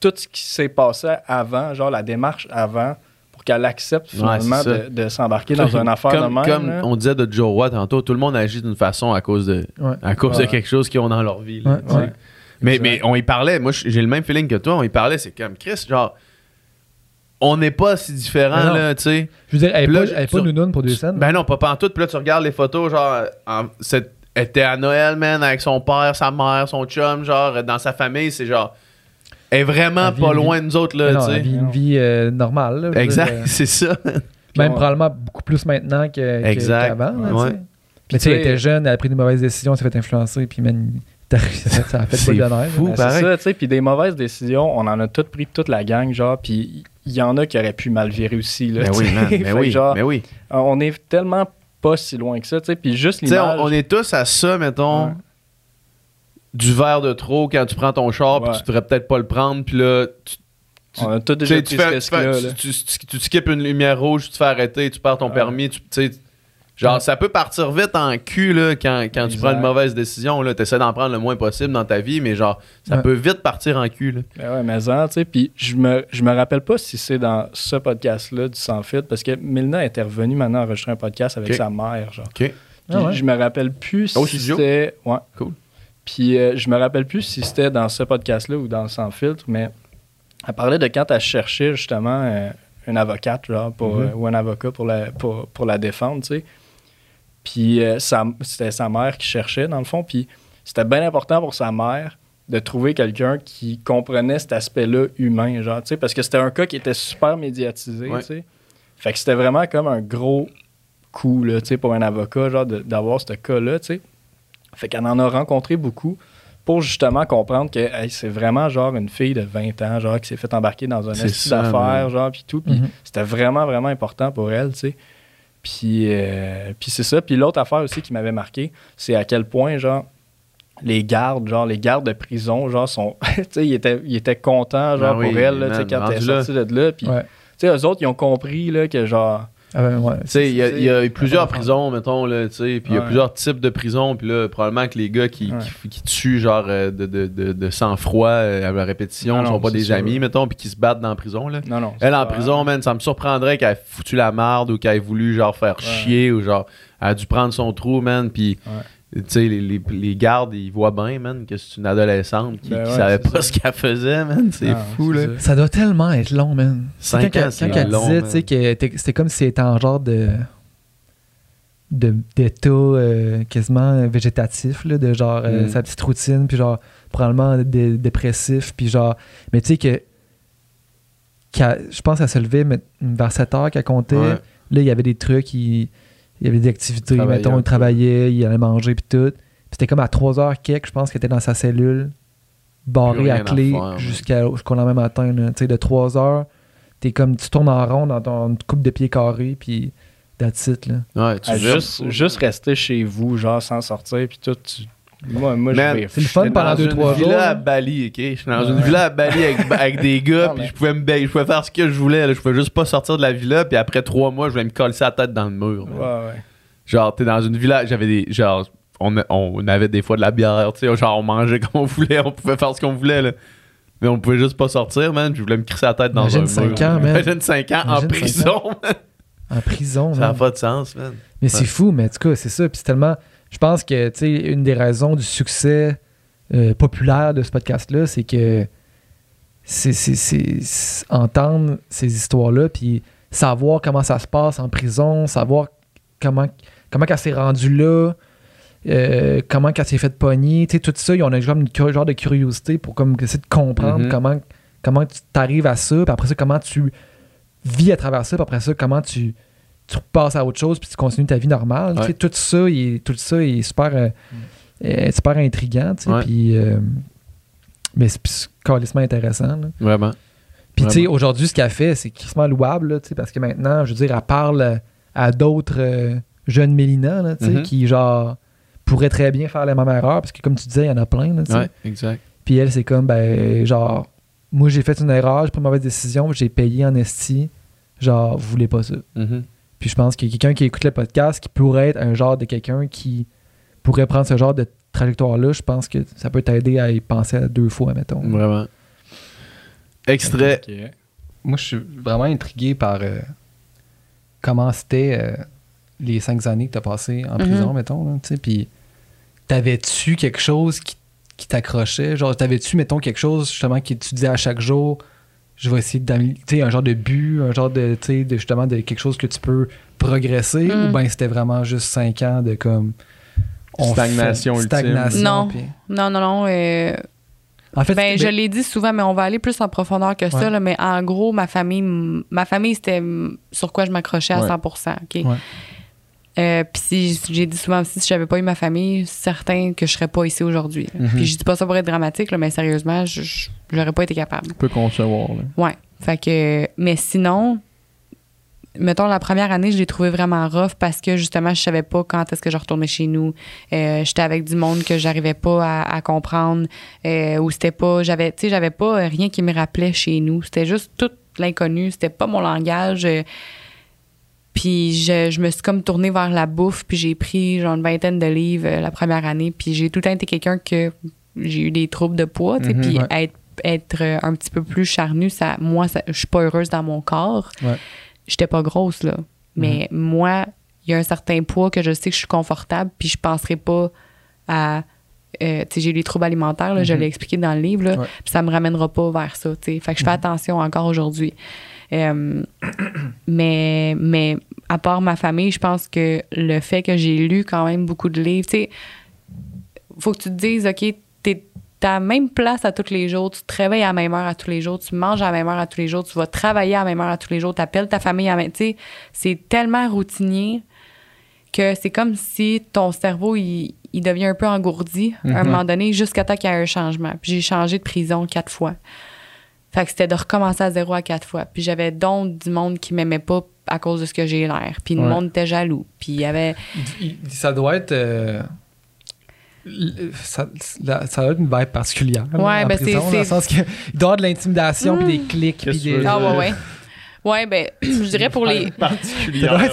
tout ce qui s'est passé avant, genre, la démarche avant, pour qu'elle accepte finalement de, de s'embarquer dans une affaire comme, de même. Comme là. on disait de Joe Watt tantôt, tout le monde agit d'une façon à cause de, Ouais. à cause Ouais. de quelque chose qu'ils ont dans leur vie. là, Ouais, tu sais. ouais. Mais, mais on y parlait, moi j'ai le même feeling que toi, on y parlait, c'est comme Chris, genre, on n'est pas si différents, là, tu sais. Je veux dire, elle Puis est là, pas, elle est tu- pas nounoune pour deux scènes. Ben non, pas pantoute. Puis là, tu regardes les photos, genre, elle était à Noël, man, avec son père, sa mère, son chum, genre, dans sa famille, c'est genre, elle est vraiment pas loin de nous autres, là, tu elle vit sais. une vie euh, normale. Exact, euh, <laughs> c'est ça. Même probablement beaucoup plus maintenant qu'avant. tu sais. Mais tu sais, elle sais- était jeune, elle a pris de mauvaises décisions, elle s'est fait influencer, puis man, <laughs> ça a fait C'est boule de neige. fou. Ben, pareil. c'est ça, tu sais. Puis des mauvaises décisions, on en a toutes pris, toute la gang, genre. Puis il y en a qui auraient pu mal virer aussi, là. Ben tu oui, man, <laughs> Fait ben oui, genre, ben oui. euh, on est tellement pas si loin que ça, tu sais. Puis juste Tu sais, l'image. on, on est tous à ça, mettons, Ouais. du verre de trop quand tu prends ton char, puis tu devrais peut-être pas le prendre, puis là, tu, on a tous tu sais, déjà tu ce tu fais- risque-là. là. tu- tu- tu- tu skippes une lumière rouge, tu te fais arrêter, tu perds ton Ouais. permis, tu sais. Genre, ça peut partir vite en cul là, quand, quand tu prends une mauvaise décision. Tu essaies d'en prendre le moins possible dans ta vie, mais genre, ça Ouais. peut vite partir en cul. Là. Ben ouais, mais ça, tu sais. Puis je me, je me rappelle pas si c'est dans ce podcast-là du Sans Fit, parce que Milna était revenue maintenant enregistrer un podcast avec sa mère, genre. OK. Puis Ah ouais. je me rappelle plus Au si c'était. Ouais. Cool. Puis euh, je me rappelle plus si c'était dans ce podcast-là ou dans le Sans Filtre, mais elle parlait de quand elle cherchait justement euh, une avocate, genre, pour, Mhm. euh, ou un avocat pour la, pour, pour la défendre, tu sais. Puis euh, c'était sa mère qui cherchait, dans le fond. Puis c'était bien important pour sa mère de trouver quelqu'un qui comprenait cet aspect-là humain, genre, tu sais, parce que c'était un cas qui était super médiatisé, Ouais. tu sais. Fait que c'était vraiment comme un gros coup, là, tu sais, pour un avocat, genre, d'avoir ce cas-là, tu sais. Fait qu'elle en a rencontré beaucoup pour justement comprendre que hey, c'est vraiment genre une fille de 20 ans, genre, qui s'est fait embarquer dans un ça, d'affaires, genre, puis tout. Puis Mhm. c'était vraiment, vraiment important pour elle, tu sais. Puis, euh, puis c'est ça. Puis l'autre affaire aussi qui m'avait marqué, c'est à quel point, genre, les gardes, genre, les gardes de prison, genre, sont. <laughs> tu sais, ils étaient, ils étaient contents, genre, Ah oui, pour elle, là, tu sais, quand elle est sortie de là. Puis, Ouais. tu sais, eux autres, ils ont compris, là, que genre. Ah ben, ouais. Il y a, y plusieurs prisons, mettons, là, puis il y a Ouais. plusieurs types de prisons, puis là, probablement que les gars qui, Ouais. qui, qui tuent, genre, euh, de, de, de, de sang-froid euh, à la répétition, ne non, sont pas des sûr. amis, mettons, puis qui se battent dans la prison, là. Non, non. Elle, en prison, man, ça me surprendrait qu'elle ait foutu la marde ou qu'elle ait voulu, genre, faire chier ou, genre, elle a dû prendre son trou, man, puis, sais, les, les, les gardes, ils voient bien, man, que c'est une adolescente qui, Ben qui savait pas ça. ce qu'elle faisait, man. C'est Ah, fou, là. ça. Ça doit tellement être long, man. Cinq quand qu'elle- ans, c'est quand elle disait, tu sais, que était- c'était comme si elle était en genre de de- d'état euh, quasiment végétatif, là, de genre euh, Mm. sa petite routine, puis genre probablement dé- dépressif, puis genre... Mais tu sais que... qu'elle- je pense qu'elle se levait mais, vers 7 heures qu'elle comptait. Ouais. Là, il y avait des trucs, il, il y avait des activités, mettons, un il peu. travaillait, il allait manger, puis tout. Puis c'était comme à 3 heures quelque, je pense qu'elle était dans sa cellule, rien à à clé ouais. jusqu'à- jusqu'au lendemain matin. Tu sais, de 3 heures, t'es comme, tu tournes en rond dans ton coupe de pieds carrés, puis that's it, là. Ouais, tu juste, juste rester chez vous, genre, sans sortir, puis tout. tu- Moi, moi je Man, vais. C'est le fun pendant dans deux, une trois villa jours, à là. Bali, ok? J'étais dans une villa à Bali avec, <laughs> avec des gars, puis je pouvais, me je pouvais faire ce que je voulais. là. Je pouvais juste pas sortir de la villa, puis après trois mois, je voulais me coller la tête dans le mur. man. Ouais, ouais. Genre, t'es dans une villa, j'avais des. Genre, on, on avait des fois de la bière, tu sais, genre, on mangeait <laughs> comme on voulait, on pouvait faire ce qu'on voulait, là. Mais on pouvait juste pas sortir, man. Je voulais me crisser la tête dans Imagine un cinq mur. ans, man. Imagine 5 ans en Imagine prison, man. En prison, Ça n'a man. pas de sens, man. Mais c'est fou, mais en tout cas, c'est ça. Puis c'est tellement. Je pense que, tu sais, une des raisons du succès euh, populaire de ce podcast-là, c'est que c'est c'est- c'est- c'est entendre ces histoires-là, puis savoir comment ça se passe en prison, savoir comment, comment elle s'est rendue là, euh, comment elle s'est fait pogner, tu sais, tout ça, on a comme une genre de curiosité pour comme essayer de comprendre Mhm. comment, comment tu t'arrives à ça, puis après ça, comment tu vis à travers ça, puis après ça, comment tu, tu passes à autre chose, puis tu continues ta vie normale. Ouais. Tout ça, il tout ça est super, euh, euh, super intriguant, puis... euh, mais c'est carrément intéressant. là. Vraiment. Puis, tu sais, aujourd'hui, ce qu'elle fait, c'est crissement louable, là, parce que maintenant, je veux dire, elle parle à d'autres euh, jeunes Mélina, là, Mhm. qui, genre, pourrait très bien faire la même erreur parce que, comme tu disais, il y en a plein. Là. Ouais, exact. Puis elle, c'est comme, ben, genre, moi, j'ai fait une erreur, j'ai pris une mauvaise décision, j'ai payé en esti. Genre, vous voulez pas ça. Mhm. Puis je pense qu'il y a quelqu'un qui écoute le podcast qui pourrait être un genre de quelqu'un qui pourrait prendre ce genre de trajectoire-là. Je pense que ça peut t'aider à y penser à deux fois, mettons. Vraiment. Extrait. Moi, je suis vraiment intrigué par euh, comment c'était euh, les cinq années que tu as passées en Mhm. prison, mettons. là, tu sais, Puis, t'avais-tu quelque chose qui, qui t'accrochait? Genre, t'avais-tu, mettons, quelque chose justement que tu disais à chaque jour, je vais essayer d'améliorer, un genre de but, un genre de, tu sais, de justement, de quelque chose que tu peux progresser? Mm. Ou bien c'était vraiment juste cinq ans de comme. Stagnation fait- ultime. Stagnation. Non. Non, non, non. euh, En fait, ben, je l'ai dit souvent, mais on va aller plus en profondeur que ça. Là, mais en gros, ma famille, ma famille, c'était sur quoi je m'accrochais à Ouais. 100 OK? Ouais. Euh, Puis si j'ai dit souvent aussi, si j'avais pas eu ma famille, certain que je serais pas ici aujourd'hui. Mhm. Puis je dis pas ça pour être dramatique, là, mais sérieusement, je je- j'aurais pas été capable. On peut concevoir. Là. Ouais. Fait que, mais sinon, mettons, la première année, je l'ai trouvé vraiment rough parce que justement, je savais pas quand est-ce que je retournais chez nous. Euh, j'étais avec du monde que j'arrivais pas à, à comprendre. Euh, ou c'était pas, j'avais, tu sais, j'avais pas rien qui me rappelait chez nous. C'était juste tout l'inconnu. C'était pas mon langage. Euh, puis je, je me suis comme tournée vers la bouffe, puis j'ai pris genre une vingtaine de livres euh, la première année. Puis j'ai tout le temps été quelqu'un que j'ai eu des troubles de poids, tu sais. Mhm, puis ouais. être, être euh, un petit peu plus charnu, ça, moi, ça, je suis pas heureuse dans mon corps. Ouais. J'étais pas grosse, là. Mais moi, il y a un certain poids que je sais que je suis confortable, puis je penserai pas à. euh, tu sais, j'ai eu des troubles alimentaires, là, je Mhm. l'ai expliqué dans le livre, là, Ouais. puis ça me ramènera pas vers ça. tu sais. Fait que je fais attention encore aujourd'hui. Euh, mais, mais à part ma famille, je pense que le fait que j'ai lu quand même beaucoup de livres, tu sais, faut que tu te dises, OK, à la même place à tous les jours, tu te réveilles à la même heure à tous les jours, tu manges à la même heure à tous les jours, tu vas travailler à la même heure à tous les jours, tu appelles ta famille à la même... Tu sais, c'est tellement routinier que c'est comme si ton cerveau, il, il devient un peu engourdi à un Mhm. moment donné jusqu'à temps qu'il y ait un changement. Puis j'ai changé de prison quatre fois. Fait que c'était de recommencer à zéro à quatre fois. Puis j'avais donc du monde qui m'aimait pas à cause de ce que j'ai l'air. Puis le monde était jaloux. Puis il y avait... Ça doit être. euh, ça, la- ça doit être une vibe particulière. Ouais, en ben, prison, c'est- Dans le sens que il doit y avoir de l'intimidation, puis des clics, puis des. Ah ouais, ouais. Ouais, ben, <clears throat> je dirais pour les... Particulièrement. <laughs>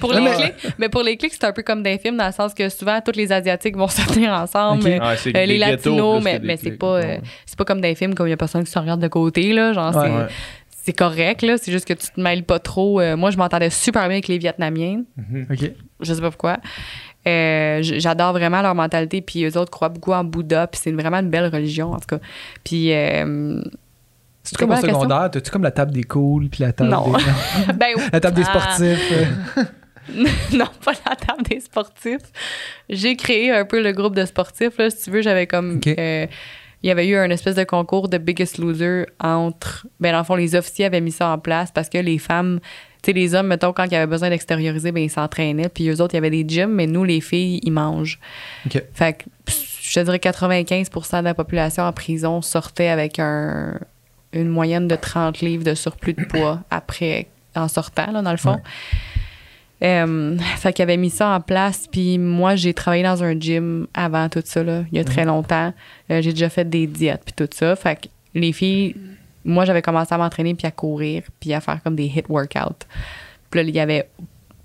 Pour les clics, mais pour les clics, c'est un peu comme des films dans le sens que souvent tous les asiatiques vont <laughs> se tenir ensemble, Ok. euh, Ouais, c'est euh, des les latinos, mais, mais c'est pas euh, c'est pas comme des films comme il y a personne qui se regarde de côté là, genre Ouais. c'est Ouais. c'est correct là, c'est juste que tu te mêles pas trop. Euh, moi, je m'entendais super bien avec les Vietnamiens, Ok. je sais pas pourquoi. Euh, J'adore vraiment leur mentalité, puis eux autres croient beaucoup en Bouddha, puis c'est vraiment une belle religion en tout cas. Puis euh, C'est comme au secondaire, t'as-tu comme la table des cools, puis la table Non. des. <laughs> ben, la table des ah. sportifs. <laughs> <laughs> non, pas la table des sportifs. J'ai créé un peu le groupe de sportifs. Là, si tu veux, j'avais comme. Euh, il y avait eu un espèce de concours de Biggest Loser entre. Ben, dans le fond, les officiers avaient mis ça en place parce que les femmes. Tu sais, les hommes, mettons, quand il y avait besoin d'extérioriser, ben, ils s'entraînaient. Puis eux autres, il y avait des gyms, mais nous, les filles, ils mangent. Ok. Fait que, je te dirais 95% de la population en prison sortait avec un, une moyenne de 30 livres de surplus de poids <clears throat> après, en sortant, là, dans le fond. Euh, fait qu'il avait mis ça en place. Puis moi, j'ai travaillé dans un gym avant tout ça, là, il y a très longtemps. Euh, j'ai déjà fait des diètes, puis tout ça. Fait que les filles, moi, j'avais commencé à m'entraîner, puis à courir, puis à faire comme des hit workouts. Puis là, il y avait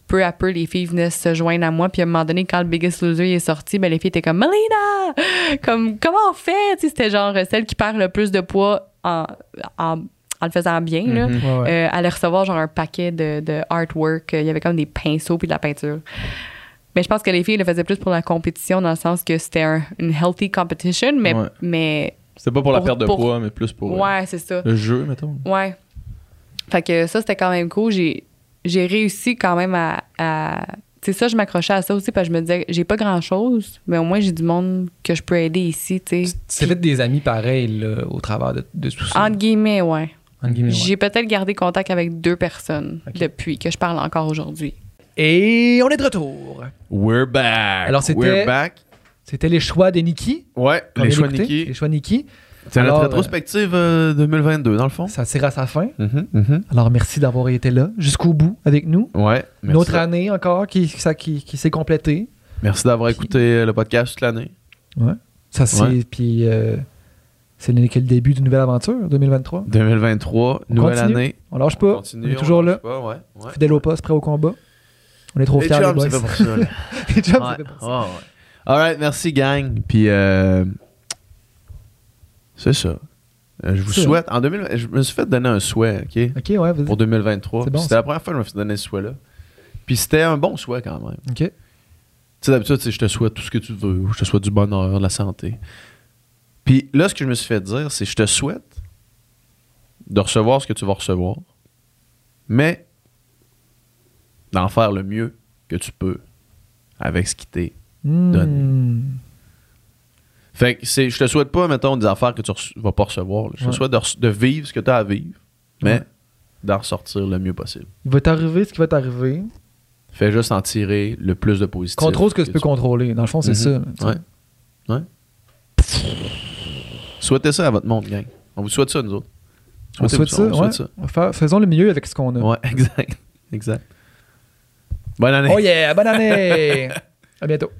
peu à peu, les filles venaient se joindre à moi. Puis à un moment donné, quand le Biggest Loser est sorti, ben, les filles étaient comme Melina! Comme, comment on fait? C'était genre celle qui perd le plus de poids en, en, en le faisant bien. là. Mhm. Ouais, ouais. Euh, allait recevoir genre un paquet de, de artwork. Il y avait comme des pinceaux puis de la peinture. Mais je pense que les filles le faisaient plus pour la compétition dans le sens que c'était un- une healthy competition, mais, Ouais. mais C'était pas pour la Pour- perte de pour- poids, mais plus pour euh, ouais, c'est ça. le jeu, mettons. Ouais. Fait que ça, c'était quand même cool. J'ai, j'ai réussi quand même à. à tu sais, ça, je m'accrochais à ça aussi parce que je me disais, j'ai pas grand chose, mais au moins j'ai du monde que je peux aider ici, tu sais. Tu fait des amis pareils là, au travers de, de tout ça. Entre guillemets, ouais. Entre guillemets, ouais. J'ai peut-être gardé contact avec deux personnes depuis que je parle encore aujourd'hui. Et on est de retour. We're back. Alors, c'était- We're back. C'était les choix de Nikki. Ouais, les choix. Nikki. Les choix Nikki. C'est Alors, notre rétrospective euh, 2022, dans le fond. Ça tire à sa fin. Mhm, mhm. Alors, merci d'avoir été là jusqu'au bout avec nous. Ouais. Une autre merci. année encore qui, ça, qui, qui s'est complétée. Merci d'avoir écouté le podcast toute l'année. Ouais. Ça, c'est. Ouais. Puis, euh, c'est le, début d'une nouvelle aventure, 2023. 2023, On nouvelle continue? année. On lâche pas. continue, on est toujours là. lâche pas, ouais, ouais. Fidèle au poste, prêt au combat. On est trop Les fiers, les chums, boys. pour ça, <laughs> les chums, fait pour ça. ouais. Alright, merci gang. Puis euh, c'est ça. Euh, je vous C'est souhaite. En 2000, je me suis fait donner un souhait, ok? Ok, ouais, vas-y. Pour 2023. C'est bon, C'était ça. la première fois que je me suis donné ce souhait-là. Puis c'était un bon souhait quand même. Ok. Tu sais, d'habitude, tu sais, je te souhaite tout ce que tu veux, je te souhaite du bonheur, de la santé. Puis là, ce que je me suis fait dire, c'est je te souhaite de recevoir ce que tu vas recevoir, mais d'en faire le mieux que tu peux avec ce qui t'est donné. Hmm. Fait que c'est, je te souhaite pas, mettons, des affaires que tu vas pas recevoir. là. Je te Ouais. souhaite de, re- de vivre ce que tu as à vivre, mais Ouais. d'en ressortir le mieux possible. Il va t'arriver ce qui va t'arriver. Fais juste en tirer le plus de positif. Contrôle ce que tu peux contrôler. Dans le fond, c'est Mhm. ça. Ouais. Ouais. Souhaitez ça à votre monde, gang. On vous souhaite ça, nous autres. On souhaite ça, on ouais. souhaite faisons le mieux avec ce qu'on a. Ouais, <laughs> exact. Exact. Bonne année. Oh yeah, bonne année! <laughs> à bientôt.